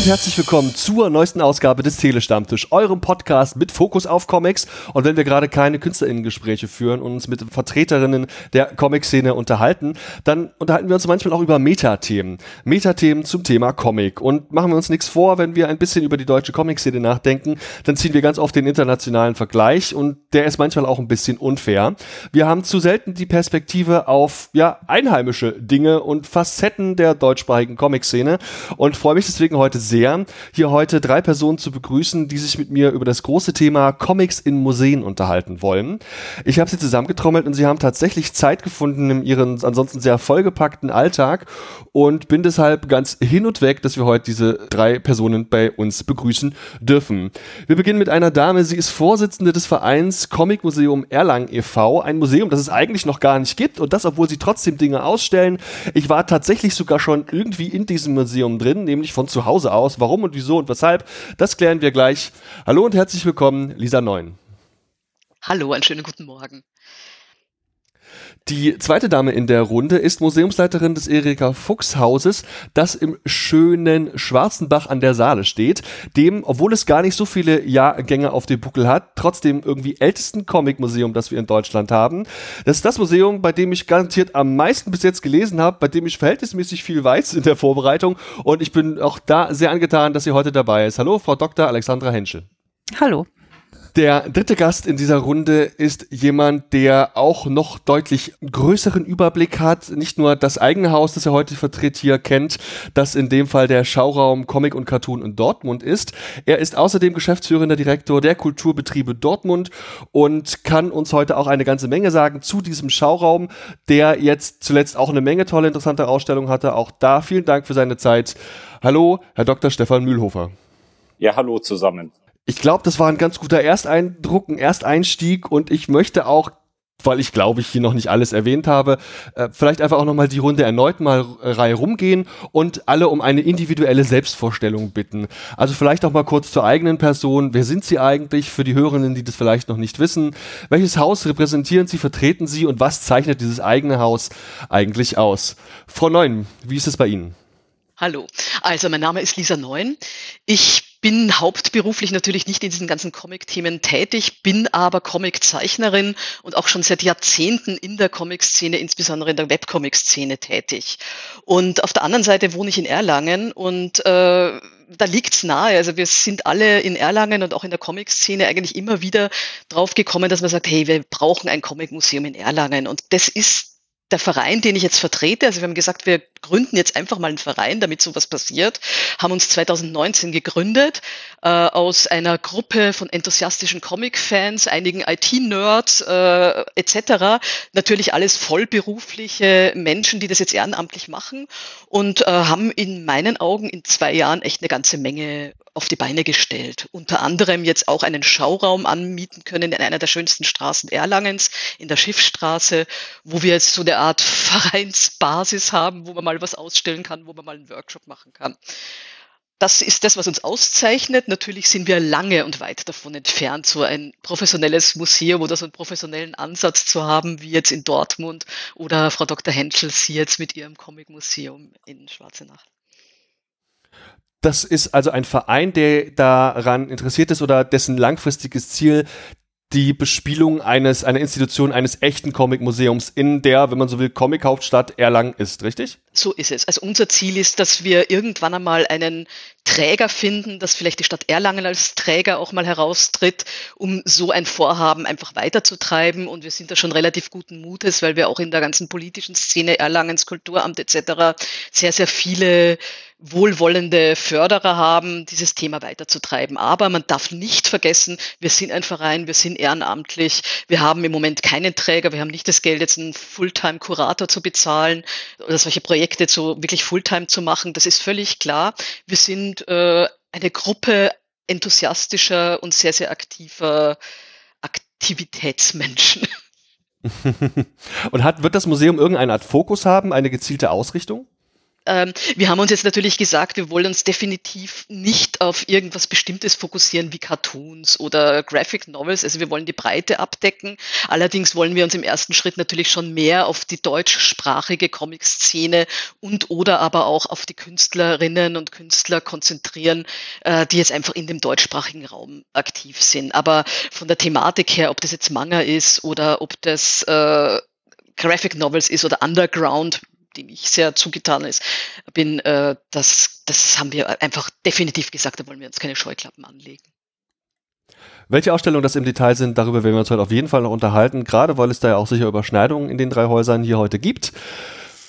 und herzlich willkommen zur neuesten Ausgabe des Telestammtisch, eurem Podcast mit Fokus auf Comics. Und wenn wir gerade keine KünstlerInnen-Gespräche führen und uns mit Vertreterinnen der Comic-Szene unterhalten, dann unterhalten wir uns manchmal auch über Metathemen. Metathemen zum Thema Comic. Und machen wir uns nichts vor, wenn wir ein bisschen über die deutsche Comic-Szene nachdenken, dann ziehen wir ganz oft den internationalen Vergleich und der ist manchmal auch ein bisschen unfair. Wir haben zu selten die Perspektive auf, ja, einheimische Dinge und Facetten der deutschsprachigen Comic-Szene und freue mich deswegen heute sehr, hier heute drei Personen zu begrüßen, die sich mit mir über das große Thema Comics in Museen unterhalten wollen. Ich habe sie zusammengetrommelt und sie haben tatsächlich Zeit gefunden in ihren ansonsten sehr vollgepackten Alltag und bin deshalb ganz hin und weg, dass wir heute diese drei Personen bei uns begrüßen dürfen. Wir beginnen mit einer Dame, sie ist Vorsitzende des Vereins Comic Museum Erlangen e.V., ein Museum, das es eigentlich noch gar nicht gibt und das, obwohl sie trotzdem Dinge ausstellen. Ich war tatsächlich sogar schon irgendwie in diesem Museum drin, nämlich von zu Hause aus. Warum und wieso und weshalb, das klären wir gleich. Hallo und herzlich willkommen, Lisa Neun. Hallo, einen schönen guten Morgen. Die zweite Dame in der Runde ist Museumsleiterin des Erika Fuchs Hauses, das im schönen Schwarzenbach an der Saale steht, dem, obwohl es gar nicht so viele Jahrgänge auf dem Buckel hat, trotzdem irgendwie ältesten Comic-Museum, das wir in Deutschland haben. Das ist das Museum, bei dem ich garantiert am meisten bis jetzt gelesen habe, bei dem ich verhältnismäßig viel weiß in der Vorbereitung und ich bin auch da sehr angetan, dass sie heute dabei ist. Hallo, Frau Dr. Alexandra Henschel. Hallo. Der dritte Gast in dieser Runde ist jemand, der auch noch deutlich größeren Überblick hat. Nicht nur das eigene Haus, das er heute vertritt, hier kennt, das in dem Fall der Schauraum Comic und Cartoon in Dortmund ist. Er ist außerdem geschäftsführender Direktor der Kulturbetriebe Dortmund und kann uns heute auch eine ganze Menge sagen zu diesem Schauraum, der jetzt zuletzt auch eine Menge tolle, interessante Ausstellungen hatte. Auch da vielen Dank für seine Zeit. Hallo, Herr Dr. Stefan Mühlhofer. Ja, hallo zusammen ich glaube, das war ein ganz guter Ersteindruck, ein Ersteinstieg und ich möchte auch weil ich glaube ich hier noch nicht alles erwähnt habe, äh, vielleicht einfach auch nochmal die Runde erneut mal äh, Reihe rumgehen und alle um eine individuelle Selbstvorstellung bitten. Also vielleicht auch mal kurz zur eigenen Person. Wer sind Sie eigentlich für die Hörerinnen, die das vielleicht noch nicht wissen? Welches Haus repräsentieren Sie, vertreten Sie und was zeichnet dieses eigene Haus eigentlich aus? Frau Neun, wie ist es bei Ihnen? Hallo, also mein Name ist Lisa Neun. Ich bin hauptberuflich natürlich nicht in diesen ganzen Comic-Themen tätig, bin aber Comic-Zeichnerin und auch schon seit Jahrzehnten in der Comic-Szene, insbesondere in der Webcomic-Szene tätig. Und auf der anderen Seite wohne ich in Erlangen und äh, da liegt's nahe. Also wir sind alle in Erlangen und auch in der Comic-Szene eigentlich immer wieder drauf gekommen, dass man sagt, hey, wir brauchen ein Comic-Museum in Erlangen. Und das ist der Verein, den ich jetzt vertrete, also wir haben gesagt, wir gründen jetzt einfach mal einen Verein, damit sowas passiert, haben uns 2019 gegründet äh, aus einer Gruppe von enthusiastischen Comic-Fans, einigen IT-Nerds äh, etc. Natürlich alles vollberufliche Menschen, die das jetzt ehrenamtlich machen und äh, haben in meinen Augen in zwei Jahren echt eine ganze Menge auf die Beine gestellt. Unter anderem jetzt auch einen Schauraum anmieten können in einer der schönsten Straßen Erlangens, in der Schiffstraße, wo wir jetzt so eine Art Vereinsbasis haben, wo man mal was ausstellen kann, wo man mal einen Workshop machen kann. Das ist das, was uns auszeichnet. Natürlich sind wir lange und weit davon entfernt, so ein professionelles Museum oder so einen professionellen Ansatz zu haben, wie jetzt in Dortmund oder Frau Dr. Henschel Sie jetzt mit Ihrem Comic-Museum in Schwarzenach. Das ist also ein Verein, der daran interessiert ist oder dessen langfristiges Ziel die Bespielung eines, einer Institution eines echten Comic-Museums in der, wenn man so will, Comic-Hauptstadt Erlangen ist, richtig? So ist es. Also unser Ziel ist, dass wir irgendwann einmal einen Träger finden, dass vielleicht die Stadt Erlangen als Träger auch mal heraustritt, um so ein Vorhaben einfach weiterzutreiben. Und wir sind da schon relativ guten Mutes, weil wir auch in der ganzen politischen Szene Erlangens Kulturamt etc. sehr, sehr viele wohlwollende Förderer haben, dieses Thema weiterzutreiben. Aber man darf nicht vergessen, wir sind ein Verein, wir sind ehrenamtlich, wir haben im Moment keinen Träger, wir haben nicht das Geld, jetzt einen Fulltime-Kurator zu bezahlen oder solche Projekte zu wirklich Fulltime zu machen. Das ist völlig klar. Wir sind äh, eine Gruppe enthusiastischer und sehr, sehr aktiver Aktivitätsmenschen. und hat, wird das Museum irgendeine Art Fokus haben, eine gezielte Ausrichtung? Ähm, wir haben uns jetzt natürlich gesagt, wir wollen uns definitiv nicht auf irgendwas Bestimmtes fokussieren wie Cartoons oder Graphic Novels. Also wir wollen die Breite abdecken. Allerdings wollen wir uns im ersten Schritt natürlich schon mehr auf die deutschsprachige Comic-Szene und oder aber auch auf die Künstlerinnen und Künstler konzentrieren, äh, die jetzt einfach in dem deutschsprachigen Raum aktiv sind. Aber von der Thematik her, ob das jetzt Manga ist oder ob das äh, Graphic Novels ist oder Underground, dem ich sehr zugetan ist, bin, äh, das, das haben wir einfach definitiv gesagt, da wollen wir uns keine Scheuklappen anlegen. Welche Ausstellungen das im Detail sind, darüber werden wir uns heute auf jeden Fall noch unterhalten, gerade weil es da ja auch sicher Überschneidungen in den drei Häusern hier heute gibt.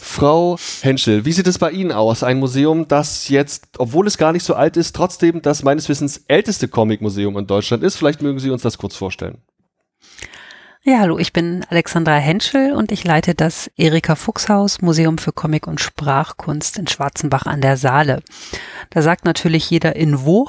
Frau Henschel, wie sieht es bei Ihnen aus? Ein Museum, das jetzt, obwohl es gar nicht so alt ist, trotzdem das meines Wissens älteste Comic-Museum in Deutschland ist. Vielleicht mögen Sie uns das kurz vorstellen. Ja, hallo, ich bin Alexandra Henschel und ich leite das Erika Fuchshaus Museum für Comic und Sprachkunst in Schwarzenbach an der Saale. Da sagt natürlich jeder in wo.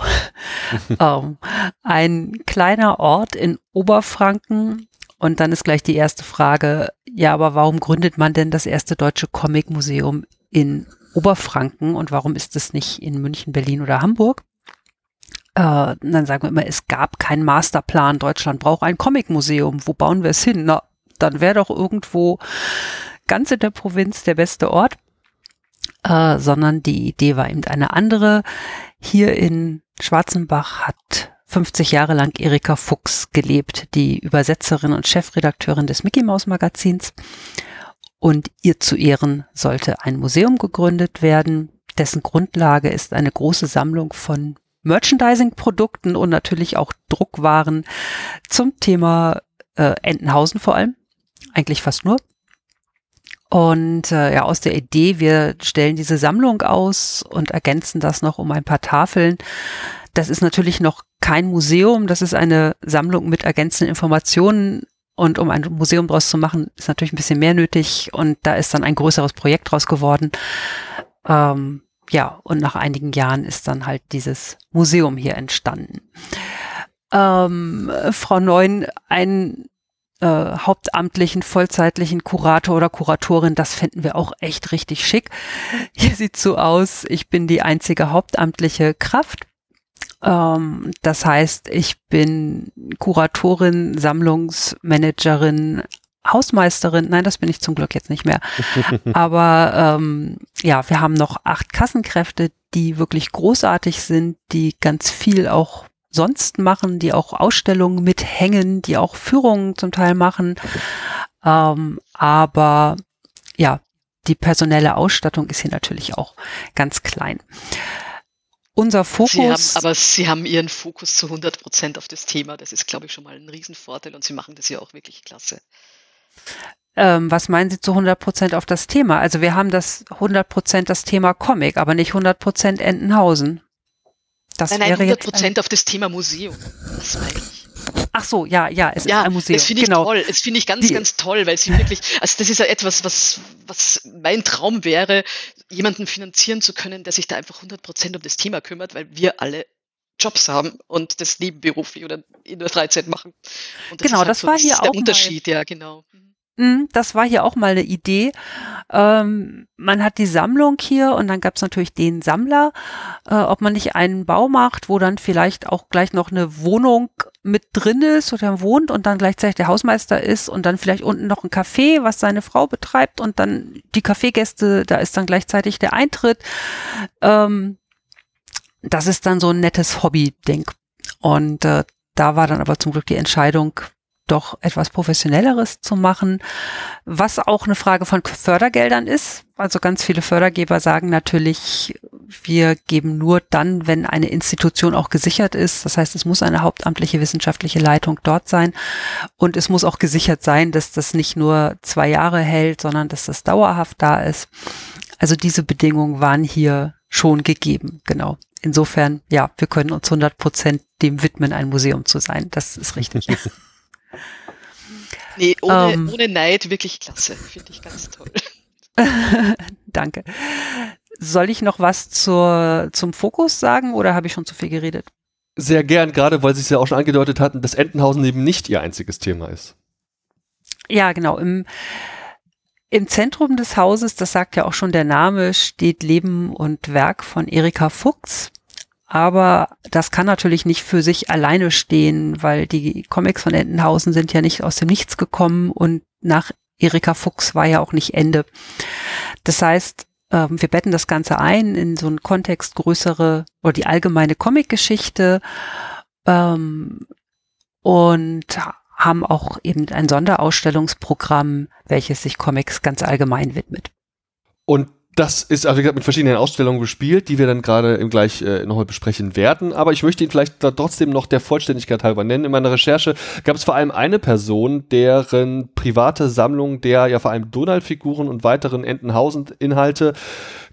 ähm, ein kleiner Ort in Oberfranken. Und dann ist gleich die erste Frage, ja, aber warum gründet man denn das erste deutsche Comic-Museum in Oberfranken und warum ist es nicht in München, Berlin oder Hamburg? Äh, dann sagen wir immer, es gab keinen Masterplan. Deutschland braucht ein Comicmuseum. Wo bauen wir es hin? Na, dann wäre doch irgendwo ganz in der Provinz der beste Ort. Äh, sondern die Idee war eben eine andere. Hier in Schwarzenbach hat 50 Jahre lang Erika Fuchs gelebt, die Übersetzerin und Chefredakteurin des Mickey Mouse Magazins. Und ihr zu Ehren sollte ein Museum gegründet werden, dessen Grundlage ist eine große Sammlung von Merchandising-Produkten und natürlich auch Druckwaren zum Thema äh, Entenhausen vor allem. Eigentlich fast nur. Und äh, ja, aus der Idee, wir stellen diese Sammlung aus und ergänzen das noch um ein paar Tafeln. Das ist natürlich noch kein Museum, das ist eine Sammlung mit ergänzenden Informationen. Und um ein Museum draus zu machen, ist natürlich ein bisschen mehr nötig. Und da ist dann ein größeres Projekt draus geworden. Ähm, ja, und nach einigen Jahren ist dann halt dieses Museum hier entstanden. Ähm, Frau Neun, einen äh, hauptamtlichen, vollzeitlichen Kurator oder Kuratorin, das fänden wir auch echt richtig schick. Hier sieht so aus, ich bin die einzige hauptamtliche Kraft. Ähm, das heißt, ich bin Kuratorin, Sammlungsmanagerin, Hausmeisterin, nein, das bin ich zum Glück jetzt nicht mehr. Aber ähm, ja, wir haben noch acht Kassenkräfte, die wirklich großartig sind, die ganz viel auch sonst machen, die auch Ausstellungen mithängen, die auch Führungen zum Teil machen. Ähm, aber ja, die personelle Ausstattung ist hier natürlich auch ganz klein. Unser Fokus. Sie haben, aber Sie haben Ihren Fokus zu 100 Prozent auf das Thema. Das ist, glaube ich, schon mal ein Riesenvorteil und Sie machen das ja auch wirklich klasse. Ähm, was meinen Sie zu 100 Prozent auf das Thema? Also wir haben das 100 Prozent das Thema Comic, aber nicht 100 Prozent Entenhausen. Das nein, nein, wäre 100 Prozent auf das Thema Museum. Das meine ich. Ach so, ja, ja, es ja, ist ein Museum. Das finde ich genau. toll. Das finde ich ganz, Die, ganz toll, weil sie wirklich, also das ist ja etwas, was, was mein Traum wäre, jemanden finanzieren zu können, der sich da einfach 100 Prozent um das Thema kümmert, weil wir alle Jobs haben und das nebenberuflich oder in der Freizeit machen. Und das genau, halt das so, war das hier auch der Unterschied, mal. ja, genau. Mhm, das war hier auch mal eine Idee. Ähm, man hat die Sammlung hier und dann gab es natürlich den Sammler, äh, ob man nicht einen Bau macht, wo dann vielleicht auch gleich noch eine Wohnung mit drin ist oder wohnt und dann gleichzeitig der Hausmeister ist und dann vielleicht unten noch ein Café, was seine Frau betreibt und dann die Kaffeegäste, da ist dann gleichzeitig der Eintritt. Ähm, das ist dann so ein nettes Hobby-Ding. Und äh, da war dann aber zum Glück die Entscheidung, doch etwas Professionelleres zu machen, was auch eine Frage von Fördergeldern ist. Also ganz viele Fördergeber sagen natürlich, wir geben nur dann, wenn eine Institution auch gesichert ist. Das heißt, es muss eine hauptamtliche wissenschaftliche Leitung dort sein und es muss auch gesichert sein, dass das nicht nur zwei Jahre hält, sondern dass das dauerhaft da ist. Also diese Bedingungen waren hier schon gegeben, genau. Insofern, ja, wir können uns 100 Prozent dem widmen, ein Museum zu sein. Das ist richtig. nee, ohne, ähm, ohne Neid wirklich klasse. Finde ich ganz toll. Danke. Soll ich noch was zur, zum Fokus sagen oder habe ich schon zu viel geredet? Sehr gern, gerade weil Sie es ja auch schon angedeutet hatten, dass Entenhausen eben nicht Ihr einziges Thema ist. Ja, genau. Im, Im Zentrum des Hauses, das sagt ja auch schon der Name, steht Leben und Werk von Erika Fuchs. Aber das kann natürlich nicht für sich alleine stehen, weil die Comics von Entenhausen sind ja nicht aus dem Nichts gekommen und nach Erika Fuchs war ja auch nicht Ende. Das heißt, ähm, wir betten das Ganze ein in so einen Kontext größere oder die allgemeine Comicgeschichte ähm, und haben auch eben ein Sonderausstellungsprogramm, welches sich Comics ganz allgemein widmet. Und das ist, also mit verschiedenen Ausstellungen bespielt, die wir dann gerade gleich äh, nochmal besprechen werden. Aber ich möchte ihn vielleicht trotzdem noch der Vollständigkeit halber nennen. In meiner Recherche gab es vor allem eine Person, deren private Sammlung der ja vor allem Donald-Figuren und weiteren Entenhausen-Inhalte,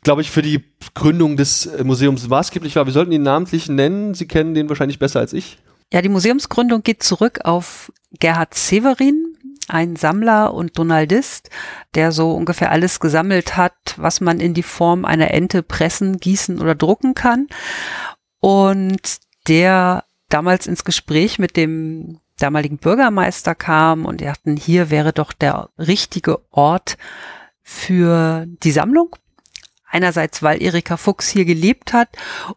glaube ich, für die Gründung des äh, Museums maßgeblich war. Wir sollten ihn namentlich nennen. Sie kennen den wahrscheinlich besser als ich. Ja, die Museumsgründung geht zurück auf Gerhard Severin, ein Sammler und Donaldist, der so ungefähr alles gesammelt hat, was man in die Form einer Ente pressen, gießen oder drucken kann. Und der damals ins Gespräch mit dem damaligen Bürgermeister kam und die dachten, hier wäre doch der richtige Ort für die Sammlung. Einerseits, weil Erika Fuchs hier gelebt hat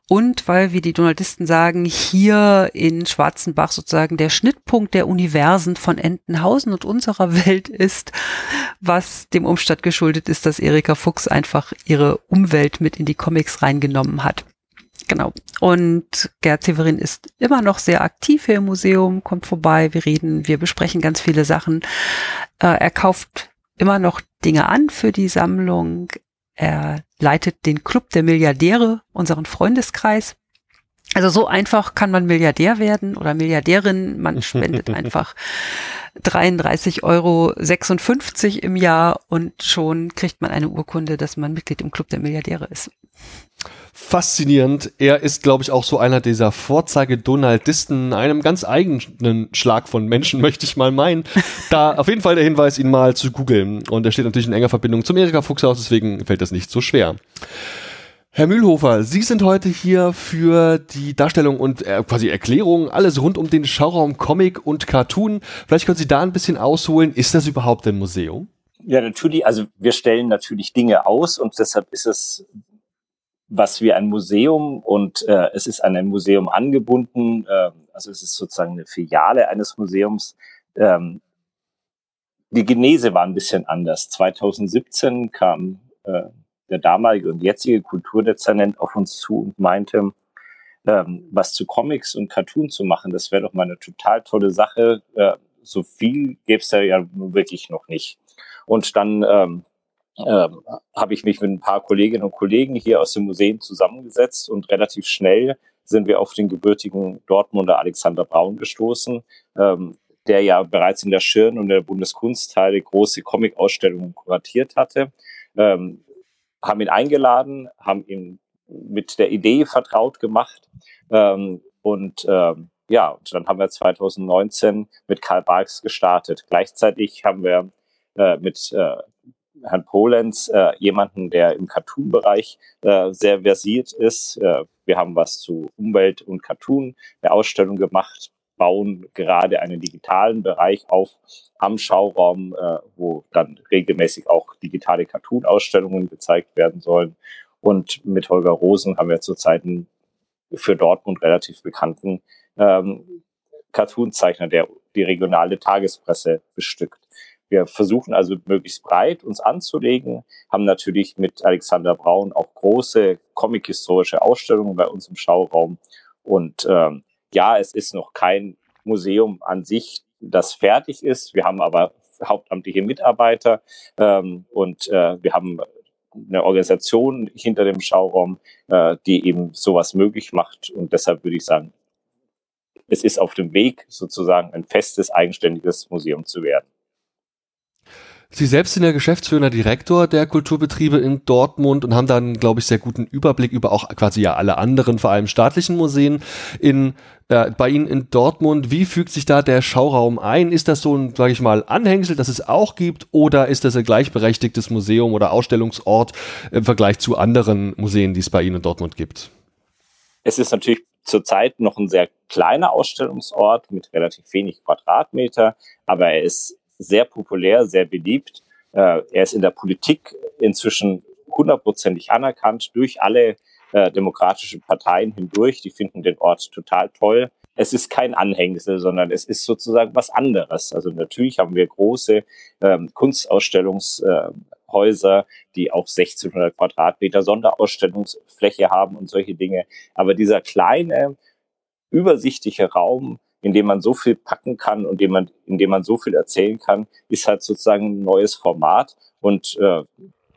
und weil, wie die Donaldisten sagen, hier in Schwarzenbach sozusagen der Schnittpunkt der Universen von Entenhausen und unserer Welt ist, was dem Umstand geschuldet ist, dass Erika Fuchs einfach ihre Umwelt mit in die Comics reingenommen hat. Genau. Und Gerd Severin ist immer noch sehr aktiv hier im Museum, kommt vorbei, wir reden, wir besprechen ganz viele Sachen. Äh, er kauft immer noch Dinge an für die Sammlung. Er leitet den Club der Milliardäre, unseren Freundeskreis. Also so einfach kann man Milliardär werden oder Milliardärin. Man spendet einfach 33,56 Euro im Jahr und schon kriegt man eine Urkunde, dass man Mitglied im Club der Milliardäre ist faszinierend. Er ist, glaube ich, auch so einer dieser Vorzeige-Donaldisten, einem ganz eigenen Schlag von Menschen, möchte ich mal meinen. Da auf jeden Fall der Hinweis, ihn mal zu googeln. Und er steht natürlich in enger Verbindung zum Erika Fuchshaus, deswegen fällt das nicht so schwer. Herr Mühlhofer, Sie sind heute hier für die Darstellung und äh, quasi Erklärung, alles rund um den Schauraum Comic und Cartoon. Vielleicht können Sie da ein bisschen ausholen. Ist das überhaupt ein Museum? Ja, natürlich. Also wir stellen natürlich Dinge aus und deshalb ist es was wie ein Museum und äh, es ist an ein Museum angebunden. Äh, also es ist sozusagen eine Filiale eines Museums. Ähm, die Genese war ein bisschen anders. 2017 kam äh, der damalige und jetzige Kulturdezernent auf uns zu und meinte, ähm, was zu Comics und Cartoon zu machen, das wäre doch mal eine total tolle Sache. Äh, so viel gäbe es da ja wirklich noch nicht. Und dann ähm, ähm, habe ich mich mit ein paar Kolleginnen und Kollegen hier aus dem Museum zusammengesetzt und relativ schnell sind wir auf den gebürtigen Dortmunder Alexander Braun gestoßen, ähm, der ja bereits in der Schirn und der Bundeskunsthalle große Comic-Ausstellungen kuratiert hatte, ähm, haben ihn eingeladen, haben ihn mit der Idee vertraut gemacht ähm, und ähm, ja, und dann haben wir 2019 mit Karl Barks gestartet. Gleichzeitig haben wir äh, mit äh, Herrn Polenz, äh, jemanden, der im Cartoon-Bereich äh, sehr versiert ist. Äh, wir haben was zu Umwelt und Cartoon der Ausstellung gemacht, bauen gerade einen digitalen Bereich auf am Schauraum, äh, wo dann regelmäßig auch digitale Cartoon-Ausstellungen gezeigt werden sollen. Und mit Holger Rosen haben wir zurzeit einen für Dortmund relativ bekannten ähm, Cartoon-Zeichner, der die regionale Tagespresse bestückt. Wir versuchen also möglichst breit uns anzulegen, haben natürlich mit Alexander Braun auch große comic-historische Ausstellungen bei uns im Schauraum. Und ähm, ja, es ist noch kein Museum an sich, das fertig ist. Wir haben aber hauptamtliche Mitarbeiter ähm, und äh, wir haben eine Organisation hinter dem Schauraum, äh, die eben sowas möglich macht. Und deshalb würde ich sagen, es ist auf dem Weg, sozusagen ein festes, eigenständiges Museum zu werden. Sie selbst sind ja geschäftsführender Direktor der Kulturbetriebe in Dortmund und haben dann, glaube ich, sehr guten Überblick über auch quasi ja alle anderen, vor allem staatlichen Museen in äh, bei Ihnen in Dortmund. Wie fügt sich da der Schauraum ein? Ist das so ein, sage ich mal, Anhängsel, das es auch gibt, oder ist das ein gleichberechtigtes Museum oder Ausstellungsort im Vergleich zu anderen Museen, die es bei Ihnen in Dortmund gibt? Es ist natürlich zurzeit noch ein sehr kleiner Ausstellungsort mit relativ wenig Quadratmeter, aber er ist sehr populär, sehr beliebt. Äh, er ist in der Politik inzwischen hundertprozentig anerkannt durch alle äh, demokratischen Parteien hindurch. Die finden den Ort total toll. Es ist kein Anhängsel, sondern es ist sozusagen was anderes. Also natürlich haben wir große ähm, Kunstausstellungshäuser, die auch 1600 Quadratmeter Sonderausstellungsfläche haben und solche Dinge. Aber dieser kleine, übersichtliche Raum, in dem man so viel packen kann und dem man, in dem man so viel erzählen kann, ist halt sozusagen ein neues Format. Und äh,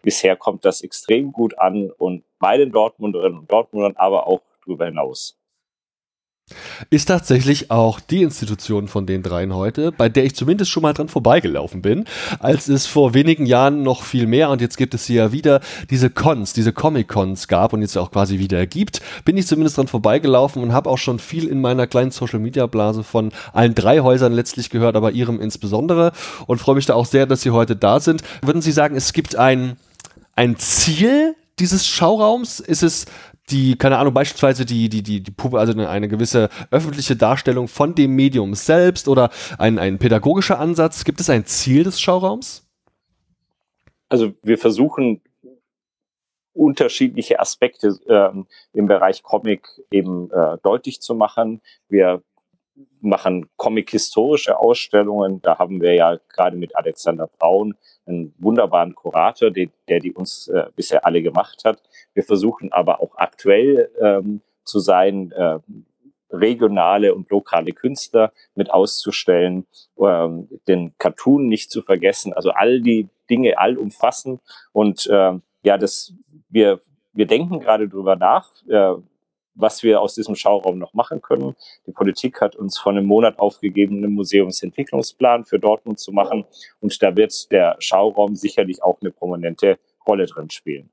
bisher kommt das extrem gut an und bei den Dortmunderinnen und Dortmundern, aber auch darüber hinaus. Ist tatsächlich auch die Institution von den dreien heute, bei der ich zumindest schon mal dran vorbeigelaufen bin, als es vor wenigen Jahren noch viel mehr und jetzt gibt es hier ja wieder diese Cons, diese Comic-Cons gab und jetzt auch quasi wieder gibt, bin ich zumindest dran vorbeigelaufen und habe auch schon viel in meiner kleinen Social-Media-Blase von allen drei Häusern letztlich gehört, aber ihrem insbesondere und freue mich da auch sehr, dass Sie heute da sind. Würden Sie sagen, es gibt ein, ein Ziel, dieses Schauraums? Ist es die, keine Ahnung, beispielsweise die, die, die, die Puppe, also eine, gewisse öffentliche Darstellung von dem Medium selbst oder ein, ein pädagogischer Ansatz? Gibt es ein Ziel des Schauraums? Also wir versuchen unterschiedliche Aspekte ähm, im Bereich Comic eben äh, deutlich zu machen. Wir machen Comic-historische Ausstellungen. Da haben wir ja gerade mit Alexander Braun einen wunderbaren Kurator, den, der die uns äh, bisher alle gemacht hat. Wir versuchen aber auch aktuell ähm, zu sein, äh, regionale und lokale Künstler mit auszustellen, ähm, den Cartoon nicht zu vergessen, also all die Dinge allumfassen und äh, ja, das wir wir denken gerade drüber nach, äh, was wir aus diesem Schauraum noch machen können. Die Politik hat uns vor einem Monat aufgegeben, einen Museumsentwicklungsplan für Dortmund zu machen. Und da wird der Schauraum sicherlich auch eine prominente Rolle drin spielen.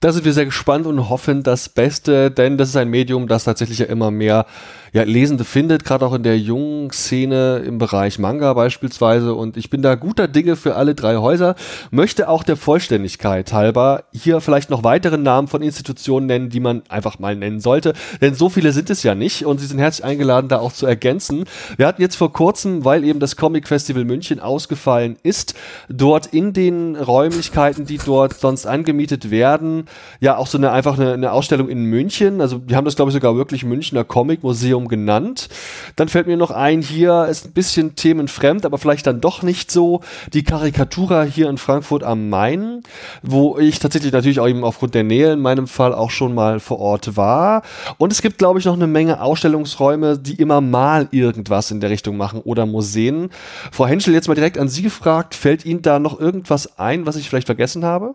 Da sind wir sehr gespannt und hoffen das Beste, denn das ist ein Medium, das tatsächlich ja immer mehr ja, Lesende findet, gerade auch in der jungen Szene im Bereich Manga beispielsweise. Und ich bin da guter Dinge für alle drei Häuser. Möchte auch der Vollständigkeit halber hier vielleicht noch weitere Namen von Institutionen nennen, die man einfach mal nennen sollte. Denn so viele sind es ja nicht und Sie sind herzlich eingeladen, da auch zu ergänzen. Wir hatten jetzt vor kurzem, weil eben das Comic Festival München ausgefallen ist, dort in den Räumlichkeiten, die dort sonst angemietet werden, ja auch so eine einfach eine, eine Ausstellung in München. Also die haben das, glaube ich, sogar wirklich Münchner Comic Museum genannt. Dann fällt mir noch ein, hier ist ein bisschen themenfremd, aber vielleicht dann doch nicht so, die Karikatura hier in Frankfurt am Main, wo ich tatsächlich natürlich auch eben aufgrund der Nähe in meinem Fall auch schon mal vor Ort war. Und es gibt, glaube ich, noch eine Menge Ausstellungsräume, die immer mal irgendwas in der Richtung machen oder Museen. Frau Henschel, jetzt mal direkt an Sie gefragt, fällt Ihnen da noch irgendwas ein, was ich vielleicht vergessen habe?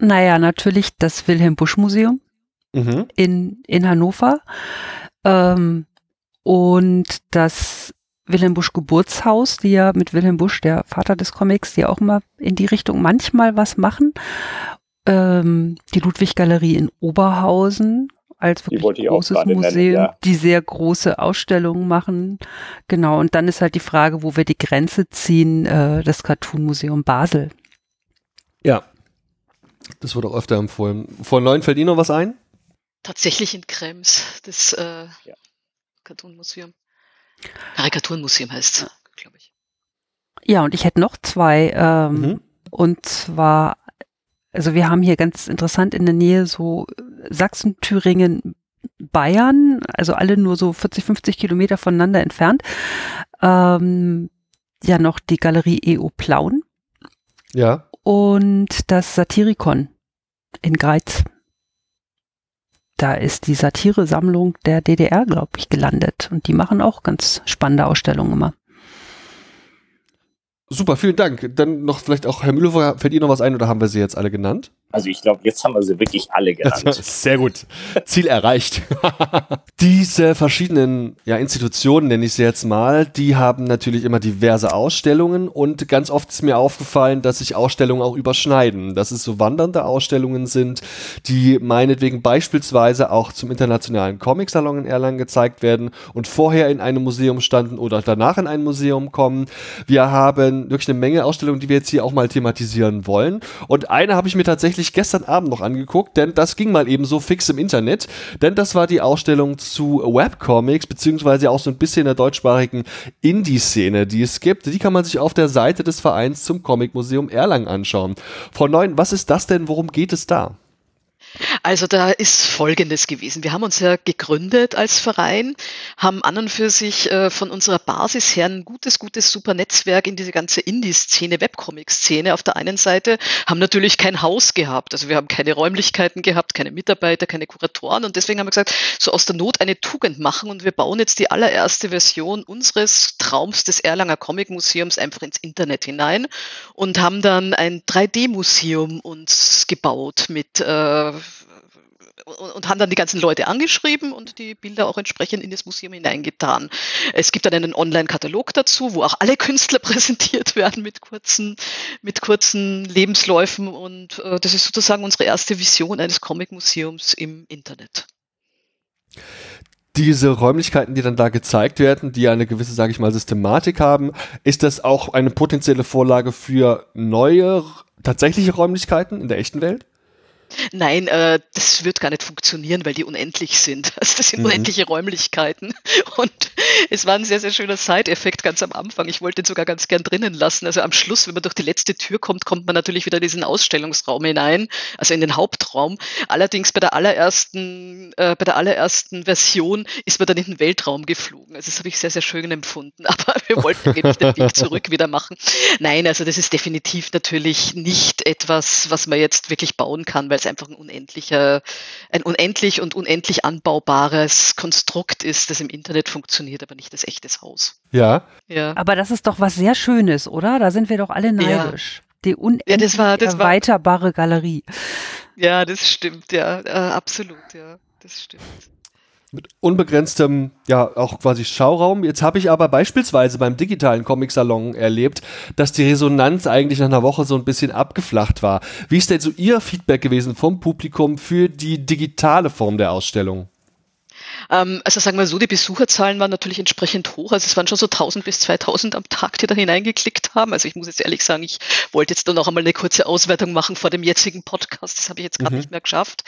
Naja, natürlich das Wilhelm Busch Museum mhm. in, in Hannover. Ähm, und das Wilhelm Busch Geburtshaus, die ja mit Wilhelm Busch, der Vater des Comics, die auch immer in die Richtung manchmal was machen. Ähm, die Ludwig Galerie in Oberhausen als wirklich großes Museum, nennen, ja. die sehr große Ausstellungen machen. Genau. Und dann ist halt die Frage, wo wir die Grenze ziehen, äh, das Cartoon Museum Basel. Ja. Das wurde auch öfter empfohlen. Vor neun fällt Ihnen noch was ein? tatsächlich in Krems, das äh, ja. Cartoonmuseum. Karikaturenmuseum heißt es, glaube ich. Ja, und ich hätte noch zwei. Ähm, mhm. Und zwar, also wir haben hier ganz interessant in der Nähe so Sachsen, Thüringen, Bayern, also alle nur so 40, 50 Kilometer voneinander entfernt. Ähm, ja, noch die Galerie EO Plauen. Ja. Und das Satirikon in Greiz da ist die Satiresammlung der DDR, glaube ich, gelandet. Und die machen auch ganz spannende Ausstellungen immer. Super, vielen Dank. Dann noch vielleicht auch, Herr Müller, fällt Ihnen noch was ein oder haben wir sie jetzt alle genannt? Also ich glaube, jetzt haben wir sie wirklich alle genannt. Sehr gut. Ziel erreicht. Diese verschiedenen ja, Institutionen, nenne ich sie jetzt mal, die haben natürlich immer diverse Ausstellungen und ganz oft ist mir aufgefallen, dass sich Ausstellungen auch überschneiden. Dass es so wandernde Ausstellungen sind, die meinetwegen beispielsweise auch zum internationalen Comic-Salon in Erlangen gezeigt werden und vorher in einem Museum standen oder danach in ein Museum kommen. Wir haben wirklich eine Menge Ausstellungen, die wir jetzt hier auch mal thematisieren wollen. Und eine habe ich mir tatsächlich gestern Abend noch angeguckt, denn das ging mal eben so fix im Internet. Denn das war die Ausstellung zu Webcomics, beziehungsweise auch so ein bisschen der deutschsprachigen Indie-Szene, die es gibt. Die kann man sich auf der Seite des Vereins zum Comic-Museum Erlangen anschauen. Frau Neun, was ist das denn? Worum geht es da? Also da ist Folgendes gewesen. Wir haben uns ja gegründet als Verein, haben an und für sich äh, von unserer Basis her ein gutes, gutes, super Netzwerk in diese ganze Indie-Szene, Webcomic-Szene auf der einen Seite, haben natürlich kein Haus gehabt. Also wir haben keine Räumlichkeiten gehabt, keine Mitarbeiter, keine Kuratoren und deswegen haben wir gesagt, so aus der Not eine Tugend machen und wir bauen jetzt die allererste Version unseres Traums des Erlanger Comic Museums einfach ins Internet hinein und haben dann ein 3D-Museum uns gebaut mit äh, und haben dann die ganzen Leute angeschrieben und die Bilder auch entsprechend in das Museum hineingetan. Es gibt dann einen Online-Katalog dazu, wo auch alle Künstler präsentiert werden mit kurzen, mit kurzen Lebensläufen und äh, das ist sozusagen unsere erste Vision eines Comic-Museums im Internet diese Räumlichkeiten, die dann da gezeigt werden, die eine gewisse, sage ich mal, Systematik haben, ist das auch eine potenzielle Vorlage für neue tatsächliche Räumlichkeiten in der echten Welt? Nein, äh, das wird gar nicht funktionieren, weil die unendlich sind. Also das sind mhm. unendliche Räumlichkeiten. Und es war ein sehr, sehr schöner Side-Effekt ganz am Anfang. Ich wollte den sogar ganz gern drinnen lassen. Also am Schluss, wenn man durch die letzte Tür kommt, kommt man natürlich wieder in diesen Ausstellungsraum hinein, also in den Hauptraum. Allerdings bei der allerersten, äh, bei der allerersten Version ist man dann in den Weltraum geflogen. Also das habe ich sehr, sehr schön empfunden. Aber wir wollten nicht den Weg zurück wieder machen. Nein, also das ist definitiv natürlich nicht etwas, was man jetzt wirklich bauen kann, weil es einfach ein unendlicher, ein unendlich und unendlich anbaubares Konstrukt ist, das im Internet funktioniert, aber nicht das echtes Haus. Ja. ja. Aber das ist doch was sehr Schönes, oder? Da sind wir doch alle neidisch. Ja. Die unendlich ja, das war, das erweiterbare war, Galerie. Ja, das stimmt, ja, äh, absolut, ja, das stimmt mit unbegrenztem, ja, auch quasi Schauraum. Jetzt habe ich aber beispielsweise beim digitalen Comic-Salon erlebt, dass die Resonanz eigentlich nach einer Woche so ein bisschen abgeflacht war. Wie ist denn so Ihr Feedback gewesen vom Publikum für die digitale Form der Ausstellung? Ähm, also sagen wir so, die Besucherzahlen waren natürlich entsprechend hoch. Also es waren schon so 1000 bis 2000 am Tag, die da hineingeklickt haben. Also ich muss jetzt ehrlich sagen, ich wollte jetzt dann noch einmal eine kurze Auswertung machen vor dem jetzigen Podcast. Das habe ich jetzt gerade mhm. nicht mehr geschafft.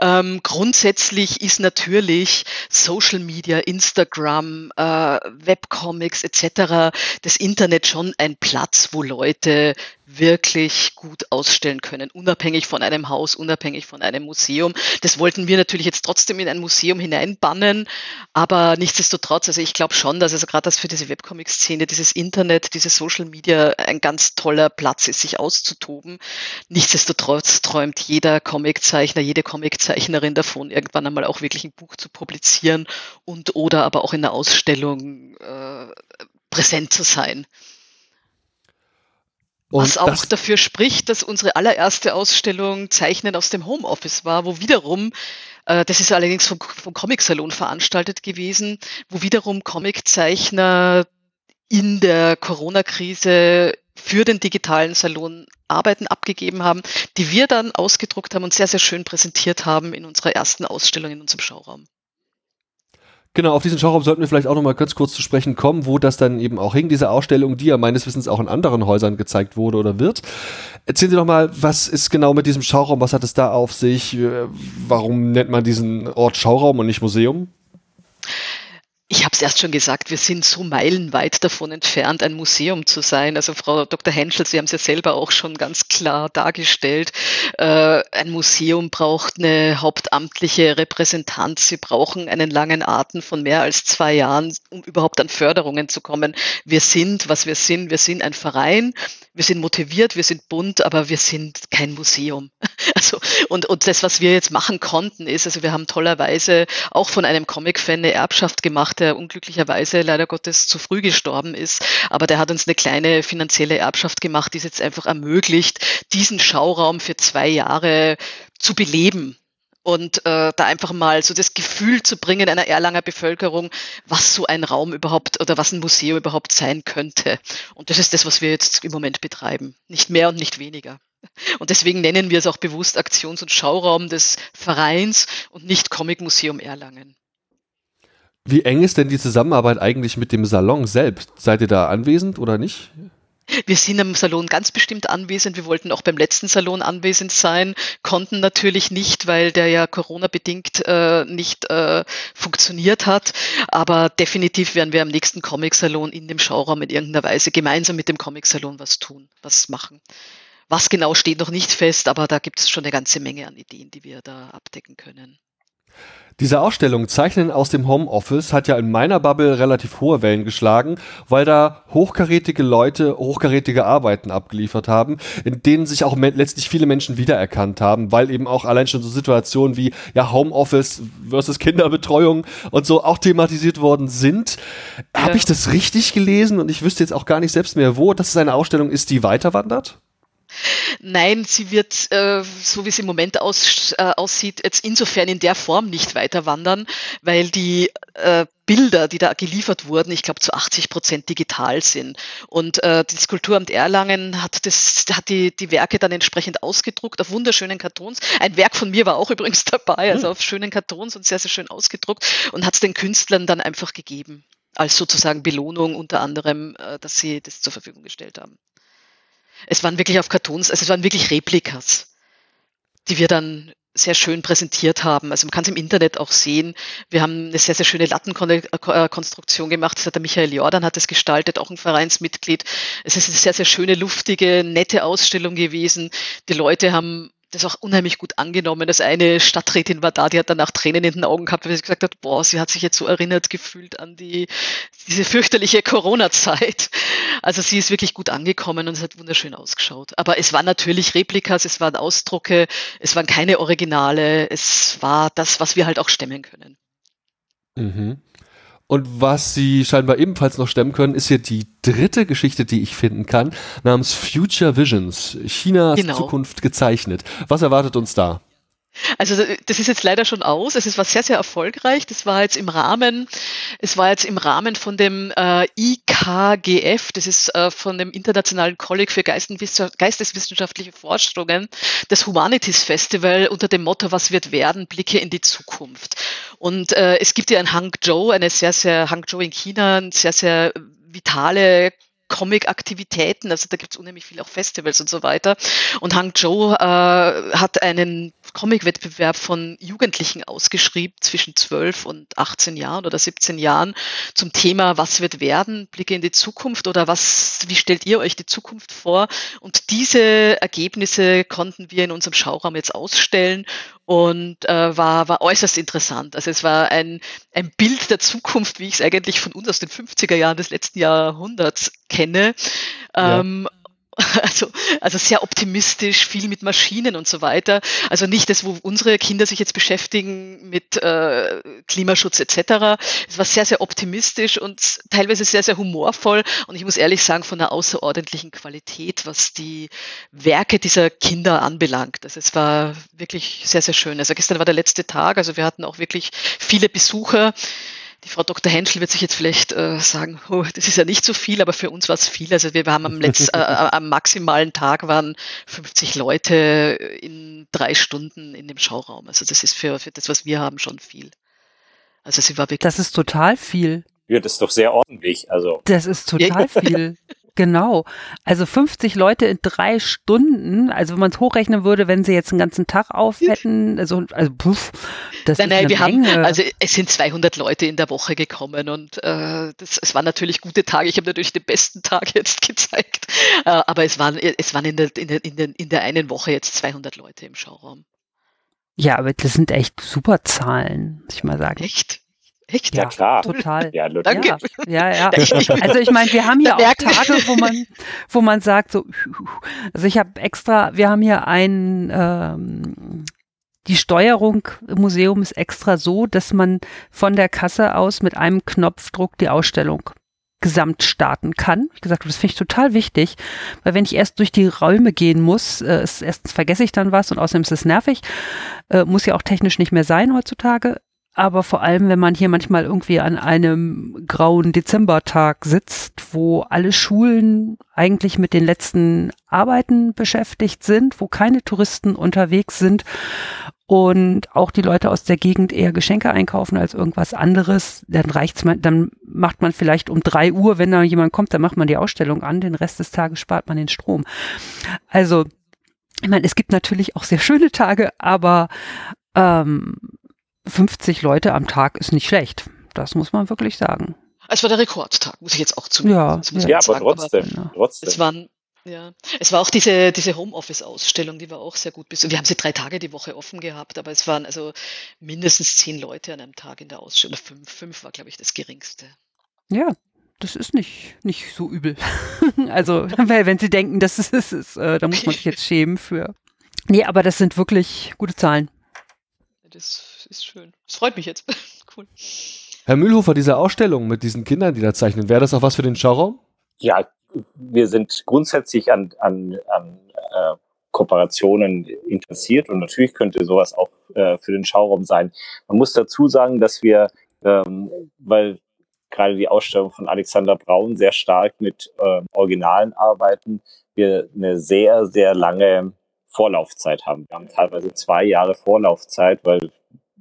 Ähm, grundsätzlich ist natürlich Social Media, Instagram, äh, Webcomics etc., das Internet schon ein Platz, wo Leute wirklich gut ausstellen können, unabhängig von einem Haus, unabhängig von einem Museum. Das wollten wir natürlich jetzt trotzdem in ein Museum hineinbannen, aber nichtsdestotrotz, also ich glaube schon, dass also gerade das für diese Webcomic-Szene, dieses Internet, diese Social Media ein ganz toller Platz ist, sich auszutoben. Nichtsdestotrotz träumt jeder Comiczeichner, jede Comiczeichnerin davon, irgendwann einmal auch wirklich ein Buch zu publizieren und oder aber auch in der Ausstellung äh, präsent zu sein. Und Was auch dafür spricht, dass unsere allererste Ausstellung Zeichnen aus dem Homeoffice war, wo wiederum, äh, das ist allerdings vom, vom Comic-Salon veranstaltet gewesen, wo wiederum Comiczeichner in der Corona-Krise für den digitalen Salon Arbeiten abgegeben haben, die wir dann ausgedruckt haben und sehr, sehr schön präsentiert haben in unserer ersten Ausstellung in unserem Schauraum. Genau, auf diesen Schauraum sollten wir vielleicht auch nochmal ganz kurz zu sprechen kommen, wo das dann eben auch hing, diese Ausstellung, die ja meines Wissens auch in anderen Häusern gezeigt wurde oder wird. Erzählen Sie doch mal, was ist genau mit diesem Schauraum, was hat es da auf sich, warum nennt man diesen Ort Schauraum und nicht Museum? Es erst schon gesagt, wir sind so meilenweit davon entfernt, ein Museum zu sein. Also Frau Dr. Henschel, Sie haben es ja selber auch schon ganz klar dargestellt. Äh, ein Museum braucht eine hauptamtliche Repräsentanz. Sie brauchen einen langen Atem von mehr als zwei Jahren, um überhaupt an Förderungen zu kommen. Wir sind, was wir sind, wir sind ein Verein. Wir sind motiviert, wir sind bunt, aber wir sind kein Museum. Also, und, und das, was wir jetzt machen konnten, ist, also wir haben tollerweise auch von einem Comic-Fan eine Erbschaft gemacht, der unglücklicherweise leider Gottes zu früh gestorben ist. Aber der hat uns eine kleine finanzielle Erbschaft gemacht, die es jetzt einfach ermöglicht, diesen Schauraum für zwei Jahre zu beleben und äh, da einfach mal so das Gefühl zu bringen einer Erlanger Bevölkerung, was so ein Raum überhaupt oder was ein Museum überhaupt sein könnte. Und das ist das, was wir jetzt im Moment betreiben. Nicht mehr und nicht weniger. Und deswegen nennen wir es auch bewusst Aktions- und Schauraum des Vereins und nicht Comic Museum Erlangen. Wie eng ist denn die Zusammenarbeit eigentlich mit dem Salon selbst? Seid ihr da anwesend oder nicht? Wir sind im Salon ganz bestimmt anwesend. Wir wollten auch beim letzten Salon anwesend sein, konnten natürlich nicht, weil der ja Corona-bedingt äh, nicht äh, funktioniert hat. Aber definitiv werden wir am nächsten Comic-Salon in dem Schauraum in irgendeiner Weise gemeinsam mit dem Comic-Salon was tun, was machen. Was genau steht noch nicht fest, aber da gibt es schon eine ganze Menge an Ideen, die wir da abdecken können. Diese Ausstellung Zeichnen aus dem Homeoffice hat ja in meiner Bubble relativ hohe Wellen geschlagen, weil da hochkarätige Leute hochkarätige Arbeiten abgeliefert haben, in denen sich auch letztlich viele Menschen wiedererkannt haben, weil eben auch allein schon so Situationen wie ja Homeoffice versus Kinderbetreuung und so auch thematisiert worden sind. Habe ich das richtig gelesen und ich wüsste jetzt auch gar nicht selbst mehr wo, dass es eine Ausstellung ist, die weiterwandert? Nein, sie wird, äh, so wie es im Moment aus, äh, aussieht, jetzt insofern in der Form nicht weiter wandern, weil die äh, Bilder, die da geliefert wurden, ich glaube zu 80 Prozent digital sind. Und äh, das Kulturamt Erlangen hat, das, hat die, die Werke dann entsprechend ausgedruckt auf wunderschönen Kartons. Ein Werk von mir war auch übrigens dabei, also hm. auf schönen Kartons und sehr, sehr schön ausgedruckt und hat es den Künstlern dann einfach gegeben als sozusagen Belohnung unter anderem, dass sie das zur Verfügung gestellt haben. Es waren wirklich auf Kartons, also es waren wirklich Replikas, die wir dann sehr schön präsentiert haben. Also man kann es im Internet auch sehen. Wir haben eine sehr, sehr schöne Lattenkonstruktion gemacht. Das hat der Michael Jordan hat es gestaltet, auch ein Vereinsmitglied. Es ist eine sehr, sehr schöne, luftige, nette Ausstellung gewesen. Die Leute haben das auch unheimlich gut angenommen. Das eine Stadträtin war da, die hat danach Tränen in den Augen gehabt, weil sie gesagt hat, boah, sie hat sich jetzt so erinnert gefühlt an die, diese fürchterliche Corona-Zeit. Also sie ist wirklich gut angekommen und es hat wunderschön ausgeschaut. Aber es waren natürlich Replikas, es waren Ausdrucke, es waren keine Originale, es war das, was wir halt auch stemmen können. Mhm. Und was sie scheinbar ebenfalls noch stemmen können, ist hier die dritte Geschichte, die ich finden kann, namens Future Visions, Chinas genau. Zukunft gezeichnet. Was erwartet uns da? Also das ist jetzt leider schon aus. Es war sehr, sehr erfolgreich. Das war jetzt im Rahmen, es war jetzt im Rahmen von dem äh, IKGF, das ist äh, von dem Internationalen Kolleg für Geisteswissenschaftliche Forschungen, das Humanities Festival unter dem Motto Was wird werden? Blicke in die Zukunft. Und äh, es gibt ja in Hangzhou, eine sehr, sehr, Hangzhou in China, eine sehr, sehr vitale Comic-Aktivitäten, also da gibt es unheimlich viel auch Festivals und so weiter. Und Hangzhou äh, hat einen Comic-Wettbewerb von Jugendlichen ausgeschrieben zwischen 12 und 18 Jahren oder 17 Jahren zum Thema Was wird werden? Blicke in die Zukunft oder was, wie stellt ihr euch die Zukunft vor? Und diese Ergebnisse konnten wir in unserem Schauraum jetzt ausstellen und äh, war, war äußerst interessant. Also es war ein, ein Bild der Zukunft, wie ich es eigentlich von uns aus den 50er Jahren des letzten Jahrhunderts kenne. Ja. Ähm, also, also sehr optimistisch, viel mit Maschinen und so weiter. Also nicht das, wo unsere Kinder sich jetzt beschäftigen mit äh, Klimaschutz etc. Es war sehr, sehr optimistisch und teilweise sehr, sehr humorvoll und ich muss ehrlich sagen, von einer außerordentlichen Qualität, was die Werke dieser Kinder anbelangt. Also es war wirklich sehr, sehr schön. Also gestern war der letzte Tag, also wir hatten auch wirklich viele Besucher. Die Frau Dr. Henschel wird sich jetzt vielleicht äh, sagen, oh, das ist ja nicht so viel, aber für uns war es viel. Also wir haben am, letzten, äh, äh, am maximalen Tag waren 50 Leute in drei Stunden in dem Schauraum. Also das ist für, für das, was wir haben, schon viel. Also sie war wirklich. Das ist total viel. Ja, das ist doch sehr ordentlich. Also. Das ist total viel. Genau. Also 50 Leute in drei Stunden, also wenn man es hochrechnen würde, wenn sie jetzt einen ganzen Tag auf hätten, also, also puff, das nein, ist nein, wir Menge. haben, also es sind 200 Leute in der Woche gekommen und äh, das, es waren natürlich gute Tage. Ich habe natürlich den besten Tag jetzt gezeigt, äh, aber es waren, es waren in der, in, der, in, der, in der einen Woche jetzt 200 Leute im Schauraum. Ja, aber das sind echt super Zahlen, muss ich mal sagen. Echt? Echt? Ja, klar. Total. Ja, Danke. Ja, ja. Also ich meine, wir haben hier auch Tage, wo man, wo man sagt so, also ich habe extra, wir haben hier ein, ähm, die Steuerung im Museum ist extra so, dass man von der Kasse aus mit einem Knopfdruck die Ausstellung gesamt starten kann. Ich gesagt, das finde ich total wichtig, weil wenn ich erst durch die Räume gehen muss, äh, ist, erstens vergesse ich dann was und außerdem ist es nervig, äh, muss ja auch technisch nicht mehr sein heutzutage aber vor allem, wenn man hier manchmal irgendwie an einem grauen Dezembertag sitzt, wo alle Schulen eigentlich mit den letzten Arbeiten beschäftigt sind, wo keine Touristen unterwegs sind und auch die Leute aus der Gegend eher Geschenke einkaufen als irgendwas anderes, dann reicht's man, dann macht man vielleicht um drei Uhr, wenn da jemand kommt, dann macht man die Ausstellung an, den Rest des Tages spart man den Strom. Also, ich meine, es gibt natürlich auch sehr schöne Tage, aber ähm, 50 Leute am Tag ist nicht schlecht. Das muss man wirklich sagen. Es war der Rekordtag, muss ich jetzt auch zugeben. Ja, ja, ja aber trotzdem, aber, trotzdem. Es waren ja, es war auch diese, diese Homeoffice-Ausstellung, die war auch sehr gut. Wir haben sie drei Tage die Woche offen gehabt, aber es waren also mindestens zehn Leute an einem Tag in der Ausstellung. Fünf, fünf war, glaube ich, das geringste. Ja, das ist nicht, nicht so übel. also, weil wenn Sie denken, das ist, ist, ist äh, da muss man sich jetzt schämen für. Nee, aber das sind wirklich gute Zahlen. Das ist schön. Das freut mich jetzt. cool. Herr Mühlhofer, diese Ausstellung mit diesen Kindern, die da zeichnen, wäre das auch was für den Schauraum? Ja, wir sind grundsätzlich an, an, an äh, Kooperationen interessiert und natürlich könnte sowas auch äh, für den Schauraum sein. Man muss dazu sagen, dass wir, ähm, weil gerade die Ausstellung von Alexander Braun sehr stark mit äh, Originalen arbeiten, wir eine sehr, sehr lange Vorlaufzeit haben. Wir haben teilweise zwei Jahre Vorlaufzeit, weil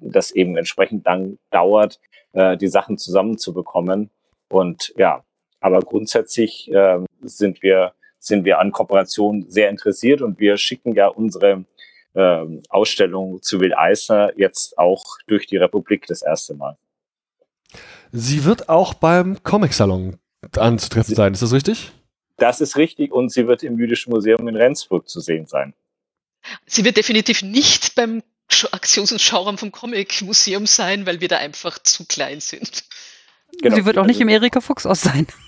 das eben entsprechend lang dauert, äh, die Sachen zusammenzubekommen. Und ja, aber grundsätzlich äh, sind wir sind wir an Kooperation sehr interessiert und wir schicken ja unsere äh, Ausstellung zu Will Eisner jetzt auch durch die Republik das erste Mal. Sie wird auch beim Comic-Salon anzutreffen sein, ist das richtig? Das ist richtig und sie wird im Jüdischen Museum in Rendsburg zu sehen sein. Sie wird definitiv nicht beim Aktions- und Schauraum vom Comic-Museum sein, weil wir da einfach zu klein sind. Genau. Sie wird auch nicht im Erika Fuchs aus sein.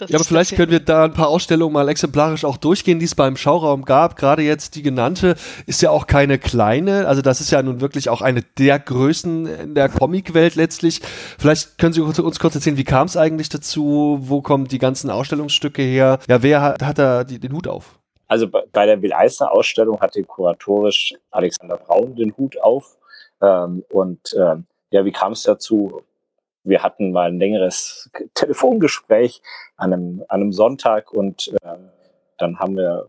ja, aber vielleicht können wir da ein paar Ausstellungen mal exemplarisch auch durchgehen, die es beim Schauraum gab. Gerade jetzt die genannte ist ja auch keine kleine. Also das ist ja nun wirklich auch eine der Größen in der Comicwelt letztlich. Vielleicht können Sie uns kurz erzählen, wie kam es eigentlich dazu? Wo kommen die ganzen Ausstellungsstücke her? Ja, wer hat, hat da die, den Hut auf? Also bei der Will Eisner Ausstellung hatte kuratorisch Alexander Braun den Hut auf. Ähm, und ähm, ja, wie kam es dazu? Wir hatten mal ein längeres Telefongespräch an einem, an einem Sonntag und äh, dann haben wir,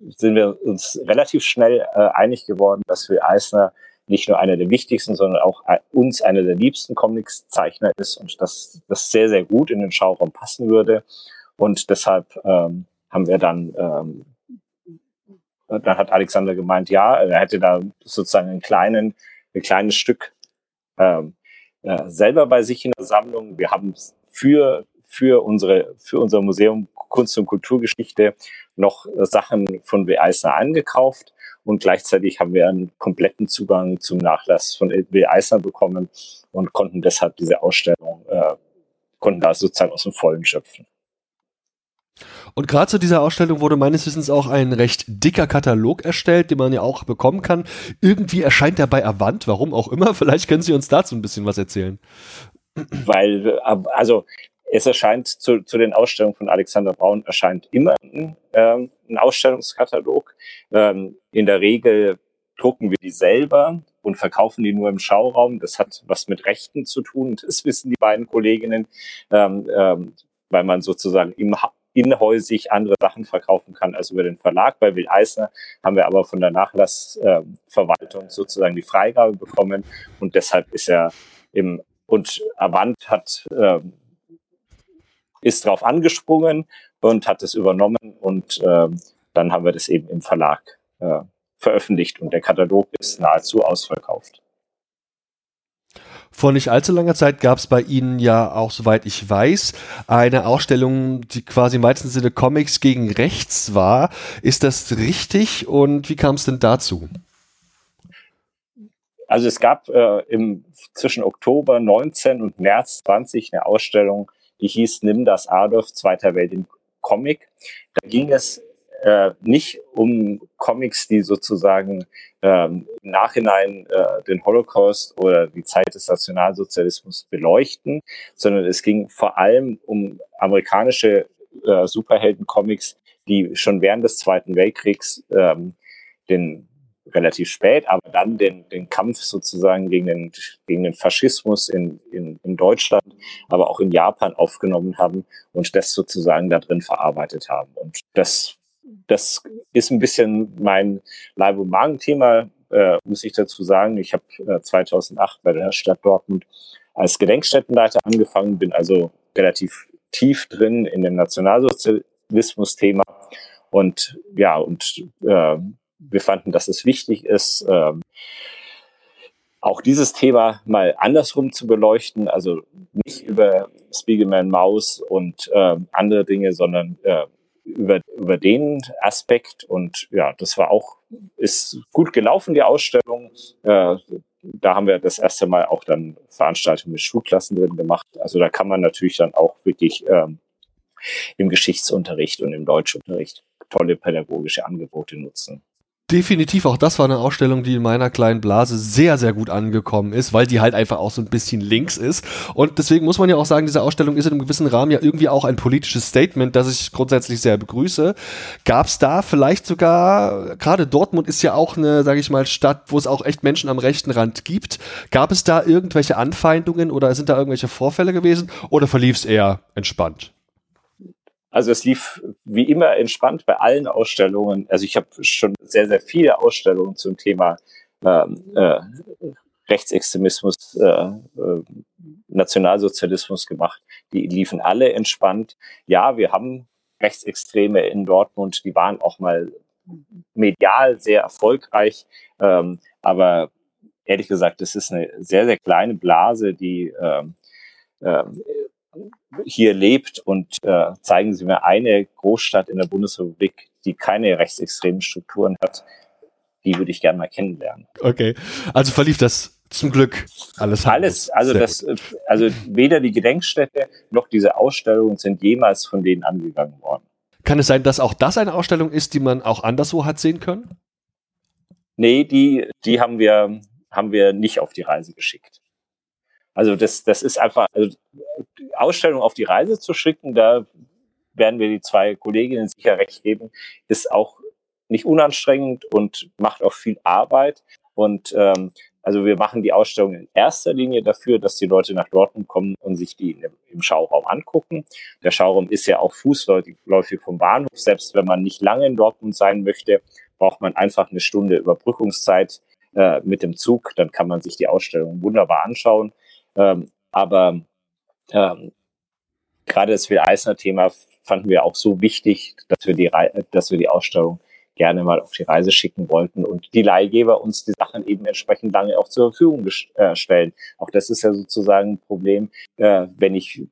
sind wir uns relativ schnell äh, einig geworden, dass wir Eisner nicht nur einer der wichtigsten, sondern auch uns einer der liebsten Comics-Zeichner ist und dass das sehr, sehr gut in den Schauraum passen würde. Und deshalb ähm, haben wir dann, ähm, dann hat Alexander gemeint, ja, er hätte da sozusagen einen kleinen, ein kleines Stück ähm, äh, selber bei sich in der Sammlung. Wir haben für für unsere für unser Museum Kunst und Kulturgeschichte noch Sachen von W. Eisner angekauft und gleichzeitig haben wir einen kompletten Zugang zum Nachlass von W. Eisner bekommen und konnten deshalb diese Ausstellung äh, konnten da sozusagen aus dem Vollen schöpfen. Und gerade zu dieser Ausstellung wurde meines Wissens auch ein recht dicker Katalog erstellt, den man ja auch bekommen kann. Irgendwie erscheint er bei Avant, warum auch immer. Vielleicht können Sie uns dazu ein bisschen was erzählen. Weil, also es erscheint zu, zu den Ausstellungen von Alexander Braun erscheint immer ein, ähm, ein Ausstellungskatalog. Ähm, in der Regel drucken wir die selber und verkaufen die nur im Schauraum. Das hat was mit Rechten zu tun. Das wissen die beiden Kolleginnen, ähm, ähm, weil man sozusagen im, inhäusig andere Sachen verkaufen kann als über den Verlag. Bei Will Eisner haben wir aber von der Nachlassverwaltung äh, sozusagen die Freigabe bekommen und deshalb ist er im und Avant hat äh, ist drauf angesprungen und hat es übernommen und äh, dann haben wir das eben im Verlag äh, veröffentlicht und der Katalog ist nahezu ausverkauft. Vor nicht allzu langer Zeit gab es bei Ihnen ja auch, soweit ich weiß, eine Ausstellung, die quasi im weitesten Sinne Comics gegen rechts war. Ist das richtig und wie kam es denn dazu? Also es gab äh, im, zwischen Oktober 19 und März 20 eine Ausstellung, die hieß Nimm das Adolf, Zweiter Welt im Comic. Da ging es äh, nicht um Comics, die sozusagen ähm, im Nachhinein äh, den Holocaust oder die Zeit des Nationalsozialismus beleuchten, sondern es ging vor allem um amerikanische äh, Superhelden-Comics, die schon während des Zweiten Weltkriegs ähm, den relativ spät, aber dann den, den Kampf sozusagen gegen den, gegen den Faschismus in, in, in Deutschland, aber auch in Japan aufgenommen haben und das sozusagen da drin verarbeitet haben. Und das das ist ein bisschen mein Leib- und Magenthema, äh, muss ich dazu sagen. Ich habe äh, 2008 bei der Stadt Dortmund als Gedenkstättenleiter angefangen, bin also relativ tief drin in dem Nationalsozialismus-Thema und ja, und äh, wir fanden, dass es wichtig ist, äh, auch dieses Thema mal andersrum zu beleuchten, also nicht über Spiegelman Maus und äh, andere Dinge, sondern äh, über, über den Aspekt. Und ja, das war auch, ist gut gelaufen, die Ausstellung. Äh, da haben wir das erste Mal auch dann Veranstaltungen mit Schulklassen drin gemacht. Also da kann man natürlich dann auch wirklich ähm, im Geschichtsunterricht und im Deutschunterricht tolle pädagogische Angebote nutzen. Definitiv, auch das war eine Ausstellung, die in meiner kleinen Blase sehr, sehr gut angekommen ist, weil die halt einfach auch so ein bisschen links ist. Und deswegen muss man ja auch sagen, diese Ausstellung ist in einem gewissen Rahmen ja irgendwie auch ein politisches Statement, das ich grundsätzlich sehr begrüße. Gab es da vielleicht sogar, gerade Dortmund ist ja auch eine, sage ich mal, Stadt, wo es auch echt Menschen am rechten Rand gibt. Gab es da irgendwelche Anfeindungen oder sind da irgendwelche Vorfälle gewesen oder verlief es eher entspannt? Also es lief wie immer entspannt bei allen Ausstellungen. Also ich habe schon sehr, sehr viele Ausstellungen zum Thema ähm, äh, Rechtsextremismus, äh, äh, Nationalsozialismus gemacht. Die liefen alle entspannt. Ja, wir haben Rechtsextreme in Dortmund, die waren auch mal medial sehr erfolgreich. Ähm, aber ehrlich gesagt, das ist eine sehr, sehr kleine Blase, die ähm, äh, hier lebt und äh, zeigen Sie mir eine Großstadt in der Bundesrepublik, die keine rechtsextremen Strukturen hat. Die würde ich gerne mal kennenlernen. Okay, also verlief das zum Glück alles. Alles, also das, also weder die Gedenkstätte noch diese Ausstellungen sind jemals von denen angegangen worden. Kann es sein, dass auch das eine Ausstellung ist, die man auch anderswo hat sehen können? Nee, die, die haben wir, haben wir nicht auf die Reise geschickt. Also das, das ist einfach, also Ausstellung auf die Reise zu schicken, da werden wir die zwei Kolleginnen sicher recht geben, ist auch nicht unanstrengend und macht auch viel Arbeit. Und ähm, also wir machen die Ausstellung in erster Linie dafür, dass die Leute nach Dortmund kommen und sich die im Schauraum angucken. Der Schauraum ist ja auch fußläufig vom Bahnhof. Selbst wenn man nicht lange in Dortmund sein möchte, braucht man einfach eine Stunde Überbrückungszeit äh, mit dem Zug. Dann kann man sich die Ausstellung wunderbar anschauen. Ähm, aber ähm, gerade das Will-Eisner-Thema fanden wir auch so wichtig, dass wir, die, dass wir die Ausstellung gerne mal auf die Reise schicken wollten und die Leihgeber uns die Sachen eben entsprechend lange auch zur Verfügung äh, stellen. Auch das ist ja sozusagen ein Problem, äh, wenn ich,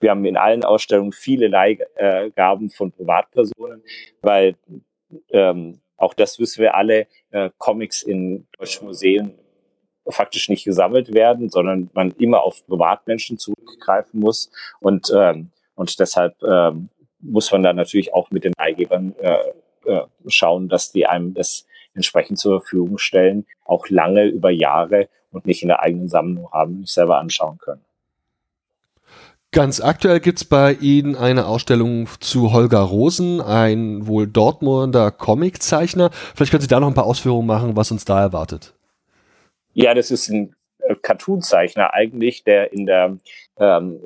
wir haben in allen Ausstellungen viele Leihgaben von Privatpersonen, weil ähm, auch das wissen wir alle, äh, Comics in deutschen Museen faktisch nicht gesammelt werden, sondern man immer auf Privatmenschen zurückgreifen muss. Und, ähm, und deshalb ähm, muss man dann natürlich auch mit den Leihgebern äh, äh, schauen, dass die einem das entsprechend zur Verfügung stellen, auch lange über Jahre und nicht in der eigenen Sammlung haben, nicht selber anschauen können. Ganz aktuell gibt's bei Ihnen eine Ausstellung zu Holger Rosen, ein wohl Dortmunder Comiczeichner. Vielleicht können Sie da noch ein paar Ausführungen machen, was uns da erwartet. Ja, das ist ein äh, Cartoon-Zeichner eigentlich, der in der ähm,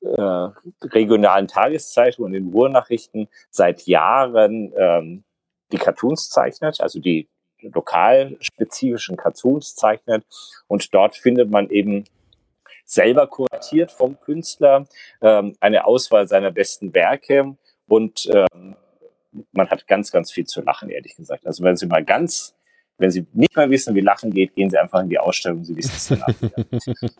äh, regionalen Tageszeitung und den Ruhrnachrichten seit Jahren ähm, die Cartoons zeichnet, also die lokalspezifischen Cartoons zeichnet. Und dort findet man eben selber kuratiert vom Künstler ähm, eine Auswahl seiner besten Werke und ähm, man hat ganz, ganz viel zu lachen, ehrlich gesagt. Also wenn Sie mal ganz wenn Sie nicht mehr wissen, wie Lachen geht, gehen Sie einfach in die Ausstellung, Sie wissen es dann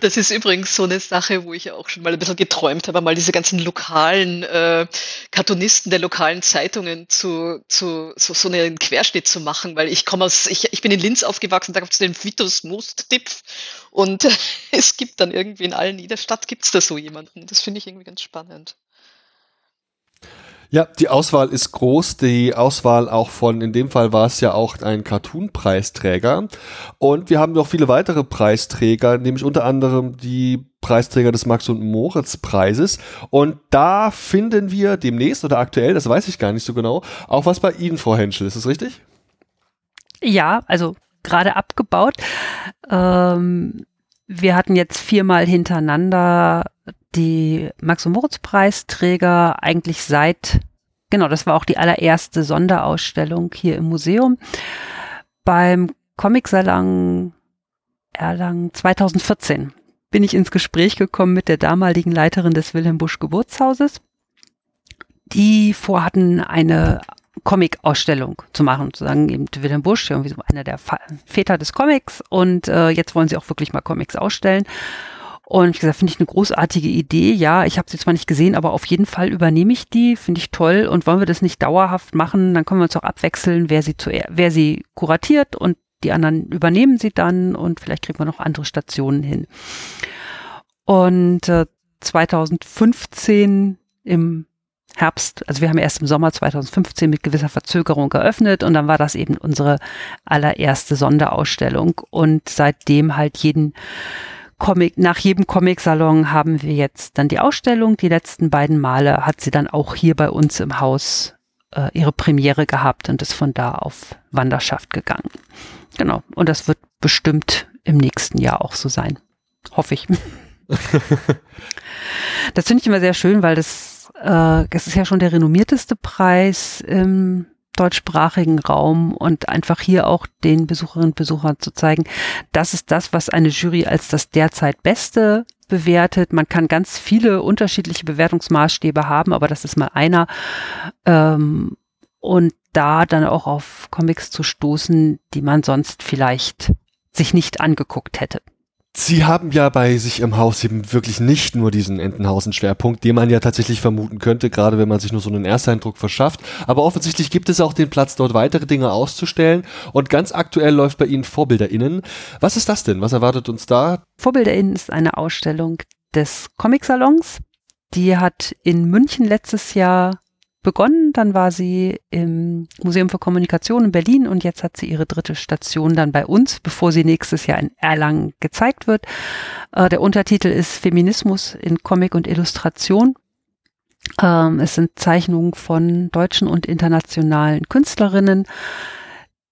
Das ist übrigens so eine Sache, wo ich auch schon mal ein bisschen geträumt habe, mal diese ganzen lokalen äh, Cartoonisten der lokalen Zeitungen zu, zu so, so einen Querschnitt zu machen, weil ich komme aus, ich, ich bin in Linz aufgewachsen, da gab es den Vitus Most-Tipf und es gibt dann irgendwie in allen, jeder Stadt gibt es da so jemanden. Das finde ich irgendwie ganz spannend. Ja, die Auswahl ist groß. Die Auswahl auch von, in dem Fall war es ja auch ein Cartoon-Preisträger. Und wir haben noch viele weitere Preisträger, nämlich unter anderem die Preisträger des Max und Moritz Preises. Und da finden wir demnächst oder aktuell, das weiß ich gar nicht so genau, auch was bei Ihnen, Frau Henschel. Ist das richtig? Ja, also gerade abgebaut. Ähm, wir hatten jetzt viermal hintereinander die Max- und Moritz-Preisträger eigentlich seit genau, das war auch die allererste Sonderausstellung hier im Museum. Beim Comic-Salon Erlangen 2014 bin ich ins Gespräch gekommen mit der damaligen Leiterin des Wilhelm Busch Geburtshauses, die vorhatten, eine Comic-Ausstellung zu machen, zu sagen, eben Wilhelm Busch, irgendwie so einer der Väter des Comics und äh, jetzt wollen sie auch wirklich mal Comics ausstellen. Und ich gesagt, finde ich eine großartige Idee. Ja, ich habe sie zwar nicht gesehen, aber auf jeden Fall übernehme ich die, finde ich toll. Und wollen wir das nicht dauerhaft machen, dann können wir uns auch abwechseln, wer sie, zu, wer sie kuratiert und die anderen übernehmen sie dann und vielleicht kriegen wir noch andere Stationen hin. Und äh, 2015 im Herbst, also wir haben erst im Sommer 2015 mit gewisser Verzögerung geöffnet und dann war das eben unsere allererste Sonderausstellung und seitdem halt jeden Comic, nach jedem Comic-Salon haben wir jetzt dann die Ausstellung. Die letzten beiden Male hat sie dann auch hier bei uns im Haus äh, ihre Premiere gehabt und ist von da auf Wanderschaft gegangen. Genau. Und das wird bestimmt im nächsten Jahr auch so sein. Hoffe ich. das finde ich immer sehr schön, weil das, äh, das ist ja schon der renommierteste Preis im deutschsprachigen Raum und einfach hier auch den Besucherinnen und Besuchern zu zeigen, das ist das, was eine Jury als das derzeit Beste bewertet. Man kann ganz viele unterschiedliche Bewertungsmaßstäbe haben, aber das ist mal einer. Ähm, und da dann auch auf Comics zu stoßen, die man sonst vielleicht sich nicht angeguckt hätte. Sie haben ja bei sich im Haus eben wirklich nicht nur diesen Entenhausen-Schwerpunkt, den man ja tatsächlich vermuten könnte, gerade wenn man sich nur so einen Ersteindruck verschafft. Aber offensichtlich gibt es auch den Platz, dort weitere Dinge auszustellen. Und ganz aktuell läuft bei Ihnen VorbilderInnen. Was ist das denn? Was erwartet uns da? VorbilderInnen ist eine Ausstellung des Comic-Salons. Die hat in München letztes Jahr begonnen, dann war sie im Museum für Kommunikation in Berlin und jetzt hat sie ihre dritte Station dann bei uns, bevor sie nächstes Jahr in Erlangen gezeigt wird. Äh, der Untertitel ist Feminismus in Comic und Illustration. Ähm, es sind Zeichnungen von deutschen und internationalen Künstlerinnen,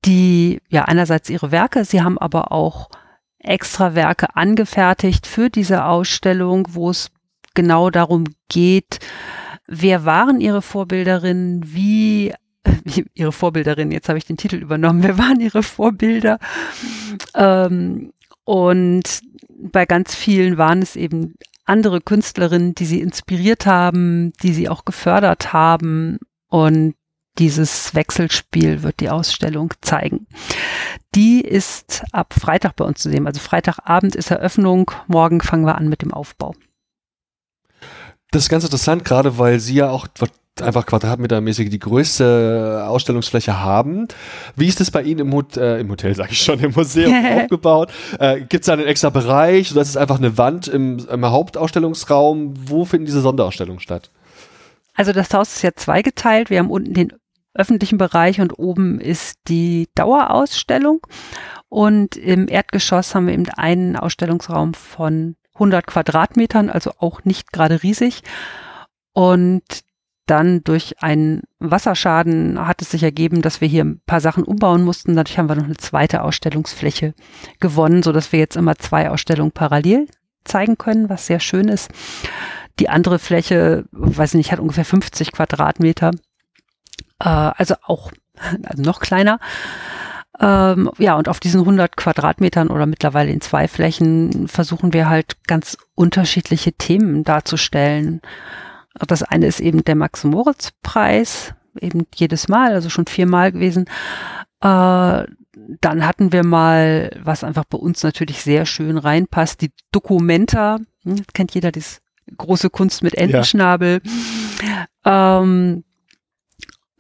die ja einerseits ihre Werke, sie haben aber auch extra Werke angefertigt für diese Ausstellung, wo es genau darum geht, Wer waren Ihre Vorbilderinnen? Wie Ihre Vorbilderinnen, jetzt habe ich den Titel übernommen. Wer waren Ihre Vorbilder? Ähm, und bei ganz vielen waren es eben andere Künstlerinnen, die sie inspiriert haben, die sie auch gefördert haben. Und dieses Wechselspiel wird die Ausstellung zeigen. Die ist ab Freitag bei uns zu sehen. Also Freitagabend ist Eröffnung. Morgen fangen wir an mit dem Aufbau. Das ist ganz interessant, gerade weil sie ja auch einfach quadratmetermäßig die größte Ausstellungsfläche haben. Wie ist das bei Ihnen im, Hot äh, im Hotel, sage ich schon, im Museum aufgebaut? Äh, Gibt es da einen extra Bereich oder ist es einfach eine Wand im, im Hauptausstellungsraum? Wo finden diese Sonderausstellungen statt? Also das Haus ist ja zweigeteilt. Wir haben unten den öffentlichen Bereich und oben ist die Dauerausstellung. Und im Erdgeschoss haben wir eben einen Ausstellungsraum von 100 Quadratmetern, also auch nicht gerade riesig. Und dann durch einen Wasserschaden hat es sich ergeben, dass wir hier ein paar Sachen umbauen mussten. Dadurch haben wir noch eine zweite Ausstellungsfläche gewonnen, so dass wir jetzt immer zwei Ausstellungen parallel zeigen können, was sehr schön ist. Die andere Fläche, weiß ich nicht, hat ungefähr 50 Quadratmeter. Äh, also auch also noch kleiner. Ähm, ja, und auf diesen 100 Quadratmetern oder mittlerweile in zwei Flächen versuchen wir halt ganz unterschiedliche Themen darzustellen. Das eine ist eben der Max-Moritz-Preis, eben jedes Mal, also schon viermal gewesen. Äh, dann hatten wir mal, was einfach bei uns natürlich sehr schön reinpasst, die Documenta. Hm, kennt jeder das große Kunst mit Entenschnabel. Ja. Ähm,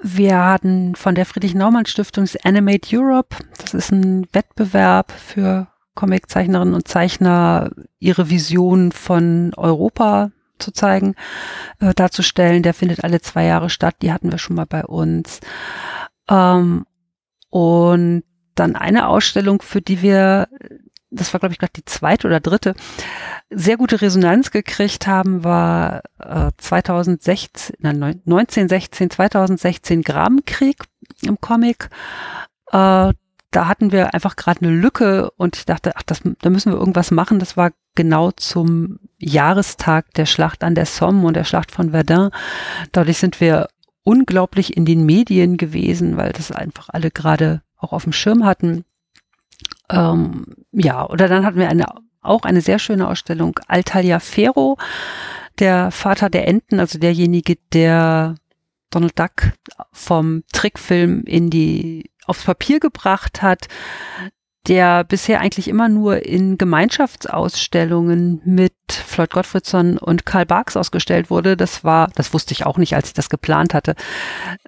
wir hatten von der Friedrich-Naumann-Stiftung Animate Europe. Das ist ein Wettbewerb für Comiczeichnerinnen und Zeichner, ihre Vision von Europa zu zeigen, äh, darzustellen. Der findet alle zwei Jahre statt. Die hatten wir schon mal bei uns. Ähm, und dann eine Ausstellung, für die wir das war glaube ich gerade die zweite oder dritte, sehr gute Resonanz gekriegt haben, war äh, 2016, nein, 1916, 2016 Grabenkrieg im Comic. Äh, da hatten wir einfach gerade eine Lücke und ich dachte, ach, das, da müssen wir irgendwas machen. Das war genau zum Jahrestag der Schlacht an der Somme und der Schlacht von Verdun. Dadurch sind wir unglaublich in den Medien gewesen, weil das einfach alle gerade auch auf dem Schirm hatten. Ähm, ja, oder dann hatten wir eine, auch eine sehr schöne Ausstellung Altaliaferro, der Vater der Enten, also derjenige, der Donald Duck vom Trickfilm in die aufs Papier gebracht hat, der bisher eigentlich immer nur in Gemeinschaftsausstellungen mit Floyd Gottfriedson und Karl Barks ausgestellt wurde. Das war, das wusste ich auch nicht, als ich das geplant hatte.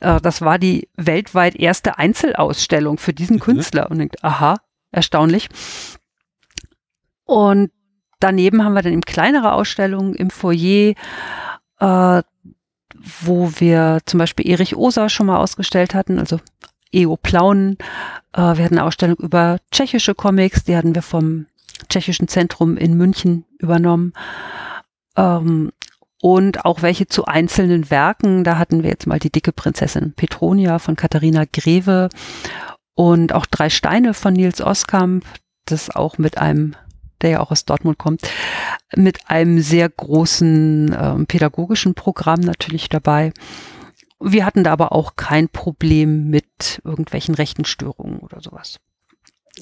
Äh, das war die weltweit erste Einzelausstellung für diesen mhm. Künstler und denkt, aha, erstaunlich. Und daneben haben wir dann eben kleinere Ausstellungen im Foyer, äh, wo wir zum Beispiel Erich Oser schon mal ausgestellt hatten, also EO Plaunen. Äh, wir hatten eine Ausstellung über tschechische Comics, die hatten wir vom Tschechischen Zentrum in München übernommen. Ähm, und auch welche zu einzelnen Werken. Da hatten wir jetzt mal die dicke Prinzessin Petronia von Katharina Greve und auch drei Steine von Nils Oskamp, das auch mit einem, der ja auch aus Dortmund kommt, mit einem sehr großen ähm, pädagogischen Programm natürlich dabei. Wir hatten da aber auch kein Problem mit irgendwelchen rechten Störungen oder sowas.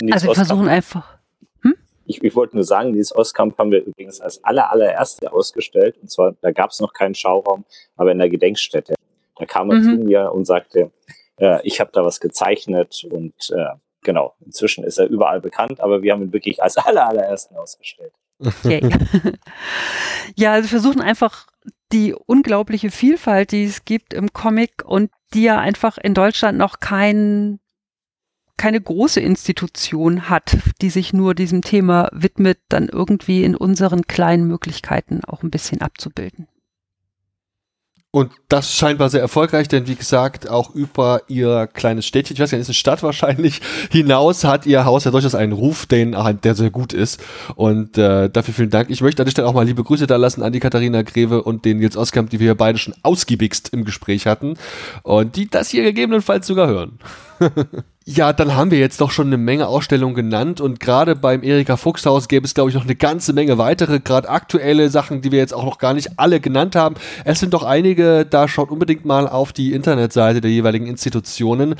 Nils also wir Oskamp. versuchen einfach. Hm? Ich, ich, wollte nur sagen, dieses Oskamp haben wir übrigens als aller, allererste ausgestellt. Und zwar, da gab es noch keinen Schauraum, aber in der Gedenkstätte. Da kam er mhm. zu mir und sagte, äh, ich habe da was gezeichnet und äh, genau, inzwischen ist er überall bekannt, aber wir haben ihn wirklich als aller, allerersten ausgestellt. Okay. ja, also wir versuchen einfach die unglaubliche Vielfalt, die es gibt im Comic und die ja einfach in Deutschland noch kein, keine große Institution hat, die sich nur diesem Thema widmet, dann irgendwie in unseren kleinen Möglichkeiten auch ein bisschen abzubilden. Und das scheinbar sehr erfolgreich, denn wie gesagt, auch über ihr kleines Städtchen, ich weiß gar nicht, ist eine Stadt wahrscheinlich, hinaus hat ihr Haus ja durchaus einen Ruf, den, der sehr gut ist. Und äh, dafür vielen Dank. Ich möchte an der Stelle auch mal liebe Grüße da lassen an die Katharina Greve und den Nils Oskamp, die wir hier beide schon ausgiebigst im Gespräch hatten und die das hier gegebenenfalls sogar hören. Ja, dann haben wir jetzt doch schon eine Menge Ausstellungen genannt und gerade beim Erika Fuchshaus gäbe es, glaube ich, noch eine ganze Menge weitere, gerade aktuelle Sachen, die wir jetzt auch noch gar nicht alle genannt haben. Es sind doch einige, da schaut unbedingt mal auf die Internetseite der jeweiligen Institutionen,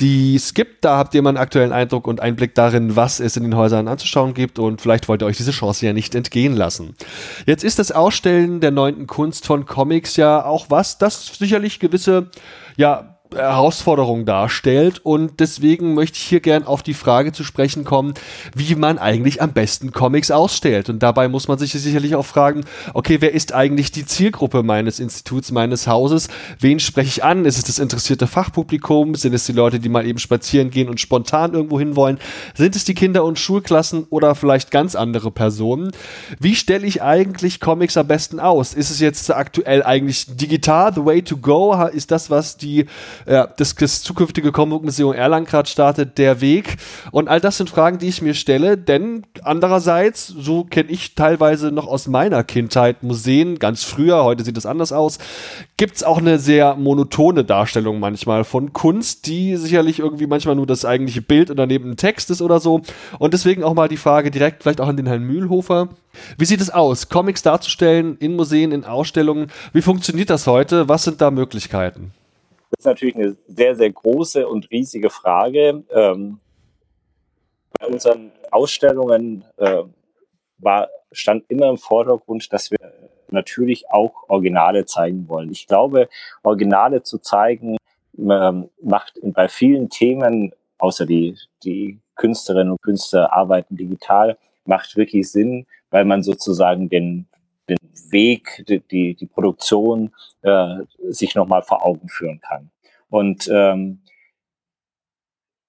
die gibt. Da habt ihr mal einen aktuellen Eindruck und Einblick darin, was es in den Häusern anzuschauen gibt und vielleicht wollt ihr euch diese Chance ja nicht entgehen lassen. Jetzt ist das Ausstellen der neunten Kunst von Comics ja auch was, das sicherlich gewisse, ja, Herausforderung darstellt. Und deswegen möchte ich hier gern auf die Frage zu sprechen kommen, wie man eigentlich am besten Comics ausstellt. Und dabei muss man sich sicherlich auch fragen, okay, wer ist eigentlich die Zielgruppe meines Instituts, meines Hauses, wen spreche ich an, ist es das interessierte Fachpublikum, sind es die Leute, die mal eben spazieren gehen und spontan irgendwo hin wollen, sind es die Kinder und Schulklassen oder vielleicht ganz andere Personen, wie stelle ich eigentlich Comics am besten aus, ist es jetzt aktuell eigentlich digital, the way to go, ist das, was die ja, das, das zukünftige Comic Museum Erlangen gerade startet, der Weg. Und all das sind Fragen, die ich mir stelle, denn andererseits, so kenne ich teilweise noch aus meiner Kindheit Museen, ganz früher, heute sieht es anders aus, gibt es auch eine sehr monotone Darstellung manchmal von Kunst, die sicherlich irgendwie manchmal nur das eigentliche Bild und daneben ein Text ist oder so. Und deswegen auch mal die Frage direkt vielleicht auch an den Herrn Mühlhofer. Wie sieht es aus, Comics darzustellen in Museen, in Ausstellungen? Wie funktioniert das heute? Was sind da Möglichkeiten? Das ist natürlich eine sehr, sehr große und riesige Frage. Ähm, bei unseren Ausstellungen äh, war, stand immer im Vordergrund, dass wir natürlich auch Originale zeigen wollen. Ich glaube, Originale zu zeigen ähm, macht bei vielen Themen, außer die, die Künstlerinnen und Künstler arbeiten digital, macht wirklich Sinn, weil man sozusagen den, den Weg, die, die, Produktion äh, sich nochmal vor Augen führen kann. Und ähm,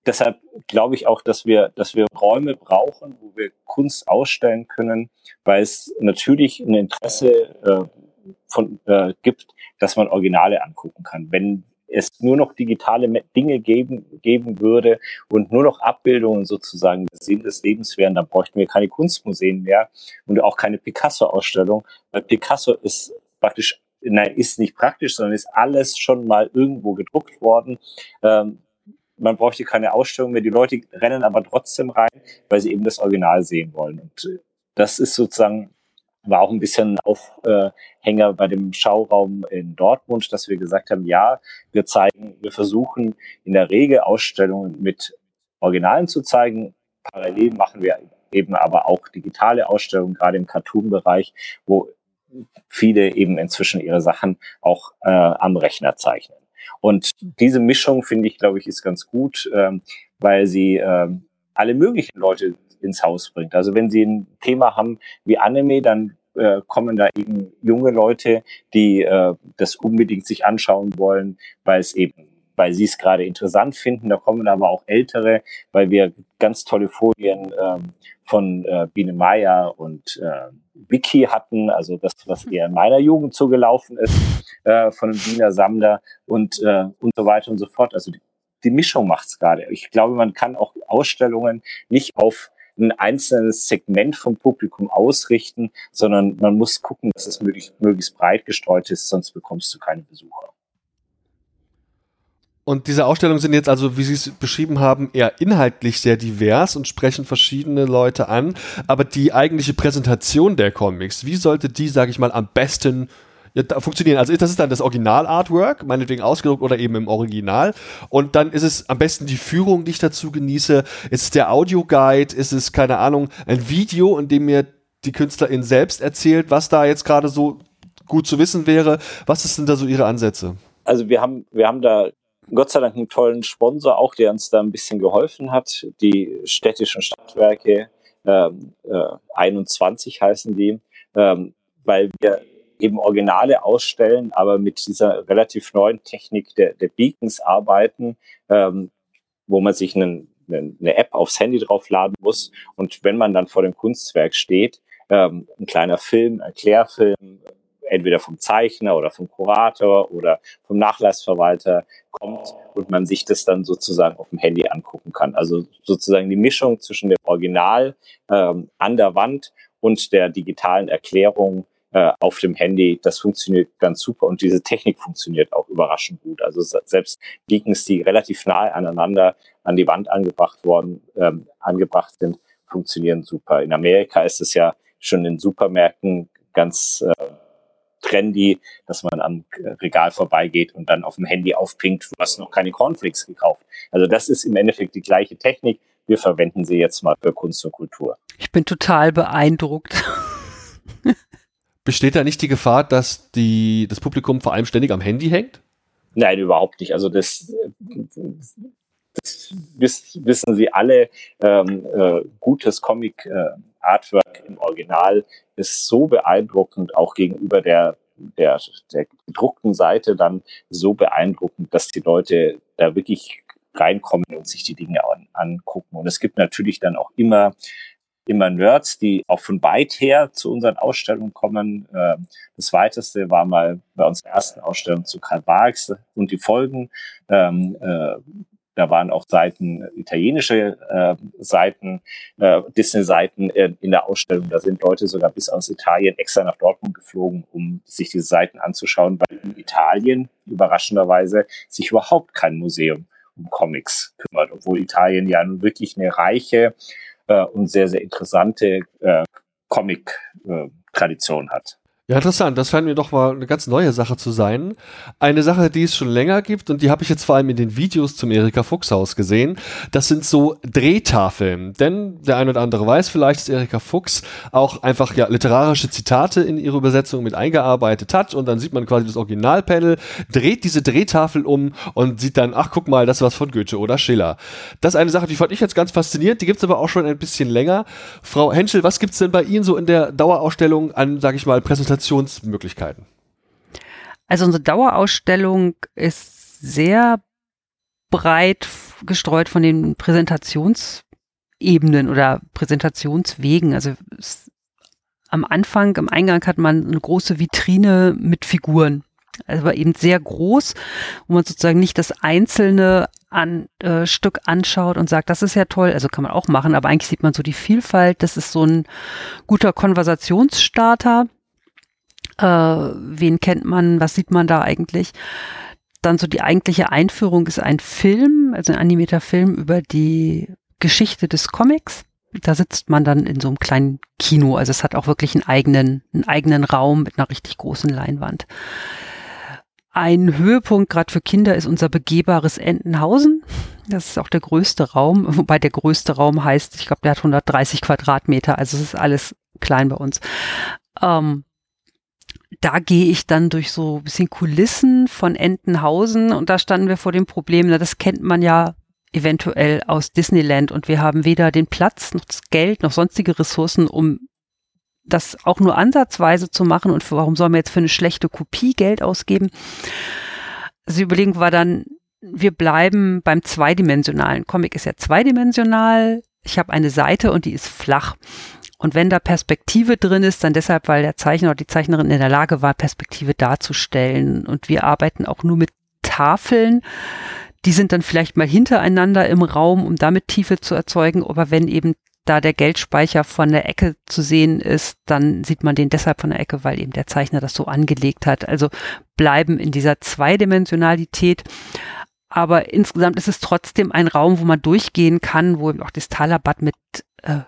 deshalb glaube ich auch, dass wir, dass wir Räume brauchen, wo wir Kunst ausstellen können, weil es natürlich ein Interesse äh, von, äh, gibt, dass man Originale angucken kann. Wenn es nur noch digitale Dinge geben, geben würde und nur noch Abbildungen sozusagen des Lebens wären, dann bräuchten wir keine Kunstmuseen mehr und auch keine Picasso-Ausstellung, weil Picasso ist praktisch, nein, ist nicht praktisch, sondern ist alles schon mal irgendwo gedruckt worden. Ähm, man bräuchte keine Ausstellung mehr. Die Leute rennen aber trotzdem rein, weil sie eben das Original sehen wollen. Und äh, das ist sozusagen war auch ein bisschen Aufhänger bei dem Schauraum in Dortmund, dass wir gesagt haben, ja, wir zeigen, wir versuchen in der Regel Ausstellungen mit Originalen zu zeigen. Parallel machen wir eben aber auch digitale Ausstellungen, gerade im Cartoon-Bereich, wo viele eben inzwischen ihre Sachen auch äh, am Rechner zeichnen. Und diese Mischung finde ich, glaube ich, ist ganz gut, ähm, weil sie ähm, alle möglichen Leute ins Haus bringt. Also wenn Sie ein Thema haben wie Anime, dann äh, kommen da eben junge Leute, die äh, das unbedingt sich anschauen wollen, weil es eben weil sie es gerade interessant finden. Da kommen aber auch Ältere, weil wir ganz tolle Folien ähm, von äh, Biene Meier und äh, Wiki hatten, also das, was eher in meiner Jugend so gelaufen ist, äh, von dem Wiener Sammler und, äh, und so weiter und so fort. Also die, die Mischung macht's gerade. Ich glaube, man kann auch Ausstellungen nicht auf ein einzelnes Segment vom Publikum ausrichten, sondern man muss gucken, dass es möglichst, möglichst breit gestreut ist, sonst bekommst du keine Besucher. Und diese Ausstellungen sind jetzt also, wie Sie es beschrieben haben, eher inhaltlich sehr divers und sprechen verschiedene Leute an. Aber die eigentliche Präsentation der Comics, wie sollte die, sage ich mal, am besten ja, funktionieren? Also das ist dann das Original-Artwork, meinetwegen ausgedruckt oder eben im Original. Und dann ist es am besten die Führung, die ich dazu genieße. Ist es der Audioguide? Ist es, keine Ahnung, ein Video, in dem mir die Künstlerin selbst erzählt, was da jetzt gerade so gut zu wissen wäre? Was sind da so Ihre Ansätze? Also wir haben, wir haben da Gott sei Dank einen tollen Sponsor auch, der uns da ein bisschen geholfen hat. Die städtischen Stadtwerke ähm, äh, 21 heißen die, ähm, weil wir eben Originale ausstellen, aber mit dieser relativ neuen Technik der, der Beacons arbeiten, ähm, wo man sich einen, eine App aufs Handy draufladen muss. Und wenn man dann vor dem Kunstwerk steht, ähm, ein kleiner Film, Erklärfilm, entweder vom Zeichner oder vom Kurator oder vom Nachlassverwalter kommt und man sich das dann sozusagen auf dem Handy angucken kann. Also sozusagen die Mischung zwischen dem Original ähm, an der Wand und der digitalen Erklärung äh, auf dem Handy, das funktioniert ganz super und diese Technik funktioniert auch überraschend gut. Also selbst Beacons, die relativ nahe aneinander an die Wand angebracht worden, ähm, angebracht sind, funktionieren super. In Amerika ist es ja schon in Supermärkten ganz äh, trendy, dass man am Regal vorbeigeht und dann auf dem Handy aufpinkt, du hast noch keine Cornflakes gekauft. Also das ist im Endeffekt die gleiche Technik. Wir verwenden sie jetzt mal für Kunst und Kultur. Ich bin total beeindruckt. Besteht da nicht die Gefahr, dass die, das Publikum vor allem ständig am Handy hängt? Nein, überhaupt nicht. Also das, das wissen Sie alle. Ähm, äh, gutes Comic äh, im Original ist so beeindruckend, auch gegenüber der, der, der gedruckten Seite dann so beeindruckend, dass die Leute da wirklich reinkommen und sich die Dinge an, angucken. Und es gibt natürlich dann auch immer immer Nerds, die auch von weit her zu unseren Ausstellungen kommen. Ähm, das weiteste war mal bei unserer ersten Ausstellung zu Karl Barks und die Folgen. Ähm, äh, da waren auch Seiten, italienische äh, Seiten, äh, Disney-Seiten äh, in der Ausstellung. Da sind Leute sogar bis aus Italien extra nach Dortmund geflogen, um sich diese Seiten anzuschauen, weil in Italien überraschenderweise sich überhaupt kein Museum um Comics kümmert, obwohl Italien ja nun wirklich eine reiche äh, und sehr, sehr interessante äh, Comic-Tradition hat. Ja, interessant. Das scheint mir doch mal eine ganz neue Sache zu sein. Eine Sache, die es schon länger gibt und die habe ich jetzt vor allem in den Videos zum Erika Fuchs Haus gesehen. Das sind so Drehtafeln. Denn der eine oder andere weiß vielleicht, dass Erika Fuchs auch einfach ja literarische Zitate in ihre Übersetzung mit eingearbeitet hat und dann sieht man quasi das Originalpanel, dreht diese Drehtafel um und sieht dann, ach guck mal, das was von Goethe oder Schiller. Das ist eine Sache, die fand ich jetzt ganz faszinierend. Die gibt's aber auch schon ein bisschen länger. Frau Henschel, was gibt's denn bei Ihnen so in der Dauerausstellung an, sage ich mal, Präsentationen Präsentationsmöglichkeiten? Also unsere Dauerausstellung ist sehr breit gestreut von den Präsentationsebenen oder Präsentationswegen. Also es, am Anfang, im Eingang hat man eine große Vitrine mit Figuren. Also war eben sehr groß, wo man sozusagen nicht das einzelne an, äh, Stück anschaut und sagt, das ist ja toll, also kann man auch machen, aber eigentlich sieht man so die Vielfalt. Das ist so ein guter Konversationsstarter äh, wen kennt man, was sieht man da eigentlich. Dann so die eigentliche Einführung ist ein Film, also ein animierter Film über die Geschichte des Comics. Da sitzt man dann in so einem kleinen Kino. Also es hat auch wirklich einen eigenen, einen eigenen Raum mit einer richtig großen Leinwand. Ein Höhepunkt gerade für Kinder ist unser begehbares Entenhausen. Das ist auch der größte Raum, wobei der größte Raum heißt, ich glaube, der hat 130 Quadratmeter, also es ist alles klein bei uns. Ähm, da gehe ich dann durch so ein bisschen Kulissen von Entenhausen und da standen wir vor dem Problem, na, das kennt man ja eventuell aus Disneyland und wir haben weder den Platz noch das Geld noch sonstige Ressourcen, um das auch nur ansatzweise zu machen und für, warum sollen wir jetzt für eine schlechte Kopie Geld ausgeben? Also die Überlegung war dann, wir bleiben beim zweidimensionalen. Comic ist ja zweidimensional. Ich habe eine Seite und die ist flach. Und wenn da Perspektive drin ist, dann deshalb, weil der Zeichner oder die Zeichnerin in der Lage war, Perspektive darzustellen. Und wir arbeiten auch nur mit Tafeln. Die sind dann vielleicht mal hintereinander im Raum, um damit Tiefe zu erzeugen. Aber wenn eben da der Geldspeicher von der Ecke zu sehen ist, dann sieht man den deshalb von der Ecke, weil eben der Zeichner das so angelegt hat. Also bleiben in dieser Zweidimensionalität. Aber insgesamt ist es trotzdem ein Raum, wo man durchgehen kann, wo eben auch das Talerbad mit äh,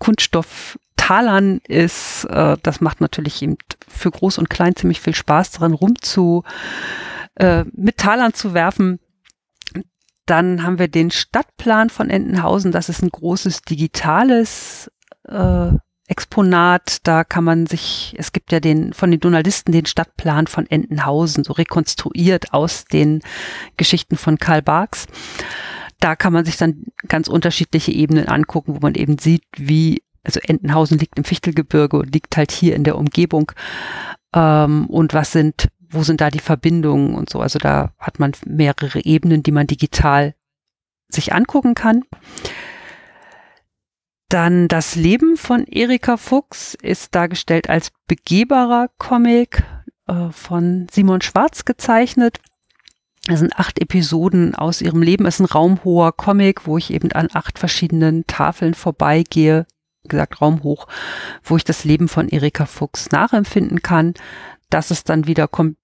Kunststofftalern ist. Äh, das macht natürlich eben für Groß und Klein ziemlich viel Spaß daran, rumzu äh, mit Talern zu werfen. Dann haben wir den Stadtplan von Entenhausen. Das ist ein großes digitales äh, Exponat. Da kann man sich, es gibt ja den von den Journalisten den Stadtplan von Entenhausen, so rekonstruiert aus den Geschichten von Karl Barks. Da kann man sich dann ganz unterschiedliche Ebenen angucken, wo man eben sieht, wie, also Entenhausen liegt im Fichtelgebirge und liegt halt hier in der Umgebung. Ähm, und was sind wo sind da die Verbindungen und so. Also da hat man mehrere Ebenen, die man digital sich angucken kann. Dann das Leben von Erika Fuchs ist dargestellt als begehbarer Comic äh, von Simon Schwarz gezeichnet. Es sind acht Episoden aus ihrem Leben. Es ist ein raumhoher Comic, wo ich eben an acht verschiedenen Tafeln vorbeigehe, wie gesagt raumhoch, wo ich das Leben von Erika Fuchs nachempfinden kann. Das ist dann wieder kom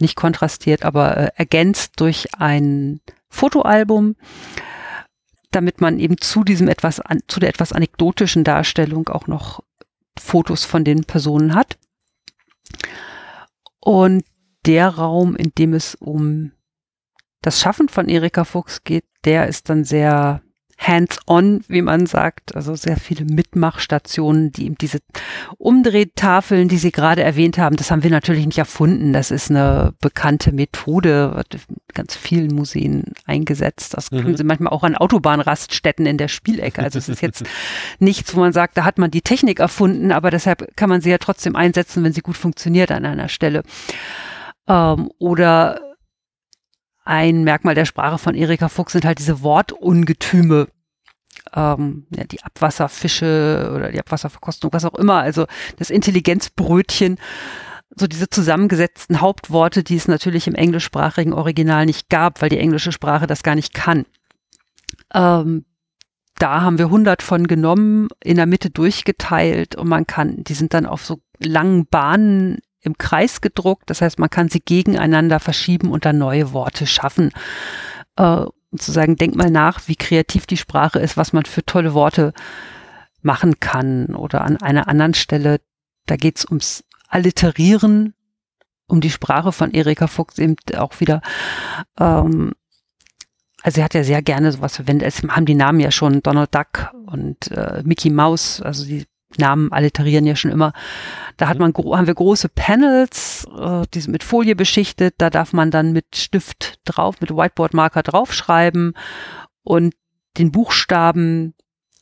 nicht kontrastiert, aber äh, ergänzt durch ein Fotoalbum, damit man eben zu diesem etwas, an, zu der etwas anekdotischen Darstellung auch noch Fotos von den Personen hat. Und der Raum, in dem es um das Schaffen von Erika Fuchs geht, der ist dann sehr hands-on, wie man sagt, also sehr viele Mitmachstationen, die eben diese Umdrehtafeln, die Sie gerade erwähnt haben, das haben wir natürlich nicht erfunden. Das ist eine bekannte Methode, wird in ganz vielen Museen eingesetzt. Das können mhm. Sie manchmal auch an Autobahnraststätten in der Spielecke. Also es ist jetzt nichts, wo man sagt, da hat man die Technik erfunden, aber deshalb kann man sie ja trotzdem einsetzen, wenn sie gut funktioniert an einer Stelle. Ähm, oder ein Merkmal der Sprache von Erika Fuchs sind halt diese Wortungetüme. Ähm, ja, die Abwasserfische oder die Abwasserverkostung, was auch immer, also das Intelligenzbrötchen, so diese zusammengesetzten Hauptworte, die es natürlich im englischsprachigen Original nicht gab, weil die englische Sprache das gar nicht kann. Ähm, da haben wir 100 von genommen, in der Mitte durchgeteilt und man kann, die sind dann auf so langen Bahnen im Kreis gedruckt. Das heißt, man kann sie gegeneinander verschieben und dann neue Worte schaffen. Äh, und zu sagen, denk mal nach, wie kreativ die Sprache ist, was man für tolle Worte machen kann. Oder an einer anderen Stelle, da geht es ums Alliterieren, um die Sprache von Erika Fuchs eben auch wieder. Ähm, also sie hat ja sehr gerne sowas verwendet. Es haben die Namen ja schon Donald Duck und äh, Mickey Mouse, also die Namen alliterieren ja schon immer. Da hat mhm. man, haben wir große Panels, äh, die sind mit Folie beschichtet. Da darf man dann mit Stift drauf, mit Whiteboard-Marker draufschreiben und den Buchstaben,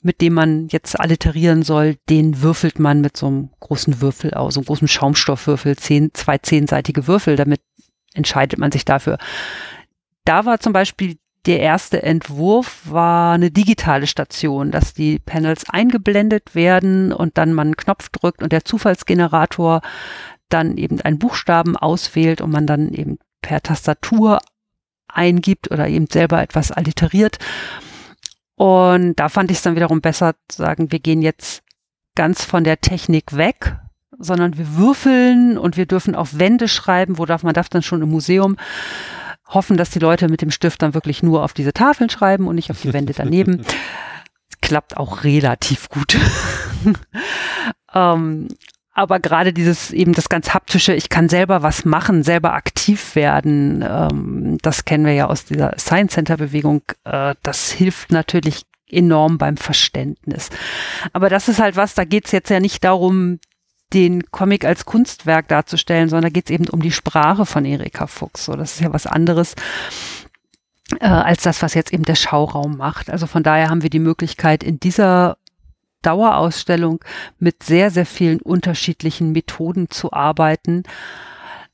mit dem man jetzt alliterieren soll, den würfelt man mit so einem großen Würfel aus, so einem großen Schaumstoffwürfel, zehn, zwei zehnseitige Würfel. Damit entscheidet man sich dafür. Da war zum Beispiel der erste Entwurf war eine digitale Station, dass die Panels eingeblendet werden und dann man einen Knopf drückt und der Zufallsgenerator dann eben einen Buchstaben auswählt und man dann eben per Tastatur eingibt oder eben selber etwas alliteriert. Und da fand ich es dann wiederum besser zu sagen, wir gehen jetzt ganz von der Technik weg, sondern wir würfeln und wir dürfen auf Wände schreiben, wo darf man darf dann schon im Museum hoffen, dass die Leute mit dem Stift dann wirklich nur auf diese Tafeln schreiben und nicht auf die Wände daneben. klappt auch relativ gut. ähm, aber gerade dieses eben das ganz haptische, ich kann selber was machen, selber aktiv werden, ähm, das kennen wir ja aus dieser Science Center Bewegung, äh, das hilft natürlich enorm beim Verständnis. Aber das ist halt was, da geht's jetzt ja nicht darum, den Comic als Kunstwerk darzustellen, sondern da geht's eben um die Sprache von Erika Fuchs. So, das ist ja was anderes äh, als das, was jetzt eben der Schauraum macht. Also von daher haben wir die Möglichkeit, in dieser Dauerausstellung mit sehr, sehr vielen unterschiedlichen Methoden zu arbeiten.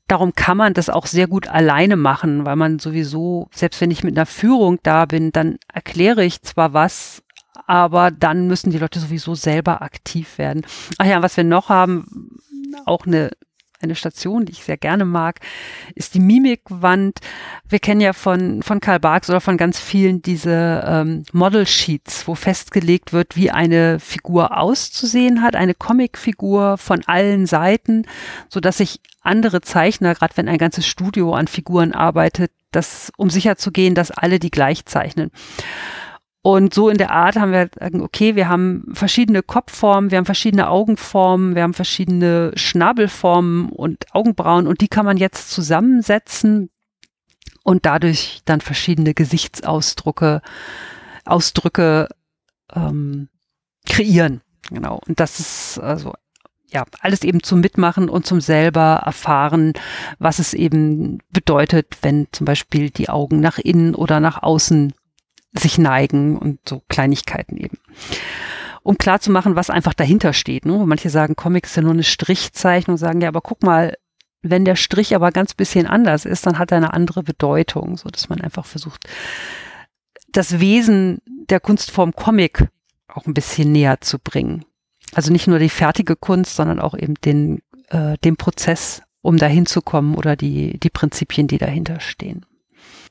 Darum kann man das auch sehr gut alleine machen, weil man sowieso, selbst wenn ich mit einer Führung da bin, dann erkläre ich zwar was, aber dann müssen die Leute sowieso selber aktiv werden. Ach ja, was wir noch haben, auch eine eine Station, die ich sehr gerne mag, ist die Mimikwand. Wir kennen ja von, von Karl Barks oder von ganz vielen diese ähm, Model Sheets, wo festgelegt wird, wie eine Figur auszusehen hat, eine Comicfigur von allen Seiten, so dass sich andere Zeichner, gerade wenn ein ganzes Studio an Figuren arbeitet, das, um sicher zu gehen, dass alle die gleich zeichnen. Und so in der Art haben wir gesagt, okay, wir haben verschiedene Kopfformen, wir haben verschiedene Augenformen, wir haben verschiedene Schnabelformen und Augenbrauen und die kann man jetzt zusammensetzen und dadurch dann verschiedene Gesichtsausdrücke, Ausdrücke ähm, kreieren. Genau. Und das ist also ja, alles eben zum Mitmachen und zum selber erfahren, was es eben bedeutet, wenn zum Beispiel die Augen nach innen oder nach außen sich neigen und so Kleinigkeiten eben. Um klar zu machen, was einfach dahinter steht. Ne? Manche sagen, Comics ist ja nur eine Strichzeichnung, sagen ja, aber guck mal, wenn der Strich aber ganz bisschen anders ist, dann hat er eine andere Bedeutung, so dass man einfach versucht, das Wesen der Kunstform Comic auch ein bisschen näher zu bringen. Also nicht nur die fertige Kunst, sondern auch eben den, äh, den Prozess, um dahin zu kommen oder die, die Prinzipien, die dahinter stehen.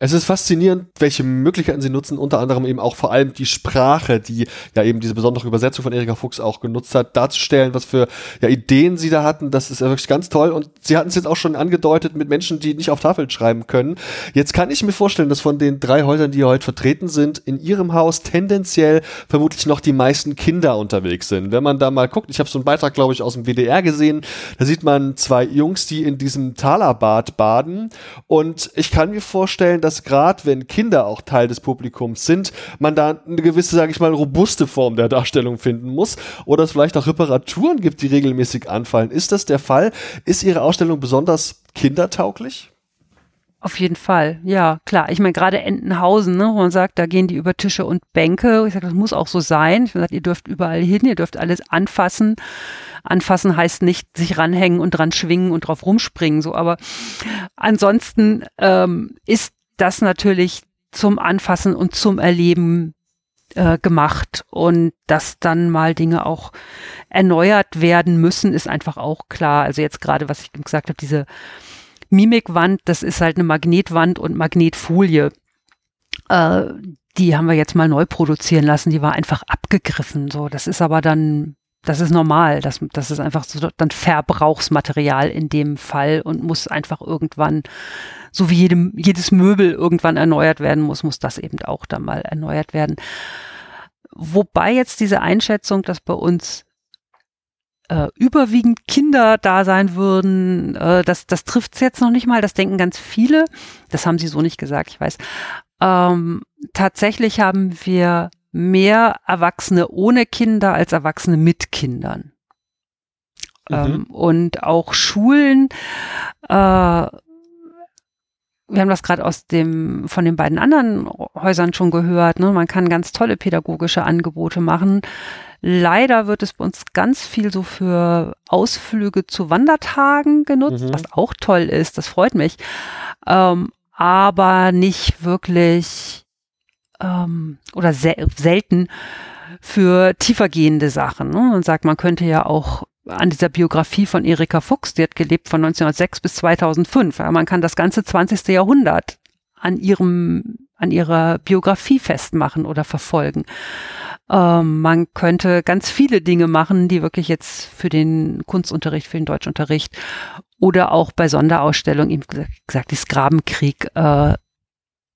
Es ist faszinierend, welche Möglichkeiten sie nutzen, unter anderem eben auch vor allem die Sprache, die ja eben diese besondere Übersetzung von Erika Fuchs auch genutzt hat, darzustellen, was für ja, Ideen sie da hatten. Das ist ja wirklich ganz toll. Und sie hatten es jetzt auch schon angedeutet mit Menschen, die nicht auf Tafeln schreiben können. Jetzt kann ich mir vorstellen, dass von den drei Häusern, die hier heute vertreten sind, in ihrem Haus tendenziell vermutlich noch die meisten Kinder unterwegs sind. Wenn man da mal guckt, ich habe so einen Beitrag, glaube ich, aus dem WDR gesehen, da sieht man zwei Jungs, die in diesem Talabad baden. Und ich kann mir vorstellen, dass dass gerade wenn Kinder auch Teil des Publikums sind, man da eine gewisse, sage ich mal, robuste Form der Darstellung finden muss oder es vielleicht auch Reparaturen gibt, die regelmäßig anfallen. Ist das der Fall? Ist Ihre Ausstellung besonders kindertauglich? Auf jeden Fall, ja, klar. Ich meine, gerade Entenhausen, ne, wo man sagt, da gehen die über Tische und Bänke. Ich sage, das muss auch so sein. Ich sage, ihr dürft überall hin, ihr dürft alles anfassen. Anfassen heißt nicht sich ranhängen und dran schwingen und drauf rumspringen, so. Aber ansonsten ähm, ist das natürlich zum Anfassen und zum Erleben äh, gemacht. Und dass dann mal Dinge auch erneuert werden müssen, ist einfach auch klar. Also jetzt gerade, was ich gesagt habe, diese Mimikwand, das ist halt eine Magnetwand und Magnetfolie. Äh, die haben wir jetzt mal neu produzieren lassen. Die war einfach abgegriffen. So, das ist aber dann das ist normal. Das, das ist einfach so dann Verbrauchsmaterial in dem Fall und muss einfach irgendwann, so wie jedem, jedes Möbel irgendwann erneuert werden muss, muss das eben auch dann mal erneuert werden. Wobei jetzt diese Einschätzung, dass bei uns äh, überwiegend Kinder da sein würden, äh, das, das trifft es jetzt noch nicht mal. Das denken ganz viele. Das haben sie so nicht gesagt, ich weiß. Ähm, tatsächlich haben wir mehr Erwachsene ohne Kinder als Erwachsene mit Kindern. Mhm. Ähm, und auch Schulen, äh, wir haben das gerade aus dem, von den beiden anderen Häusern schon gehört, ne? man kann ganz tolle pädagogische Angebote machen. Leider wird es bei uns ganz viel so für Ausflüge zu Wandertagen genutzt, mhm. was auch toll ist, das freut mich. Ähm, aber nicht wirklich ähm, oder se selten für tiefergehende Sachen. Ne? Man sagt, man könnte ja auch an dieser Biografie von Erika Fuchs, die hat gelebt von 1906 bis 2005. Ja, man kann das ganze 20. Jahrhundert an ihrem, an ihrer Biografie festmachen oder verfolgen. Ähm, man könnte ganz viele Dinge machen, die wirklich jetzt für den Kunstunterricht, für den Deutschunterricht oder auch bei Sonderausstellungen, eben gesagt, die Sklavenkrieg, äh,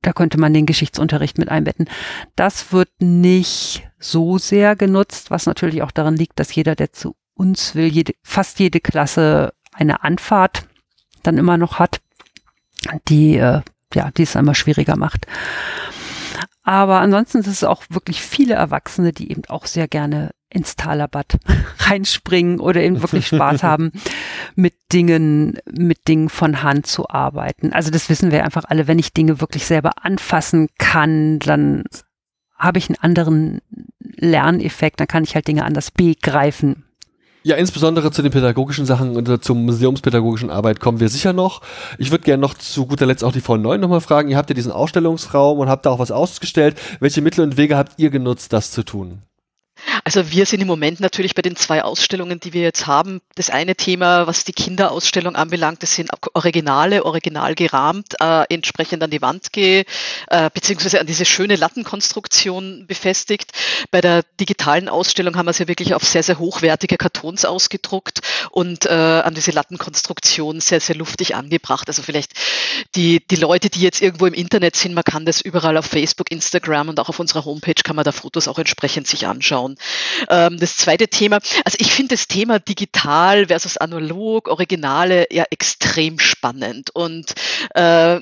da könnte man den Geschichtsunterricht mit einbetten. Das wird nicht so sehr genutzt, was natürlich auch daran liegt, dass jeder, der zu uns will, jede, fast jede Klasse eine Anfahrt dann immer noch hat, die, äh, ja, die es einmal schwieriger macht. Aber ansonsten ist es auch wirklich viele Erwachsene, die eben auch sehr gerne ins Talerbad reinspringen oder eben wirklich Spaß haben, mit Dingen, mit Dingen von Hand zu arbeiten. Also das wissen wir einfach alle. Wenn ich Dinge wirklich selber anfassen kann, dann habe ich einen anderen Lerneffekt, dann kann ich halt Dinge anders begreifen. Ja, insbesondere zu den pädagogischen Sachen und zur museumspädagogischen Arbeit kommen wir sicher noch. Ich würde gerne noch zu guter Letzt auch die Frau Neun nochmal fragen. Ihr habt ja diesen Ausstellungsraum und habt da auch was ausgestellt. Welche Mittel und Wege habt ihr genutzt, das zu tun? Also wir sind im Moment natürlich bei den zwei Ausstellungen, die wir jetzt haben. Das eine Thema, was die Kinderausstellung anbelangt, das sind Originale, original gerahmt, äh, entsprechend an die Wand gehe, äh, beziehungsweise an diese schöne Lattenkonstruktion befestigt. Bei der digitalen Ausstellung haben wir es ja wirklich auf sehr, sehr hochwertige Kartons ausgedruckt und äh, an diese Lattenkonstruktion sehr, sehr luftig angebracht. Also vielleicht die, die Leute, die jetzt irgendwo im Internet sind, man kann das überall auf Facebook, Instagram und auch auf unserer Homepage kann man da Fotos auch entsprechend sich anschauen. Ähm, das zweite Thema, also ich finde das Thema digital versus analog, Originale ja extrem spannend. Und äh,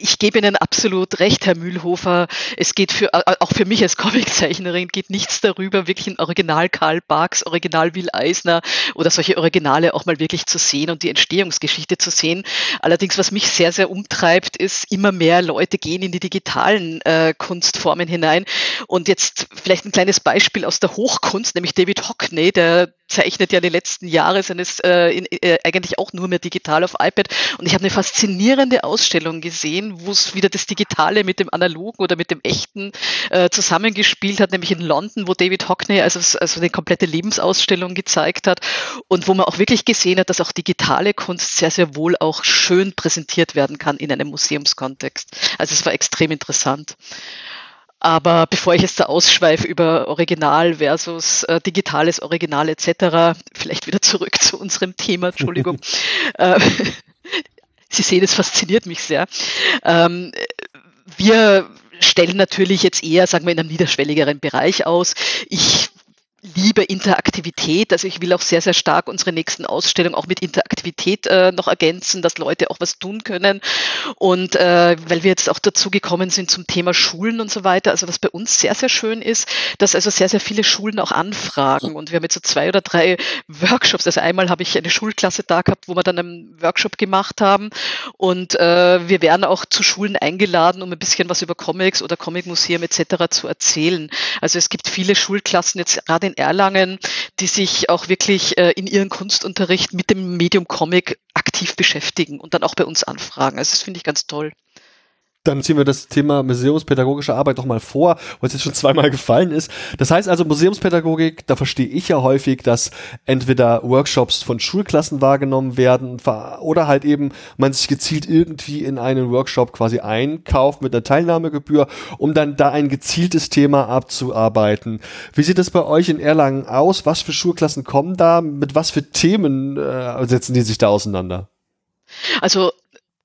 ich gebe Ihnen absolut recht, Herr Mühlhofer. Es geht für, auch für mich als Comiczeichnerin geht nichts darüber, wirklich ein Original Karl Barks, Original Will Eisner oder solche Originale auch mal wirklich zu sehen und die Entstehungsgeschichte zu sehen. Allerdings, was mich sehr, sehr umtreibt, ist, immer mehr Leute gehen in die digitalen äh, Kunstformen hinein. Und jetzt vielleicht ein kleines Beispiel aus der Hochkunst, nämlich David Hockney, der zeichnet ja die letzten Jahre seines äh, in, äh, eigentlich auch nur mehr digital auf iPad. Und ich habe eine faszinierende Ausstellung gesehen, wo es wieder das Digitale mit dem Analogen oder mit dem Echten äh, zusammengespielt hat, nämlich in London, wo David Hockney also, also eine komplette Lebensausstellung gezeigt hat und wo man auch wirklich gesehen hat, dass auch digitale Kunst sehr, sehr wohl auch schön präsentiert werden kann in einem Museumskontext. Also es war extrem interessant. Aber bevor ich jetzt da ausschweife über Original versus äh, digitales Original etc., vielleicht wieder zurück zu unserem Thema, Entschuldigung. äh, Sie sehen, es fasziniert mich sehr. Ähm, wir stellen natürlich jetzt eher, sagen wir, in einem niederschwelligeren Bereich aus. Ich liebe Interaktivität. Also ich will auch sehr, sehr stark unsere nächsten Ausstellungen auch mit Interaktivität äh, noch ergänzen, dass Leute auch was tun können. Und äh, weil wir jetzt auch dazu gekommen sind zum Thema Schulen und so weiter, also was bei uns sehr, sehr schön ist, dass also sehr, sehr viele Schulen auch anfragen. Und wir haben jetzt so zwei oder drei Workshops. Also einmal habe ich eine Schulklasse da gehabt, wo wir dann einen Workshop gemacht haben. Und äh, wir werden auch zu Schulen eingeladen, um ein bisschen was über Comics oder Comicmuseum etc. zu erzählen. Also es gibt viele Schulklassen jetzt gerade in Erlangen, die sich auch wirklich äh, in ihren Kunstunterricht mit dem Medium Comic aktiv beschäftigen und dann auch bei uns anfragen. Also das finde ich ganz toll. Dann ziehen wir das Thema museumspädagogische Arbeit noch mal vor, weil es jetzt schon zweimal gefallen ist. Das heißt also Museumspädagogik, da verstehe ich ja häufig, dass entweder Workshops von Schulklassen wahrgenommen werden oder halt eben man sich gezielt irgendwie in einen Workshop quasi einkauft mit einer Teilnahmegebühr, um dann da ein gezieltes Thema abzuarbeiten. Wie sieht es bei euch in Erlangen aus? Was für Schulklassen kommen da? Mit was für Themen äh, setzen die sich da auseinander? Also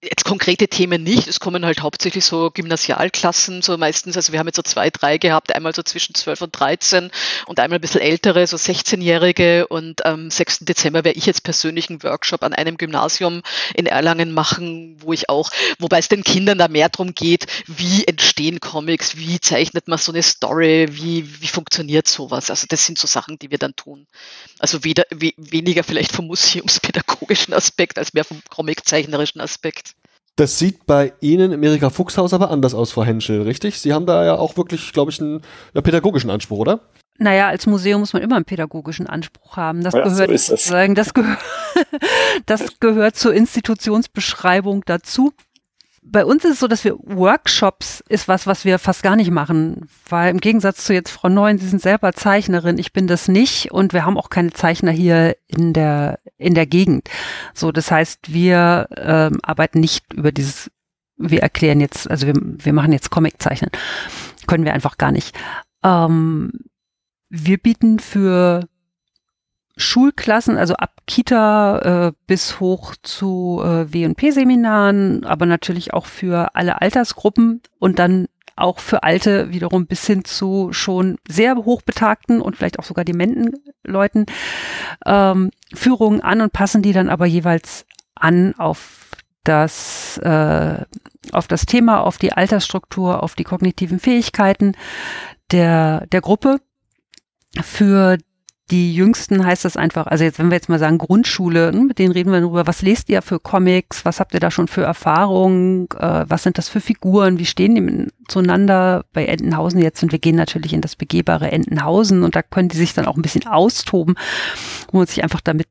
Jetzt konkrete Themen nicht. Es kommen halt hauptsächlich so Gymnasialklassen, so meistens, also wir haben jetzt so zwei, drei gehabt, einmal so zwischen 12 und 13 und einmal ein bisschen ältere, so 16-Jährige und am 6. Dezember werde ich jetzt persönlich einen Workshop an einem Gymnasium in Erlangen machen, wo ich auch, wobei es den Kindern da mehr darum geht, wie entstehen Comics, wie zeichnet man so eine Story, wie, wie funktioniert sowas. Also das sind so Sachen, die wir dann tun. Also weder, we, weniger vielleicht vom museumspädagogischen Aspekt als mehr vom comiczeichnerischen Aspekt. Das sieht bei Ihnen im Erika Fuchshaus aber anders aus, Frau Henschel, richtig? Sie haben da ja auch wirklich, glaube ich, einen ja, pädagogischen Anspruch, oder? Naja, als Museum muss man immer einen pädagogischen Anspruch haben. Das ja, gehört, so sagen, das, gehört das gehört zur Institutionsbeschreibung dazu bei uns ist es so, dass wir Workshops ist was, was wir fast gar nicht machen, weil im Gegensatz zu jetzt Frau Neuen, Sie sind selber Zeichnerin, ich bin das nicht und wir haben auch keine Zeichner hier in der in der Gegend. So, das heißt, wir ähm, arbeiten nicht über dieses, wir erklären jetzt, also wir, wir machen jetzt Comiczeichnen, können wir einfach gar nicht. Ähm, wir bieten für Schulklassen, also ab Kita äh, bis hoch zu äh, W&P-Seminaren, aber natürlich auch für alle Altersgruppen und dann auch für Alte wiederum bis hin zu schon sehr hochbetagten und vielleicht auch sogar dementen Leuten ähm, Führungen an und passen die dann aber jeweils an auf das, äh, auf das Thema, auf die Altersstruktur, auf die kognitiven Fähigkeiten der, der Gruppe. Für die Jüngsten heißt das einfach, also jetzt, wenn wir jetzt mal sagen Grundschule, ne, mit denen reden wir darüber, was lest ihr für Comics, was habt ihr da schon für Erfahrungen, äh, was sind das für Figuren, wie stehen die zueinander? Bei Entenhausen jetzt und wir gehen natürlich in das begehbare Entenhausen und da können die sich dann auch ein bisschen austoben, wo man sich einfach damit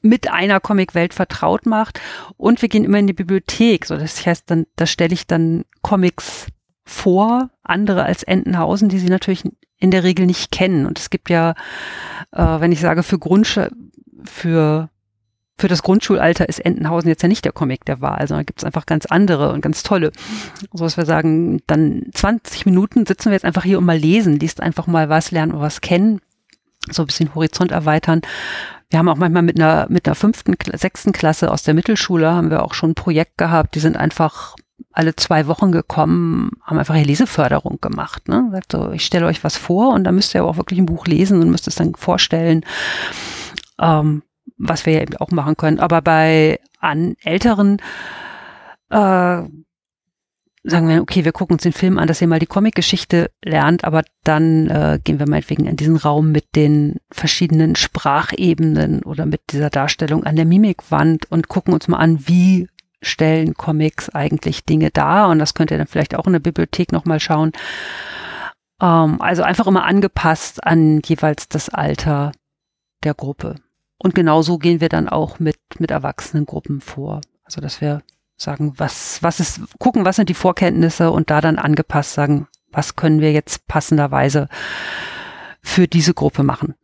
mit einer Comicwelt vertraut macht. Und wir gehen immer in die Bibliothek, so das heißt dann, da stelle ich dann Comics vor, andere als Entenhausen, die sie natürlich in der Regel nicht kennen. Und es gibt ja, äh, wenn ich sage, für Grundsch für für das Grundschulalter ist Entenhausen jetzt ja nicht der Comic der Wahl, sondern gibt es einfach ganz andere und ganz tolle. So dass wir sagen, dann 20 Minuten sitzen wir jetzt einfach hier und mal lesen, liest einfach mal was, lernen und was kennen, so ein bisschen Horizont erweitern. Wir haben auch manchmal mit einer, mit einer fünften, sechsten Klasse aus der Mittelschule haben wir auch schon ein Projekt gehabt, die sind einfach alle zwei Wochen gekommen, haben einfach eine Leseförderung gemacht. Ne? Sagt so, ich stelle euch was vor und dann müsst ihr aber auch wirklich ein Buch lesen und müsst es dann vorstellen, ähm, was wir ja eben auch machen können. Aber bei an älteren äh, sagen wir, okay, wir gucken uns den Film an, dass ihr mal die Comicgeschichte lernt, aber dann äh, gehen wir meinetwegen in diesen Raum mit den verschiedenen Sprachebenen oder mit dieser Darstellung an der Mimikwand und gucken uns mal an, wie stellen Comics eigentlich Dinge dar und das könnt ihr dann vielleicht auch in der Bibliothek nochmal schauen. Ähm, also einfach immer angepasst an jeweils das Alter der Gruppe. Und genauso gehen wir dann auch mit, mit Erwachsenengruppen vor. Also dass wir sagen, was, was ist, gucken, was sind die Vorkenntnisse und da dann angepasst sagen, was können wir jetzt passenderweise für diese Gruppe machen.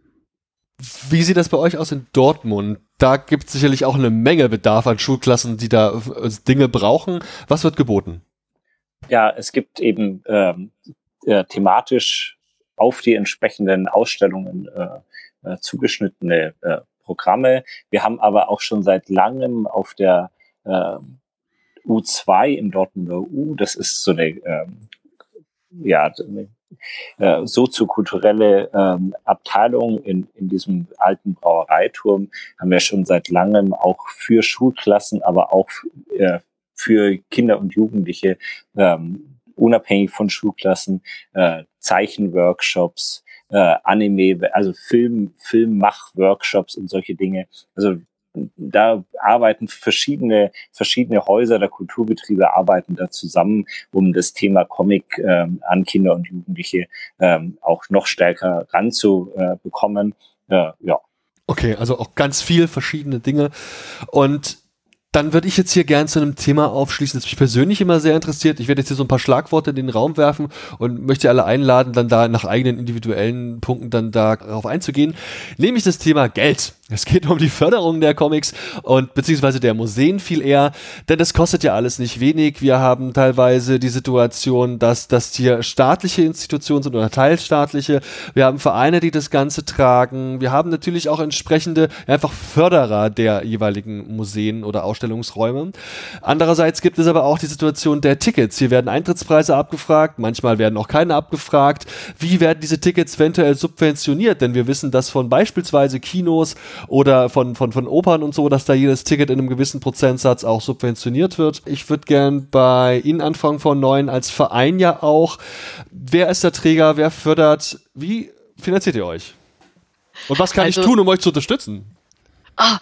Wie sieht das bei euch aus in Dortmund? Da gibt es sicherlich auch eine Menge Bedarf an Schulklassen, die da äh, Dinge brauchen. Was wird geboten? Ja, es gibt eben ähm, äh, thematisch auf die entsprechenden Ausstellungen äh, äh, zugeschnittene äh, Programme. Wir haben aber auch schon seit langem auf der äh, U2 im Dortmunder U, das ist so eine ähm, ja, äh, soziokulturelle ähm, Abteilung in, in diesem alten Brauereiturm haben wir schon seit langem auch für Schulklassen, aber auch äh, für Kinder und Jugendliche ähm, unabhängig von Schulklassen äh, Zeichenworkshops, äh, Anime, also Film, Filmmach-Workshops und solche Dinge. Also da arbeiten verschiedene, verschiedene Häuser der Kulturbetriebe arbeiten da zusammen, um das Thema Comic ähm, an Kinder und Jugendliche ähm, auch noch stärker ranzubekommen. Äh, ja. Okay, also auch ganz viel verschiedene Dinge. Und dann würde ich jetzt hier gern zu einem Thema aufschließen, das mich persönlich immer sehr interessiert. Ich werde jetzt hier so ein paar Schlagworte in den Raum werfen und möchte alle einladen, dann da nach eigenen individuellen Punkten dann darauf einzugehen. Nämlich das Thema Geld. Es geht um die Förderung der Comics und beziehungsweise der Museen viel eher, denn das kostet ja alles nicht wenig. Wir haben teilweise die Situation, dass das hier staatliche Institutionen sind oder teilstaatliche. Wir haben Vereine, die das Ganze tragen. Wir haben natürlich auch entsprechende einfach Förderer der jeweiligen Museen oder Ausstellungsräume. Andererseits gibt es aber auch die Situation der Tickets. Hier werden Eintrittspreise abgefragt, manchmal werden auch keine abgefragt. Wie werden diese Tickets eventuell subventioniert? Denn wir wissen, dass von beispielsweise Kinos oder von, von, von Opern und so, dass da jedes Ticket in einem gewissen Prozentsatz auch subventioniert wird. Ich würde gern bei Ihnen anfangen von neuen als Verein ja auch. Wer ist der Träger? Wer fördert? Wie finanziert ihr euch? Und was kann also, ich tun, um euch zu unterstützen? Ah,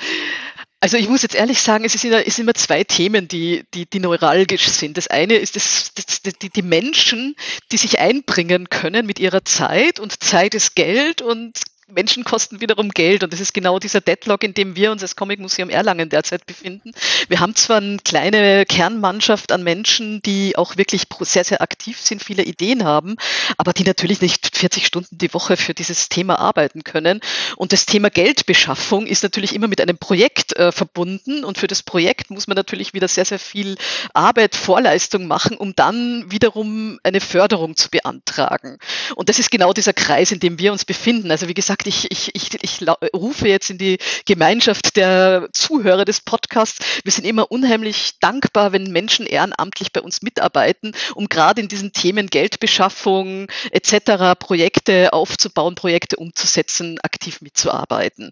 also ich muss jetzt ehrlich sagen, es, sind immer zwei Themen, die, die, die neuralgisch sind. Das eine ist das, das, die, die Menschen, die sich einbringen können mit ihrer Zeit und Zeit ist Geld und Menschen kosten wiederum Geld und das ist genau dieser Deadlock, in dem wir uns als Comic Museum Erlangen derzeit befinden. Wir haben zwar eine kleine Kernmannschaft an Menschen, die auch wirklich sehr, sehr aktiv sind, viele Ideen haben, aber die natürlich nicht 40 Stunden die Woche für dieses Thema arbeiten können. Und das Thema Geldbeschaffung ist natürlich immer mit einem Projekt äh, verbunden und für das Projekt muss man natürlich wieder sehr, sehr viel Arbeit, Vorleistung machen, um dann wiederum eine Förderung zu beantragen. Und das ist genau dieser Kreis, in dem wir uns befinden. Also wie gesagt, gesagt, ich, ich, ich, ich rufe jetzt in die Gemeinschaft der Zuhörer des Podcasts. Wir sind immer unheimlich dankbar, wenn Menschen ehrenamtlich bei uns mitarbeiten, um gerade in diesen Themen Geldbeschaffung etc. Projekte aufzubauen, Projekte umzusetzen, aktiv mitzuarbeiten.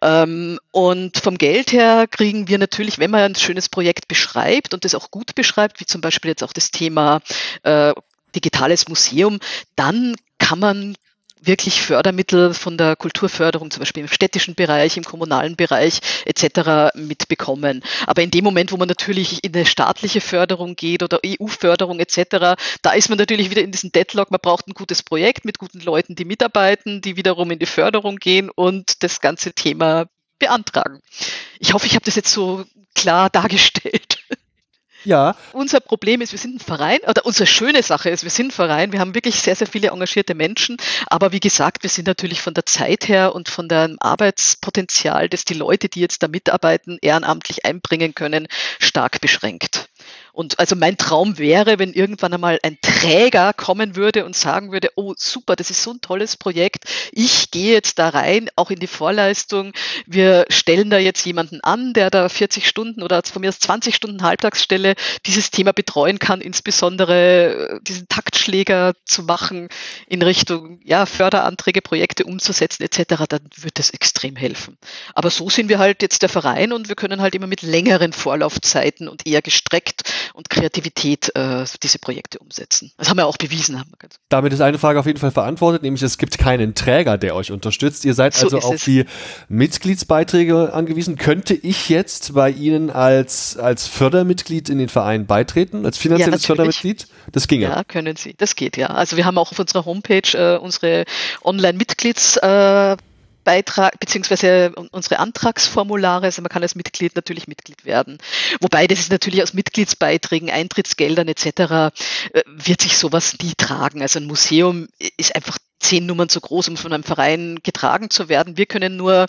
Ähm, und vom Geld her kriegen wir natürlich, wenn man ein schönes Projekt beschreibt und das auch gut beschreibt, wie zum Beispiel jetzt auch das Thema äh, digitales Museum, dann kann man wirklich Fördermittel von der Kulturförderung, zum Beispiel im städtischen Bereich, im kommunalen Bereich etc. mitbekommen. Aber in dem Moment, wo man natürlich in eine staatliche Förderung geht oder EU-Förderung etc., da ist man natürlich wieder in diesem Deadlock. Man braucht ein gutes Projekt mit guten Leuten, die mitarbeiten, die wiederum in die Förderung gehen und das ganze Thema beantragen. Ich hoffe, ich habe das jetzt so klar dargestellt. Ja. Unser Problem ist, wir sind ein Verein, oder unsere schöne Sache ist, wir sind ein Verein, wir haben wirklich sehr, sehr viele engagierte Menschen, aber wie gesagt, wir sind natürlich von der Zeit her und von dem Arbeitspotenzial, das die Leute, die jetzt da mitarbeiten, ehrenamtlich einbringen können, stark beschränkt. Und also mein Traum wäre, wenn irgendwann einmal ein Träger kommen würde und sagen würde, oh super, das ist so ein tolles Projekt, ich gehe jetzt da rein, auch in die Vorleistung, wir stellen da jetzt jemanden an, der da 40 Stunden oder von mir aus 20 Stunden Halbtagsstelle dieses Thema betreuen kann, insbesondere äh, diesen Taktschläger zu machen in Richtung ja, Förderanträge, Projekte umzusetzen etc., dann wird das extrem helfen. Aber so sind wir halt jetzt der Verein und wir können halt immer mit längeren Vorlaufzeiten und eher gestreckt und Kreativität äh, diese Projekte umsetzen. Das haben wir auch bewiesen. Haben wir Damit ist eine Frage auf jeden Fall verantwortet, nämlich es gibt keinen Träger, der euch unterstützt. Ihr seid so also auf es. die Mitgliedsbeiträge angewiesen. Könnte ich jetzt bei Ihnen als, als Fördermitglied in den Verein beitreten, als finanzielles ja, Fördermitglied? Das ginge. Ja, können Sie. Das geht ja. Also wir haben auch auf unserer Homepage äh, unsere Online-Mitglieds- äh, Beitrag beziehungsweise unsere Antragsformulare, also man kann als Mitglied natürlich Mitglied werden. Wobei das ist natürlich aus Mitgliedsbeiträgen, Eintrittsgeldern etc. Äh, wird sich sowas nie tragen. Also ein Museum ist einfach zehn Nummern zu groß, um von einem Verein getragen zu werden. Wir können nur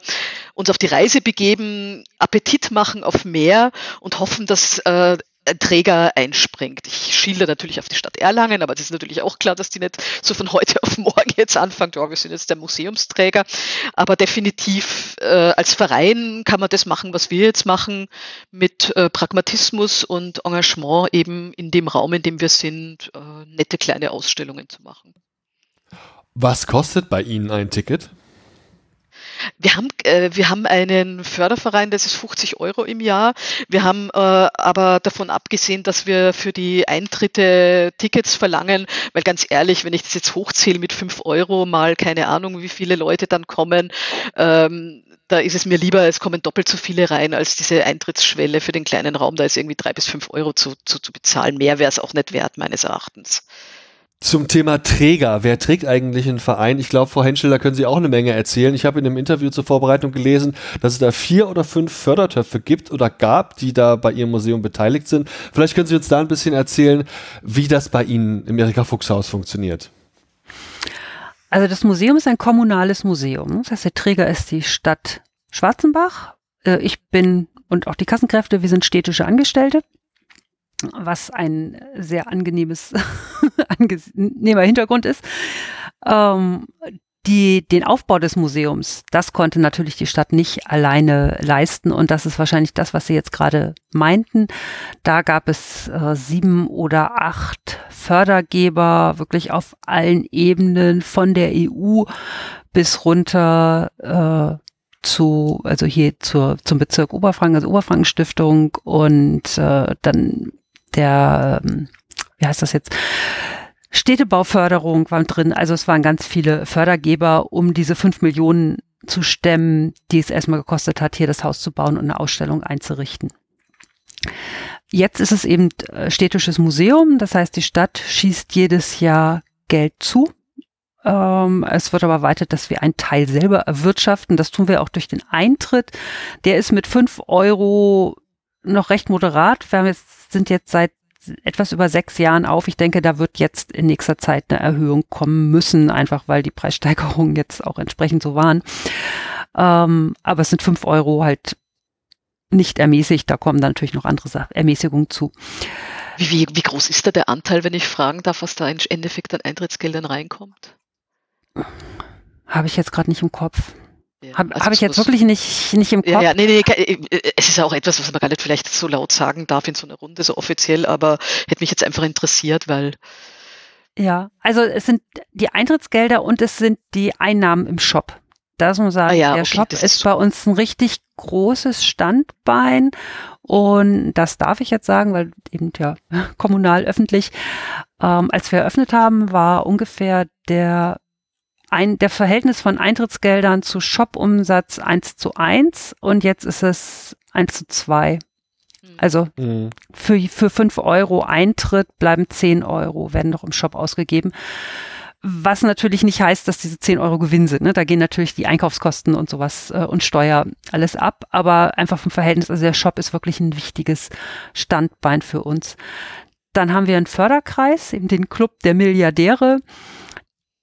uns auf die Reise begeben, Appetit machen auf mehr und hoffen, dass äh, Träger einspringt. Ich schiele natürlich auf die Stadt Erlangen, aber das ist natürlich auch klar, dass die nicht so von heute auf morgen jetzt anfangen, ja, wir sind jetzt der Museumsträger. Aber definitiv äh, als Verein kann man das machen, was wir jetzt machen, mit äh, Pragmatismus und Engagement eben in dem Raum, in dem wir sind, äh, nette kleine Ausstellungen zu machen. Was kostet bei Ihnen ein Ticket? Wir haben, äh, wir haben einen Förderverein, das ist 50 Euro im Jahr. Wir haben äh, aber davon abgesehen, dass wir für die Eintritte Tickets verlangen, weil ganz ehrlich, wenn ich das jetzt hochzähle mit 5 Euro mal keine Ahnung, wie viele Leute dann kommen, ähm, da ist es mir lieber, es kommen doppelt so viele rein, als diese Eintrittsschwelle für den kleinen Raum, da ist irgendwie drei bis fünf Euro zu, zu, zu bezahlen. Mehr wäre es auch nicht wert, meines Erachtens. Zum Thema Träger. Wer trägt eigentlich einen Verein? Ich glaube, Frau Henschel, da können Sie auch eine Menge erzählen. Ich habe in einem Interview zur Vorbereitung gelesen, dass es da vier oder fünf Fördertöpfe gibt oder gab, die da bei Ihrem Museum beteiligt sind. Vielleicht können Sie uns da ein bisschen erzählen, wie das bei Ihnen im Erika Fuchshaus funktioniert. Also das Museum ist ein kommunales Museum. Das heißt, der Träger ist die Stadt Schwarzenbach. Äh, ich bin und auch die Kassenkräfte, wir sind städtische Angestellte was ein sehr angenehmes angenehmer Hintergrund ist. Ähm, die, den Aufbau des Museums, das konnte natürlich die Stadt nicht alleine leisten und das ist wahrscheinlich das, was Sie jetzt gerade meinten. Da gab es äh, sieben oder acht Fördergeber, wirklich auf allen Ebenen, von der EU bis runter äh, zu, also hier zur, zum Bezirk Oberfranken, also Oberfranken Stiftung und äh, dann der, ähm, wie heißt das jetzt? Städtebauförderung war drin. Also es waren ganz viele Fördergeber, um diese fünf Millionen zu stemmen, die es erstmal gekostet hat, hier das Haus zu bauen und eine Ausstellung einzurichten. Jetzt ist es eben äh, städtisches Museum, das heißt, die Stadt schießt jedes Jahr Geld zu. Ähm, es wird aber weiter, dass wir einen Teil selber erwirtschaften. Das tun wir auch durch den Eintritt. Der ist mit fünf Euro noch recht moderat. Wir haben jetzt, sind jetzt seit etwas über sechs Jahren auf. Ich denke, da wird jetzt in nächster Zeit eine Erhöhung kommen müssen, einfach weil die Preissteigerungen jetzt auch entsprechend so waren. Ähm, aber es sind fünf Euro halt nicht ermäßigt. Da kommen dann natürlich noch andere Ermäßigungen zu. Wie, wie, wie groß ist da der Anteil, wenn ich fragen darf, was da im Endeffekt an Eintrittsgeldern reinkommt? habe ich jetzt gerade nicht im Kopf. Ja, Habe also hab ich jetzt wirklich nicht, nicht im Kopf. Ja, ja, nee, nee, äh, es ist ja auch etwas, was man gar nicht vielleicht so laut sagen darf in so einer Runde, so offiziell, aber hätte mich jetzt einfach interessiert, weil. Ja, also es sind die Eintrittsgelder und es sind die Einnahmen im Shop. Da muss man sagen, ah ja, der okay, Shop ist, ist bei uns ein richtig großes Standbein und das darf ich jetzt sagen, weil eben ja kommunal öffentlich. Ähm, als wir eröffnet haben, war ungefähr der ein, der Verhältnis von Eintrittsgeldern zu Shop-Umsatz 1 zu 1 und jetzt ist es 1 zu 2. Hm. Also mhm. für, für 5 Euro Eintritt bleiben 10 Euro, werden noch im Shop ausgegeben. Was natürlich nicht heißt, dass diese 10 Euro Gewinn sind. Ne? Da gehen natürlich die Einkaufskosten und sowas äh, und Steuer alles ab, aber einfach vom Verhältnis, also der Shop ist wirklich ein wichtiges Standbein für uns. Dann haben wir einen Förderkreis, eben den Club der Milliardäre.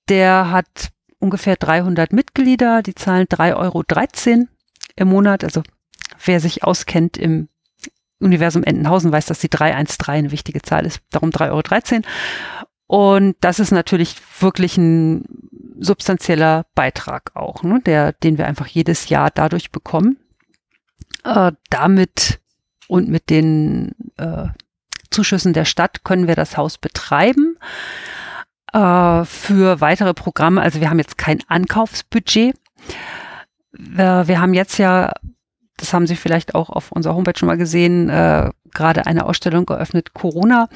Der hat ungefähr 300 Mitglieder, die zahlen 3,13 Euro im Monat. Also wer sich auskennt im Universum Entenhausen weiß, dass die 313 eine wichtige Zahl ist, darum 3,13 Euro. Und das ist natürlich wirklich ein substanzieller Beitrag auch, ne, der, den wir einfach jedes Jahr dadurch bekommen. Äh, damit und mit den äh, Zuschüssen der Stadt können wir das Haus betreiben äh, für weitere Programme. Also wir haben jetzt kein Ankaufsbudget. Wir, wir haben jetzt ja, das haben Sie vielleicht auch auf unserer Homepage schon mal gesehen, äh, gerade eine Ausstellung geöffnet, Corona.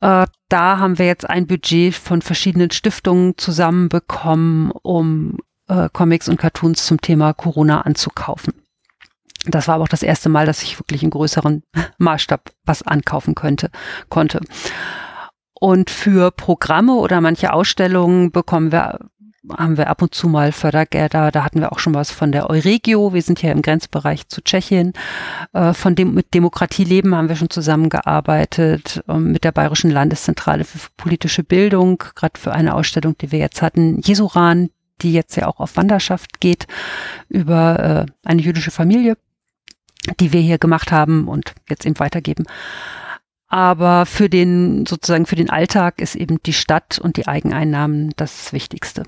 Äh, da haben wir jetzt ein Budget von verschiedenen Stiftungen zusammenbekommen, um äh, Comics und Cartoons zum Thema Corona anzukaufen. Das war aber auch das erste Mal, dass ich wirklich in größeren Maßstab was ankaufen könnte, konnte. Und für Programme oder manche Ausstellungen bekommen wir haben wir ab und zu mal Fördergelder. Da hatten wir auch schon was von der Euregio. Wir sind ja im Grenzbereich zu Tschechien. Äh, von dem mit Demokratie leben haben wir schon zusammengearbeitet ähm, mit der Bayerischen Landeszentrale für politische Bildung, gerade für eine Ausstellung, die wir jetzt hatten. Jesuran, die jetzt ja auch auf Wanderschaft geht über äh, eine jüdische Familie, die wir hier gemacht haben und jetzt eben weitergeben. Aber für den, sozusagen für den Alltag ist eben die Stadt und die Eigeneinnahmen das Wichtigste.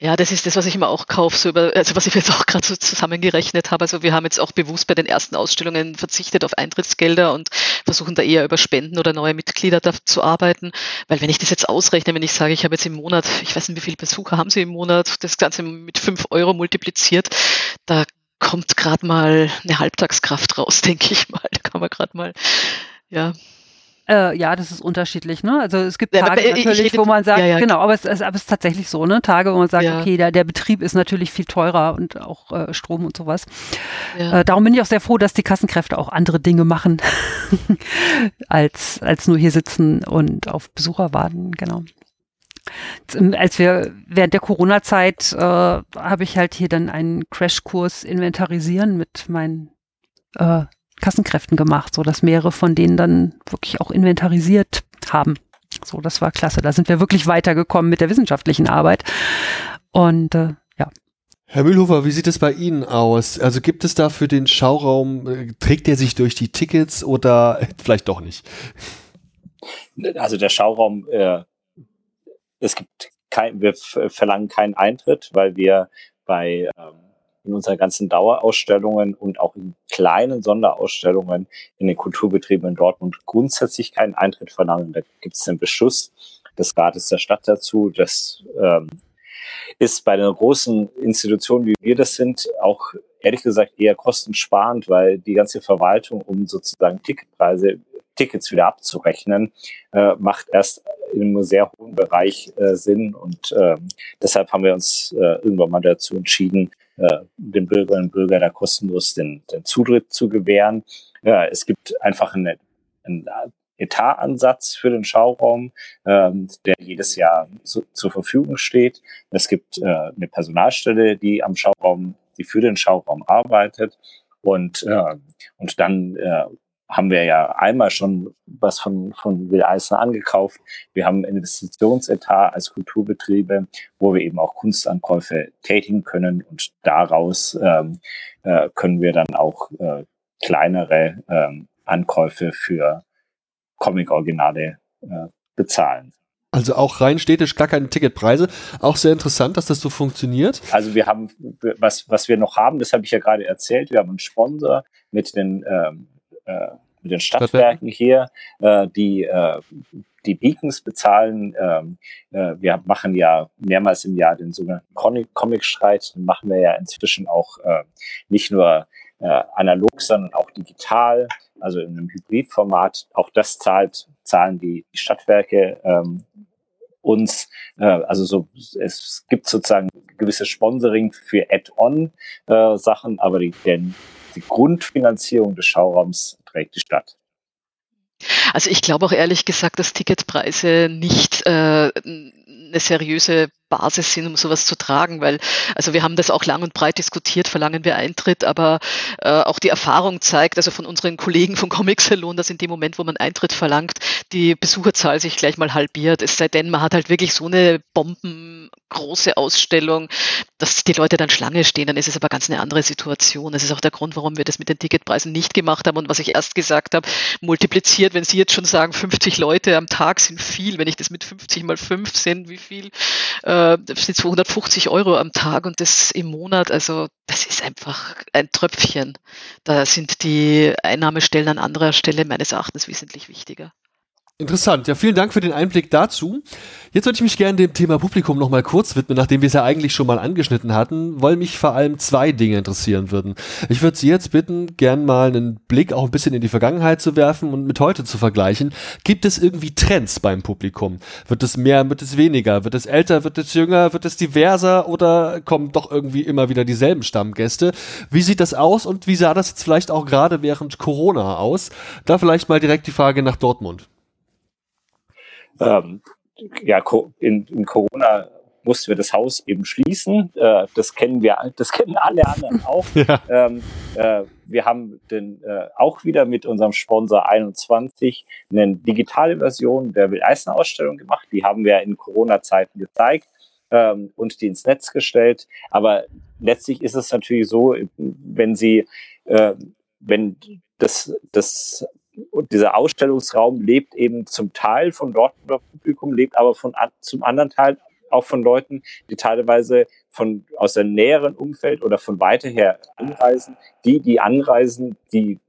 Ja, das ist das, was ich immer auch kaufe, so über, also was ich jetzt auch gerade so zusammengerechnet habe. Also wir haben jetzt auch bewusst bei den ersten Ausstellungen verzichtet auf Eintrittsgelder und versuchen da eher über Spenden oder neue Mitglieder da zu arbeiten. Weil wenn ich das jetzt ausrechne, wenn ich sage, ich habe jetzt im Monat, ich weiß nicht, wie viele Besucher haben Sie im Monat, das Ganze mit fünf Euro multipliziert, da kommt gerade mal eine Halbtagskraft raus, denke ich mal. Da kann man gerade mal ja. Äh, ja, das ist unterschiedlich, ne? Also es gibt Tage ja, natürlich, wo man sagt, ja, ja. genau, aber es, es, aber es ist tatsächlich so, ne? Tage, wo man sagt, okay, der, der Betrieb ist natürlich viel teurer und auch äh, Strom und sowas. Äh, darum bin ich auch sehr froh, dass die Kassenkräfte auch andere Dinge machen, als, als nur hier sitzen und auf Besucher warten, genau. Als wir während der Corona-Zeit äh, habe ich halt hier dann einen Crashkurs Inventarisieren mit meinen äh, Kassenkräften gemacht, so dass mehrere von denen dann wirklich auch inventarisiert haben. So, das war klasse. Da sind wir wirklich weitergekommen mit der wissenschaftlichen Arbeit. Und äh, ja. Herr Mühlhofer, wie sieht es bei Ihnen aus? Also gibt es da für den Schauraum, äh, trägt er sich durch die Tickets oder vielleicht doch nicht? Also der Schauraum, äh, es gibt kein, wir verlangen keinen Eintritt, weil wir bei ähm, in unseren ganzen Dauerausstellungen und auch in kleinen Sonderausstellungen in den Kulturbetrieben in Dortmund grundsätzlich keinen Eintritt verlangen. Da gibt es einen Beschluss des Rates der Stadt dazu. Das ähm, ist bei den großen Institutionen, wie wir das sind, auch ehrlich gesagt eher kostensparend, weil die ganze Verwaltung, um sozusagen Ticketpreise, Tickets wieder abzurechnen, äh, macht erst in einem sehr hohen Bereich äh, Sinn. Und äh, deshalb haben wir uns äh, irgendwann mal dazu entschieden, äh, den Bürgerinnen und Bürgern da kostenlos den, den Zutritt zu gewähren. Ja, es gibt einfach einen, einen Etatansatz für den Schauraum, ähm, der jedes Jahr zu, zur Verfügung steht. Es gibt äh, eine Personalstelle, die am Schauraum, die für den Schauraum arbeitet. Und, äh, und dann äh, haben wir ja einmal schon was von, von Will Eisner angekauft. Wir haben ein Investitionsetat als Kulturbetriebe, wo wir eben auch Kunstankäufe tätigen können und daraus ähm, äh, können wir dann auch äh, kleinere ähm, Ankäufe für Comic-Originale äh, bezahlen. Also auch rein städtisch gar keine Ticketpreise. Auch sehr interessant, dass das so funktioniert. Also wir haben, was, was wir noch haben, das habe ich ja gerade erzählt, wir haben einen Sponsor mit den, ähm, äh, mit den Stadtwerken hier, äh, die äh, die Beacons bezahlen. Ähm, äh, wir machen ja mehrmals im Jahr den sogenannten Comic-Streit. Den machen wir ja inzwischen auch äh, nicht nur äh, analog, sondern auch digital, also in einem Hybridformat. Auch das zahlt, zahlen die, Stadtwerke ähm, uns, äh, also so, es gibt sozusagen gewisse Sponsoring für Add-on-Sachen, äh, aber die, denn die Grundfinanzierung des Schauraums trägt die Stadt. Also ich glaube auch ehrlich gesagt, dass Ticketpreise nicht äh, eine seriöse Basis sind, um sowas zu tragen, weil also wir haben das auch lang und breit diskutiert, verlangen wir Eintritt, aber äh, auch die Erfahrung zeigt, also von unseren Kollegen vom Comic Salon, dass in dem Moment, wo man Eintritt verlangt, die Besucherzahl sich gleich mal halbiert. Es sei denn, man hat halt wirklich so eine bombengroße Ausstellung, dass die Leute dann Schlange stehen, dann ist es aber ganz eine andere Situation. Das ist auch der Grund, warum wir das mit den Ticketpreisen nicht gemacht haben und was ich erst gesagt habe, multipliziert, wenn Sie jetzt schon sagen, 50 Leute am Tag sind viel, wenn ich das mit 50 mal 5 sind, wie viel? Äh, äh, sind 250 Euro am Tag und das im Monat. Also das ist einfach ein Tröpfchen. Da sind die Einnahmestellen an anderer Stelle meines Erachtens wesentlich wichtiger. Interessant. Ja, vielen Dank für den Einblick dazu. Jetzt würde ich mich gerne dem Thema Publikum noch mal kurz widmen, nachdem wir es ja eigentlich schon mal angeschnitten hatten, weil mich vor allem zwei Dinge interessieren würden. Ich würde Sie jetzt bitten, gern mal einen Blick auch ein bisschen in die Vergangenheit zu werfen und mit heute zu vergleichen. Gibt es irgendwie Trends beim Publikum? Wird es mehr, wird es weniger? Wird es älter, wird es jünger, wird es diverser oder kommen doch irgendwie immer wieder dieselben Stammgäste? Wie sieht das aus und wie sah das jetzt vielleicht auch gerade während Corona aus? Da vielleicht mal direkt die Frage nach Dortmund ähm, ja, in, in Corona mussten wir das Haus eben schließen. Äh, das kennen wir, das kennen alle anderen auch. Ja. Ähm, äh, wir haben den, äh, auch wieder mit unserem Sponsor 21 eine digitale Version der Will-Eisner-Ausstellung gemacht. Die haben wir in Corona-Zeiten gezeigt ähm, und die ins Netz gestellt. Aber letztlich ist es natürlich so, wenn Sie, äh, wenn das, das und dieser Ausstellungsraum lebt eben zum Teil von Dortmunder Publikum, lebt aber von zum anderen Teil auch von Leuten, die teilweise von aus dem näheren Umfeld oder von weiter her anreisen. Die, die anreisen, die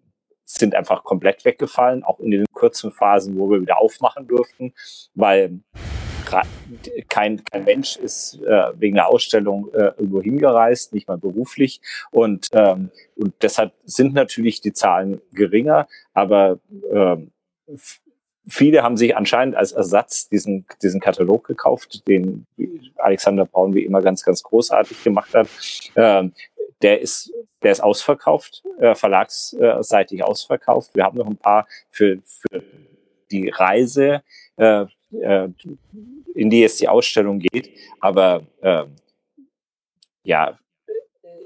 sind einfach komplett weggefallen, auch in den kurzen Phasen, wo wir wieder aufmachen durften, weil kein, kein Mensch ist äh, wegen der Ausstellung äh, irgendwo hingereist, nicht mal beruflich. Und, ähm, und deshalb sind natürlich die Zahlen geringer, aber ähm, viele haben sich anscheinend als Ersatz diesen, diesen Katalog gekauft, den Alexander Braun wie immer ganz, ganz großartig gemacht hat. Ähm, der ist, der ist ausverkauft, äh, verlagsseitig ausverkauft. Wir haben noch ein paar für, für die Reise, äh, äh, in die jetzt die Ausstellung geht. Aber äh, ja,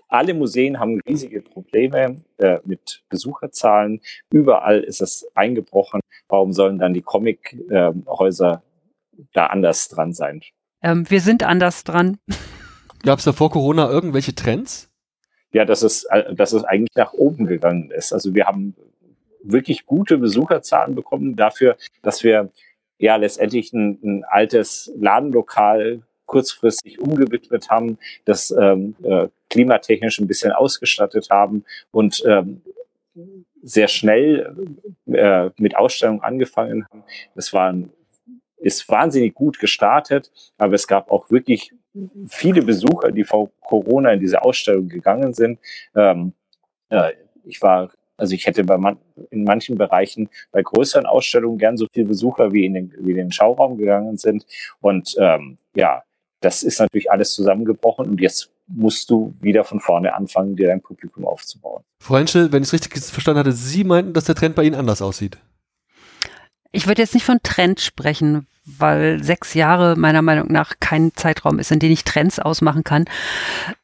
alle Museen haben riesige Probleme äh, mit Besucherzahlen. Überall ist es eingebrochen. Warum sollen dann die Comichäuser äh, da anders dran sein? Ähm, wir sind anders dran. Gab es da vor Corona irgendwelche Trends? Ja, dass es, äh, dass es eigentlich nach oben gegangen ist. Also wir haben wirklich gute Besucherzahlen bekommen dafür, dass wir ja letztendlich ein, ein altes Ladenlokal kurzfristig umgewidmet haben, das ähm, äh, klimatechnisch ein bisschen ausgestattet haben und ähm, sehr schnell äh, mit Ausstellungen angefangen haben. Es war ein, ist wahnsinnig gut gestartet, aber es gab auch wirklich viele Besucher, die vor Corona in diese Ausstellung gegangen sind. Ähm, äh, ich war also ich hätte bei man, in manchen Bereichen bei größeren Ausstellungen gern so viele Besucher wie in den, wie in den Schauraum gegangen sind. Und ähm, ja, das ist natürlich alles zusammengebrochen und jetzt musst du wieder von vorne anfangen, dir dein Publikum aufzubauen. Frau Henschel, wenn ich es richtig verstanden hatte, Sie meinten, dass der Trend bei Ihnen anders aussieht. Ich würde jetzt nicht von Trend sprechen, weil sechs Jahre meiner Meinung nach kein Zeitraum ist, in dem ich Trends ausmachen kann.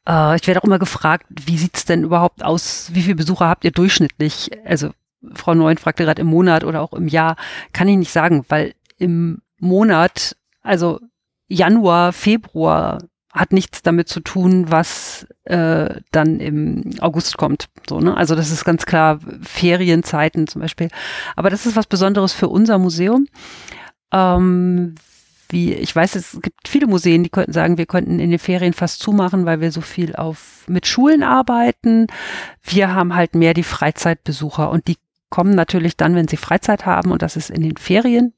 Äh, ich werde auch immer gefragt, wie sieht's denn überhaupt aus? Wie viele Besucher habt ihr durchschnittlich? Also Frau Neun fragte gerade im Monat oder auch im Jahr. Kann ich nicht sagen, weil im Monat, also Januar, Februar hat nichts damit zu tun, was äh, dann im August kommt. So, ne? Also das ist ganz klar Ferienzeiten zum Beispiel. Aber das ist was Besonderes für unser Museum. Ähm, wie, ich weiß, es gibt viele Museen, die könnten sagen, wir könnten in den Ferien fast zumachen, weil wir so viel auf, mit Schulen arbeiten. Wir haben halt mehr die Freizeitbesucher und die kommen natürlich dann, wenn sie Freizeit haben und das ist in den Ferien.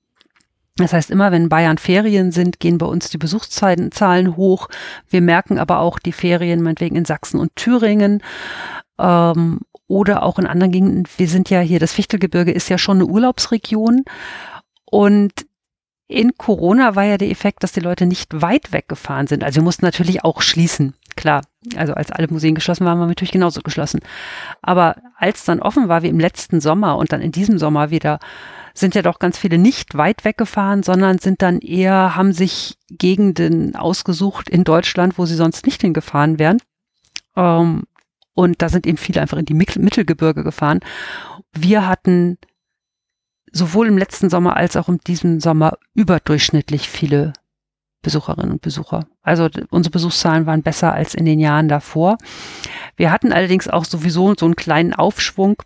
Das heißt, immer wenn Bayern Ferien sind, gehen bei uns die Besuchszahlen hoch. Wir merken aber auch die Ferien meinetwegen in Sachsen und Thüringen. Ähm, oder auch in anderen Gegenden. Wir sind ja hier, das Fichtelgebirge ist ja schon eine Urlaubsregion. Und in Corona war ja der Effekt, dass die Leute nicht weit weggefahren sind. Also wir mussten natürlich auch schließen, klar. Also als alle Museen geschlossen waren, waren wir natürlich genauso geschlossen. Aber als dann offen war, wie im letzten Sommer und dann in diesem Sommer wieder, sind ja doch ganz viele nicht weit weggefahren, sondern sind dann eher, haben sich Gegenden ausgesucht in Deutschland, wo sie sonst nicht hingefahren wären. Ähm, und da sind eben viele einfach in die Mittelgebirge gefahren. Wir hatten sowohl im letzten Sommer als auch in diesem Sommer überdurchschnittlich viele Besucherinnen und Besucher. Also unsere Besuchszahlen waren besser als in den Jahren davor. Wir hatten allerdings auch sowieso so einen kleinen Aufschwung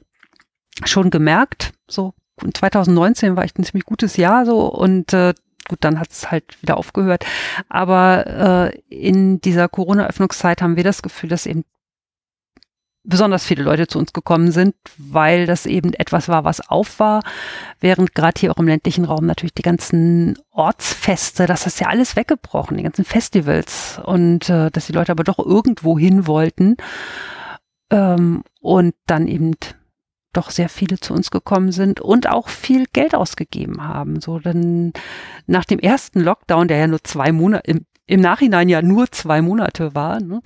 schon gemerkt. So 2019 war echt ein ziemlich gutes Jahr so und äh, gut, dann hat es halt wieder aufgehört. Aber äh, in dieser Corona-Öffnungszeit haben wir das Gefühl, dass eben besonders viele Leute zu uns gekommen sind, weil das eben etwas war, was auf war, während gerade hier auch im ländlichen Raum natürlich die ganzen Ortsfeste, das ist ja alles weggebrochen, die ganzen Festivals und äh, dass die Leute aber doch irgendwo hin wollten ähm, und dann eben doch sehr viele zu uns gekommen sind und auch viel Geld ausgegeben haben. So dann nach dem ersten Lockdown, der ja nur zwei Monate im, im Nachhinein ja nur zwei Monate war, ne,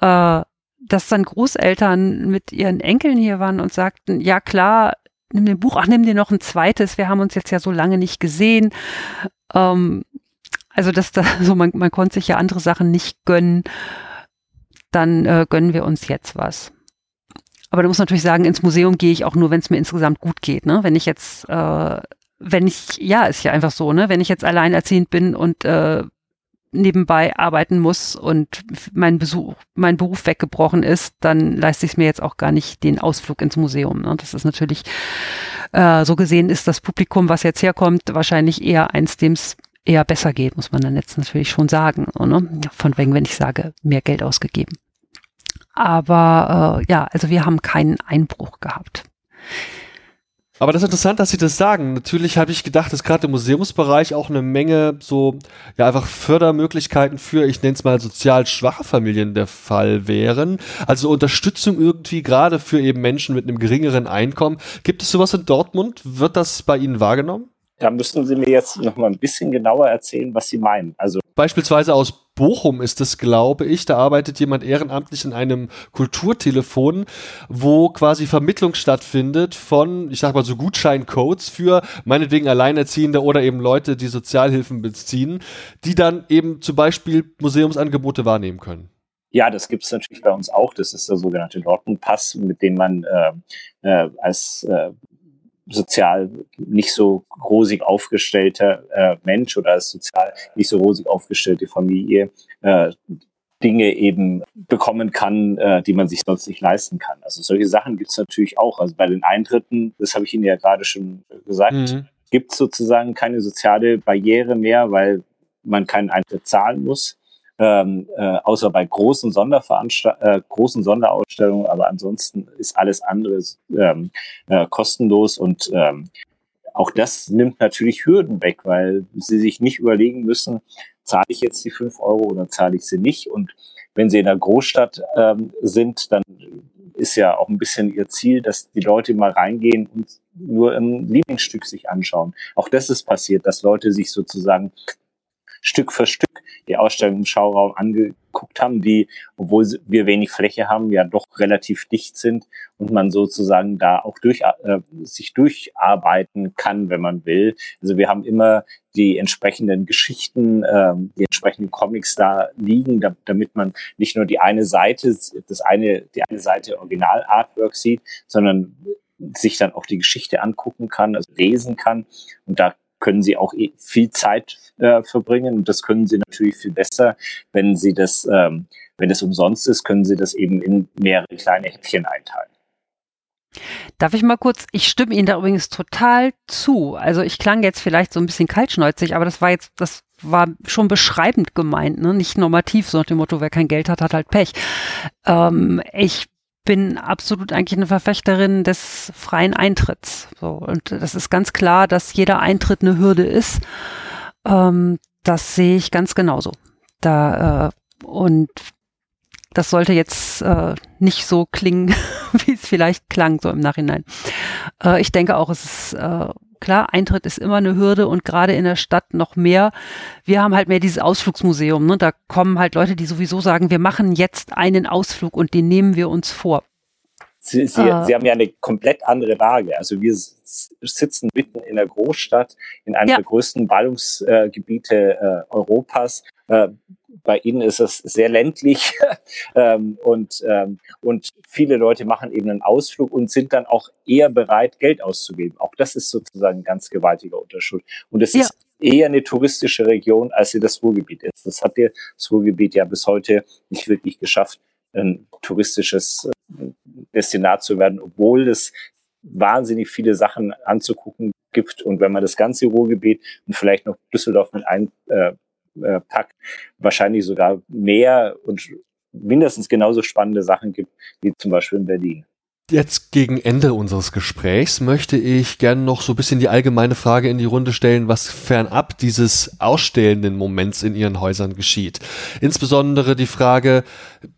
äh, dass dann Großeltern mit ihren Enkeln hier waren und sagten, ja klar, nimm den Buch, ach, nimm dir noch ein zweites, wir haben uns jetzt ja so lange nicht gesehen. Ähm, also, dass da so, man, man konnte sich ja andere Sachen nicht gönnen, dann äh, gönnen wir uns jetzt was. Aber du musst natürlich sagen, ins Museum gehe ich auch nur, wenn es mir insgesamt gut geht. Ne? Wenn ich jetzt, äh, wenn ich, ja, ist ja einfach so, ne? Wenn ich jetzt alleinerziehend bin und äh, nebenbei arbeiten muss und mein Besuch, mein Beruf weggebrochen ist, dann leiste ich es mir jetzt auch gar nicht den Ausflug ins Museum. Ne? Das ist natürlich, äh, so gesehen ist das Publikum, was jetzt herkommt, wahrscheinlich eher eins, dem es eher besser geht, muss man dann jetzt natürlich schon sagen. Ne? Von wegen, wenn ich sage, mehr Geld ausgegeben. Aber äh, ja, also wir haben keinen Einbruch gehabt. Aber das ist interessant, dass Sie das sagen. Natürlich habe ich gedacht, dass gerade im Museumsbereich auch eine Menge so, ja, einfach Fördermöglichkeiten für, ich nenne es mal, sozial schwache Familien der Fall wären. Also Unterstützung irgendwie gerade für eben Menschen mit einem geringeren Einkommen. Gibt es sowas in Dortmund? Wird das bei Ihnen wahrgenommen? Da müssten Sie mir jetzt noch mal ein bisschen genauer erzählen, was Sie meinen. Also beispielsweise aus Bochum ist es, glaube ich. Da arbeitet jemand ehrenamtlich in einem Kulturtelefon, wo quasi Vermittlung stattfindet von, ich sag mal so Gutscheincodes für meinetwegen Alleinerziehende oder eben Leute, die Sozialhilfen beziehen, die dann eben zum Beispiel Museumsangebote wahrnehmen können. Ja, das gibt es natürlich bei uns auch. Das ist der sogenannte Dortmund-Pass, mit dem man äh, äh, als äh, sozial nicht so rosig aufgestellter äh, Mensch oder als sozial nicht so rosig aufgestellte Familie äh, Dinge eben bekommen kann, äh, die man sich sonst nicht leisten kann. Also solche Sachen gibt es natürlich auch. Also bei den Eintritten, das habe ich Ihnen ja gerade schon gesagt, mhm. gibt es sozusagen keine soziale Barriere mehr, weil man keinen Eintritt zahlen muss ähm, äh, außer bei großen, Sonderveranstalt äh, großen Sonderausstellungen, aber ansonsten ist alles andere ähm, äh, kostenlos und ähm, auch das nimmt natürlich Hürden weg, weil sie sich nicht überlegen müssen, zahle ich jetzt die fünf Euro oder zahle ich sie nicht. Und wenn sie in der Großstadt ähm, sind, dann ist ja auch ein bisschen ihr Ziel, dass die Leute mal reingehen und nur ein Lieblingsstück sich anschauen. Auch das ist passiert, dass Leute sich sozusagen Stück für Stück die Ausstellung im Schauraum angeguckt haben, die, obwohl wir wenig Fläche haben, ja doch relativ dicht sind und man sozusagen da auch durch, äh, sich durcharbeiten kann, wenn man will. Also wir haben immer die entsprechenden Geschichten, äh, die entsprechenden Comics da liegen, da, damit man nicht nur die eine Seite, das eine, die eine Seite Original-Artwork sieht, sondern sich dann auch die Geschichte angucken kann, also lesen kann. Und da können sie auch viel Zeit äh, verbringen. Und das können sie natürlich viel besser, wenn sie das, ähm, wenn es umsonst ist, können sie das eben in mehrere kleine Häppchen einteilen. Darf ich mal kurz, ich stimme Ihnen da übrigens total zu. Also ich klang jetzt vielleicht so ein bisschen kaltschnäuzig, aber das war jetzt, das war schon beschreibend gemeint, ne? nicht normativ, so nach dem Motto, wer kein Geld hat, hat halt Pech. Ähm, ich bin absolut eigentlich eine Verfechterin des freien Eintritts. So, und das ist ganz klar, dass jeder Eintritt eine Hürde ist. Ähm, das sehe ich ganz genauso. Da äh, und das sollte jetzt äh, nicht so klingen, wie es vielleicht klang, so im Nachhinein. Äh, ich denke auch, es ist äh, klar, Eintritt ist immer eine Hürde und gerade in der Stadt noch mehr. Wir haben halt mehr dieses Ausflugsmuseum. Ne? Da kommen halt Leute, die sowieso sagen, wir machen jetzt einen Ausflug und den nehmen wir uns vor. Sie, Sie, äh, Sie haben ja eine komplett andere Lage. Also wir sitzen mitten in der Großstadt, in einem ja. der größten Ballungsgebiete äh, Europas. Äh, bei Ihnen ist es sehr ländlich ähm, und, ähm, und viele Leute machen eben einen Ausflug und sind dann auch eher bereit, Geld auszugeben. Auch das ist sozusagen ein ganz gewaltiger Unterschied. Und es ja. ist eher eine touristische Region, als sie das Ruhrgebiet ist. Das hat das Ruhrgebiet ja bis heute nicht wirklich geschafft, ein touristisches äh, Destinat zu werden, obwohl es wahnsinnig viele Sachen anzugucken gibt. Und wenn man das ganze Ruhrgebiet und vielleicht noch Düsseldorf mit ein, äh, äh, packt, wahrscheinlich sogar mehr und mindestens genauso spannende Sachen gibt, wie zum Beispiel in Berlin. Jetzt gegen Ende unseres Gesprächs möchte ich gerne noch so ein bisschen die allgemeine Frage in die Runde stellen, was fernab dieses ausstellenden Moments in Ihren Häusern geschieht. Insbesondere die Frage,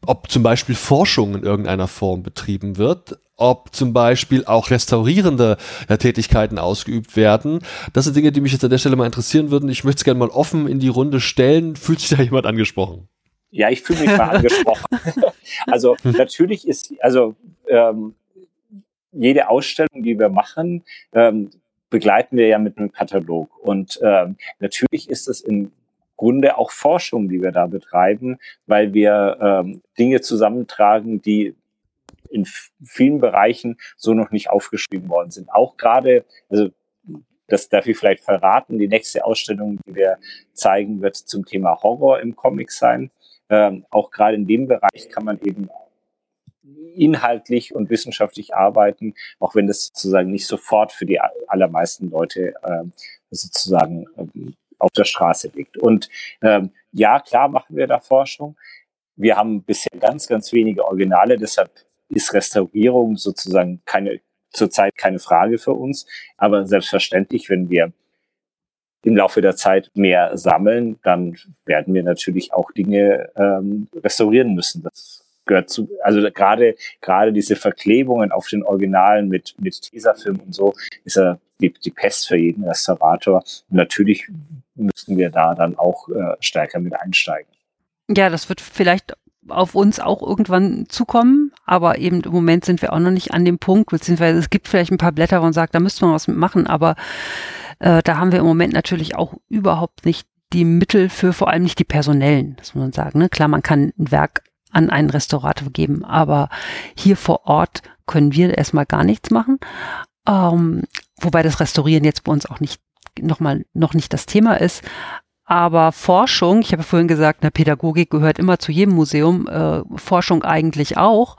ob zum Beispiel Forschung in irgendeiner Form betrieben wird, ob zum Beispiel auch restaurierende ja, Tätigkeiten ausgeübt werden. Das sind Dinge, die mich jetzt an der Stelle mal interessieren würden. Ich möchte es gerne mal offen in die Runde stellen. Fühlt sich da jemand angesprochen? Ja, ich fühle mich mal angesprochen. also natürlich ist, also ähm, jede Ausstellung, die wir machen, ähm, begleiten wir ja mit einem Katalog. Und ähm, natürlich ist es im Grunde auch Forschung, die wir da betreiben, weil wir ähm, Dinge zusammentragen, die in vielen Bereichen so noch nicht aufgeschrieben worden sind. Auch gerade, also das darf ich vielleicht verraten, die nächste Ausstellung, die wir zeigen, wird zum Thema Horror im Comic sein. Ähm, auch gerade in dem Bereich kann man eben inhaltlich und wissenschaftlich arbeiten, auch wenn das sozusagen nicht sofort für die allermeisten Leute äh, sozusagen äh, auf der Straße liegt. Und ähm, ja, klar machen wir da Forschung. Wir haben bisher ganz, ganz wenige Originale, deshalb ist Restaurierung sozusagen keine zurzeit keine Frage für uns. Aber selbstverständlich, wenn wir im Laufe der Zeit mehr sammeln, dann werden wir natürlich auch Dinge ähm, restaurieren müssen. Das gehört zu, also gerade, gerade diese Verklebungen auf den Originalen mit, mit Tesafilm und so, ist ja die, die Pest für jeden Restaurator. Und natürlich müssten wir da dann auch äh, stärker mit einsteigen. Ja, das wird vielleicht auf uns auch irgendwann zukommen, aber eben im Moment sind wir auch noch nicht an dem Punkt, beziehungsweise es gibt vielleicht ein paar Blätter, wo man sagt, da müsste man was mitmachen, aber äh, da haben wir im Moment natürlich auch überhaupt nicht die Mittel für, vor allem nicht die personellen, das muss man sagen. Ne? Klar, man kann ein Werk an einen Restaurator geben. Aber hier vor Ort können wir erstmal gar nichts machen. Ähm, wobei das Restaurieren jetzt bei uns auch nicht nochmal noch nicht das Thema ist. Aber Forschung, ich habe vorhin gesagt, eine Pädagogik gehört immer zu jedem Museum, äh, Forschung eigentlich auch.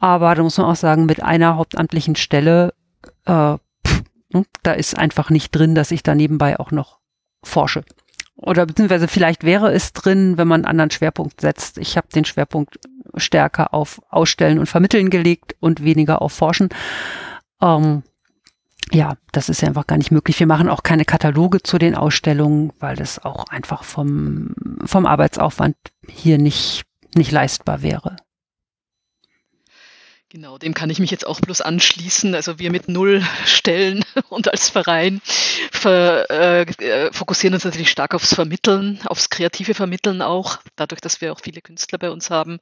Aber da muss man auch sagen, mit einer hauptamtlichen Stelle, äh, pff, ne, da ist einfach nicht drin, dass ich da nebenbei auch noch forsche. Oder beziehungsweise vielleicht wäre es drin, wenn man einen anderen Schwerpunkt setzt. Ich habe den Schwerpunkt stärker auf Ausstellen und Vermitteln gelegt und weniger auf Forschen. Ähm, ja, das ist ja einfach gar nicht möglich. Wir machen auch keine Kataloge zu den Ausstellungen, weil das auch einfach vom, vom Arbeitsaufwand hier nicht, nicht leistbar wäre. Genau, dem kann ich mich jetzt auch bloß anschließen. Also wir mit null Stellen und als Verein ver, äh, fokussieren uns natürlich stark aufs Vermitteln, aufs kreative Vermitteln auch, dadurch, dass wir auch viele Künstler bei uns haben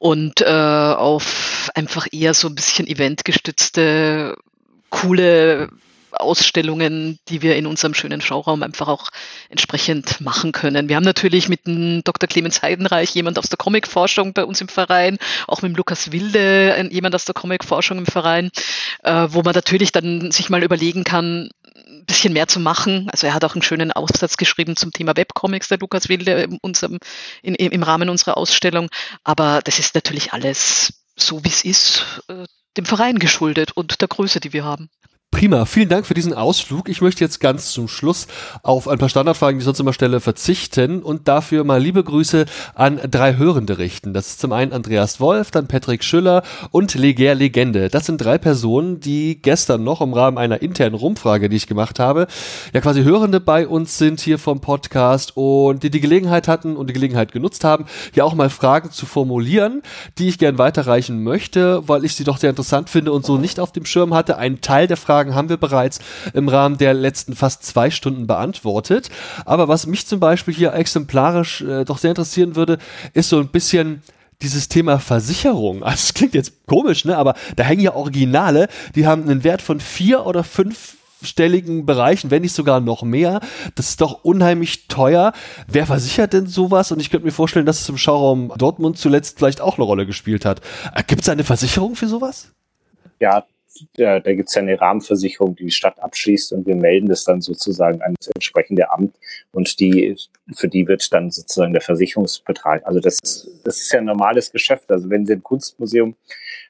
und äh, auf einfach eher so ein bisschen eventgestützte, coole Ausstellungen, die wir in unserem schönen Schauraum einfach auch entsprechend machen können. Wir haben natürlich mit dem Dr. Clemens Heidenreich jemand aus der Comicforschung bei uns im Verein, auch mit dem Lukas Wilde jemand aus der Comicforschung im Verein, äh, wo man natürlich dann sich mal überlegen kann, ein bisschen mehr zu machen. Also er hat auch einen schönen Aufsatz geschrieben zum Thema Webcomics, der Lukas Wilde, in unserem, in, im Rahmen unserer Ausstellung. Aber das ist natürlich alles so, wie es ist, äh, dem Verein geschuldet und der Größe, die wir haben. Prima, vielen Dank für diesen Ausflug. Ich möchte jetzt ganz zum Schluss auf ein paar Standardfragen, die ich sonst immer stelle, verzichten und dafür mal liebe Grüße an drei Hörende richten. Das ist zum einen Andreas Wolf, dann Patrick Schüller und Leger Legende. Das sind drei Personen, die gestern noch im Rahmen einer internen Rumfrage, die ich gemacht habe, ja quasi Hörende bei uns sind hier vom Podcast und die die Gelegenheit hatten und die Gelegenheit genutzt haben, hier auch mal Fragen zu formulieren, die ich gern weiterreichen möchte, weil ich sie doch sehr interessant finde und so nicht auf dem Schirm hatte. Ein Teil der Fragen Fragen haben wir bereits im Rahmen der letzten fast zwei Stunden beantwortet. Aber was mich zum Beispiel hier exemplarisch äh, doch sehr interessieren würde, ist so ein bisschen dieses Thema Versicherung. Also es klingt jetzt komisch, ne? Aber da hängen ja Originale, die haben einen Wert von vier oder fünf stelligen Bereichen, wenn nicht sogar noch mehr. Das ist doch unheimlich teuer. Wer versichert denn sowas? Und ich könnte mir vorstellen, dass es im Schauraum Dortmund zuletzt vielleicht auch eine Rolle gespielt hat. Äh, Gibt es eine Versicherung für sowas? Ja, da, da gibt es ja eine Rahmenversicherung, die die Stadt abschließt und wir melden das dann sozusagen an das entsprechende Amt. Und die, für die wird dann sozusagen der Versicherungsbetrag. Also das ist, das ist ja ein normales Geschäft. Also wenn Sie ein Kunstmuseum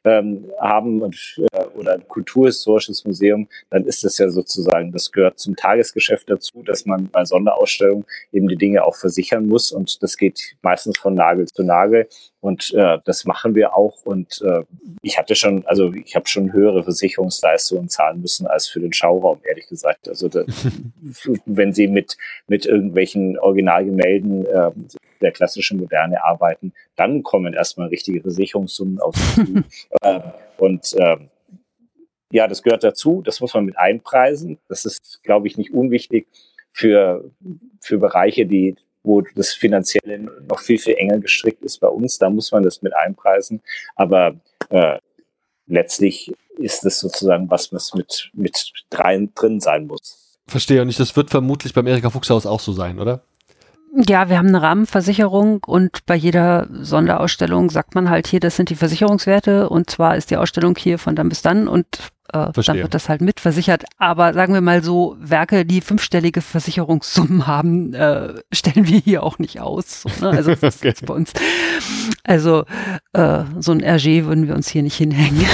ähm, haben und, äh, oder ein kulturhistorisches Museum, dann ist das ja sozusagen, das gehört zum Tagesgeschäft dazu, dass man bei Sonderausstellungen eben die Dinge auch versichern muss und das geht meistens von Nagel zu Nagel und äh, das machen wir auch. Und äh, ich hatte schon, also ich habe schon höhere Versicherungsleistungen zahlen müssen als für den Schauraum, ehrlich gesagt. Also da, wenn Sie mit, mit irgendwelchen Originalgemälden äh, der klassischen Moderne arbeiten, dann kommen erstmal richtige Versicherungssummen auf Sie äh, und äh, ja, das gehört dazu. Das muss man mit einpreisen. Das ist, glaube ich, nicht unwichtig für, für Bereiche, die wo das Finanzielle noch viel, viel enger gestrickt ist bei uns. Da muss man das mit einpreisen. Aber äh, letztlich ist es sozusagen was, was mit, mit dreien drin sein muss. Verstehe und ich, das wird vermutlich beim Erika Fuchshaus auch so sein, oder? Ja, wir haben eine Rahmenversicherung und bei jeder Sonderausstellung sagt man halt hier, das sind die Versicherungswerte und zwar ist die Ausstellung hier von dann bis dann und äh, dann wird das halt mitversichert. Aber sagen wir mal so, Werke, die fünfstellige Versicherungssummen haben, äh, stellen wir hier auch nicht aus. So, ne? Also das okay. ist bei uns. Also äh, so ein RG würden wir uns hier nicht hinhängen.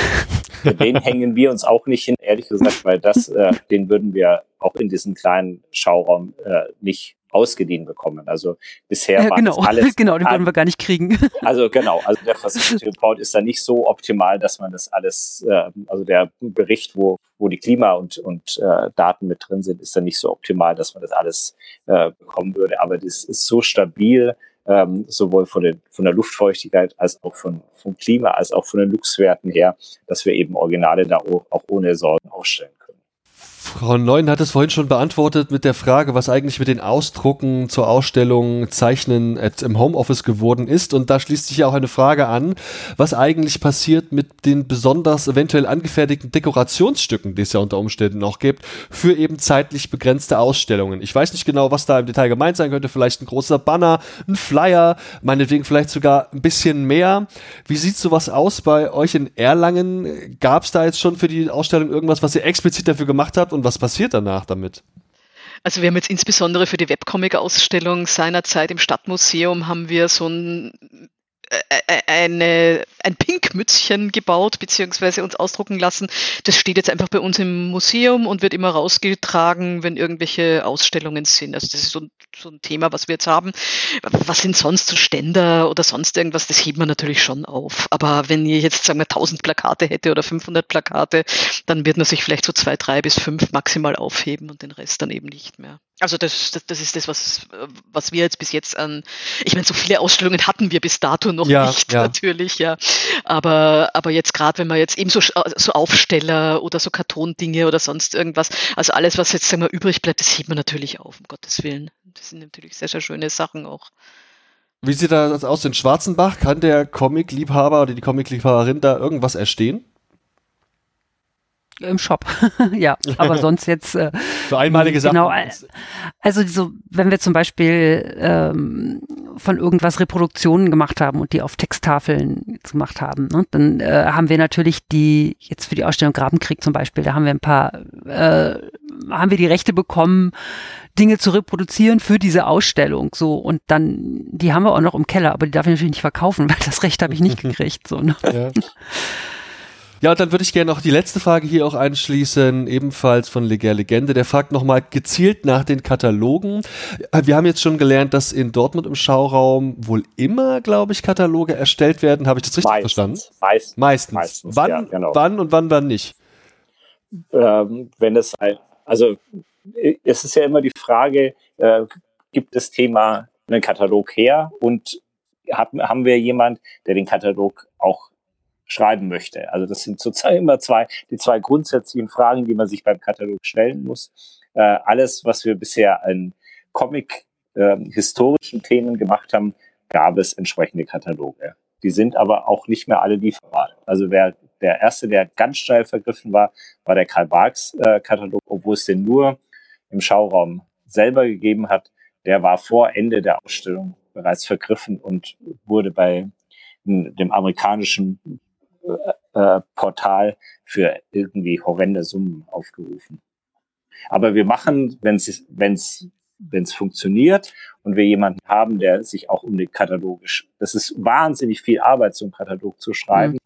Den hängen wir uns auch nicht hin, ehrlich gesagt, weil das, äh, den würden wir auch in diesem kleinen Schauraum äh, nicht ausgeliehen bekommen. Also bisher war genau. das alles. genau, den würden wir gar nicht kriegen. Also genau, also der Facility Report ist da nicht so optimal, dass man das alles, äh, also der Bericht, wo, wo die Klima- und, und äh, Daten mit drin sind, ist da nicht so optimal, dass man das alles äh, bekommen würde. Aber das ist so stabil, ähm, sowohl von, den, von der Luftfeuchtigkeit als auch von, vom Klima, als auch von den Luchswerten her, dass wir eben Originale da auch, auch ohne Sorgen ausstellen können. Frau Neun hat es vorhin schon beantwortet mit der Frage, was eigentlich mit den Ausdrucken zur Ausstellung Zeichnen im Homeoffice geworden ist. Und da schließt sich ja auch eine Frage an, was eigentlich passiert mit den besonders eventuell angefertigten Dekorationsstücken, die es ja unter Umständen noch gibt, für eben zeitlich begrenzte Ausstellungen. Ich weiß nicht genau, was da im Detail gemeint sein könnte. Vielleicht ein großer Banner, ein Flyer, meinetwegen vielleicht sogar ein bisschen mehr. Wie sieht sowas aus bei euch in Erlangen? Gab es da jetzt schon für die Ausstellung irgendwas, was ihr explizit dafür gemacht habt? und was passiert danach damit? Also wir haben jetzt insbesondere für die Webcomic-Ausstellung seinerzeit im Stadtmuseum haben wir so ein eine, ein Pinkmützchen gebaut, beziehungsweise uns ausdrucken lassen. Das steht jetzt einfach bei uns im Museum und wird immer rausgetragen, wenn irgendwelche Ausstellungen sind. Also das ist so ein, so ein Thema, was wir jetzt haben. Was sind sonst so Ständer oder sonst irgendwas? Das hebt man natürlich schon auf. Aber wenn ihr jetzt, sagen wir, 1000 Plakate hätte oder 500 Plakate, dann wird man sich vielleicht so zwei, drei bis fünf maximal aufheben und den Rest dann eben nicht mehr. Also das, das, das ist das, was, was wir jetzt bis jetzt an, ich meine, so viele Ausstellungen hatten wir bis dato noch ja, nicht, ja. natürlich, ja. Aber, aber jetzt gerade, wenn man jetzt eben so, so Aufsteller oder so Kartondinge oder sonst irgendwas, also alles, was jetzt sagen wir, übrig bleibt, das hebt man natürlich auf, um Gottes Willen. Das sind natürlich sehr, sehr schöne Sachen auch. Wie sieht das aus in Schwarzenbach? Kann der Comic-Liebhaber oder die Comic-Liebhaberin da irgendwas erstehen? Im Shop, ja. Aber sonst jetzt. Äh, Für einmalige Sachen. Genau. Also so, wenn wir zum Beispiel ähm, von irgendwas Reproduktionen gemacht haben und die auf Texttafeln gemacht haben, ne, dann äh, haben wir natürlich die, jetzt für die Ausstellung Grabenkrieg zum Beispiel, da haben wir ein paar, äh, haben wir die Rechte bekommen, Dinge zu reproduzieren für diese Ausstellung. So, und dann, die haben wir auch noch im Keller, aber die darf ich natürlich nicht verkaufen, weil das Recht habe ich nicht gekriegt. So, ne? ja. Ja, dann würde ich gerne noch die letzte Frage hier auch einschließen, ebenfalls von Leger Legende. Der fragt nochmal gezielt nach den Katalogen. Wir haben jetzt schon gelernt, dass in Dortmund im Schauraum wohl immer, glaube ich, Kataloge erstellt werden. Habe ich das richtig Meistens. verstanden? Meist, Meistens. Meistens, wann, ja, genau. wann und wann, wann nicht? ähm, wenn es ein, also äh, es ist ja immer die Frage, äh, gibt das Thema einen Katalog her und hat, haben wir jemand, der den Katalog auch schreiben möchte? Also das sind sozusagen immer zwei, die zwei grundsätzlichen Fragen, die man sich beim Katalog stellen muss. Äh, alles, was wir bisher an Comic äh, historischen Themen gemacht haben, gab es entsprechende Kataloge. Die sind aber auch nicht mehr alle lieferbar. Also wer der erste, der ganz schnell vergriffen war, war der Karl Barks äh, Katalog, obwohl es den nur im Schauraum selber gegeben hat. Der war vor Ende der Ausstellung bereits vergriffen und wurde bei dem amerikanischen äh, äh, Portal für irgendwie horrende Summen aufgerufen. Aber wir machen, wenn es wenn's, wenn's funktioniert und wir jemanden haben, der sich auch um den Katalog, das ist wahnsinnig viel Arbeit, so einen Katalog zu schreiben. Mhm.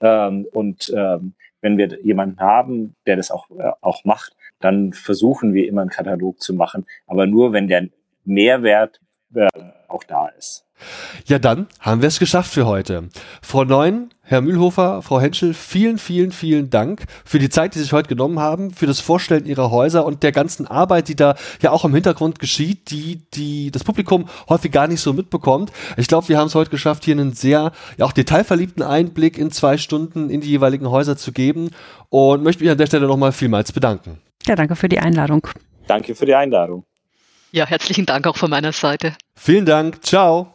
Ähm, und ähm, wenn wir jemanden haben, der das auch, äh, auch macht, dann versuchen wir immer einen Katalog zu machen, aber nur, wenn der Mehrwert äh, auch da ist. Ja, dann haben wir es geschafft für heute. Frau Neun, Herr Mühlhofer, Frau Henschel, vielen, vielen, vielen Dank für die Zeit, die Sie sich heute genommen haben, für das Vorstellen Ihrer Häuser und der ganzen Arbeit, die da ja auch im Hintergrund geschieht, die, die das Publikum häufig gar nicht so mitbekommt. Ich glaube, wir haben es heute geschafft, hier einen sehr, ja auch detailverliebten Einblick in zwei Stunden in die jeweiligen Häuser zu geben und möchte mich an der Stelle nochmal vielmals bedanken. Ja, danke für die Einladung. Danke für die Einladung. Ja, herzlichen Dank auch von meiner Seite. Vielen Dank. Ciao.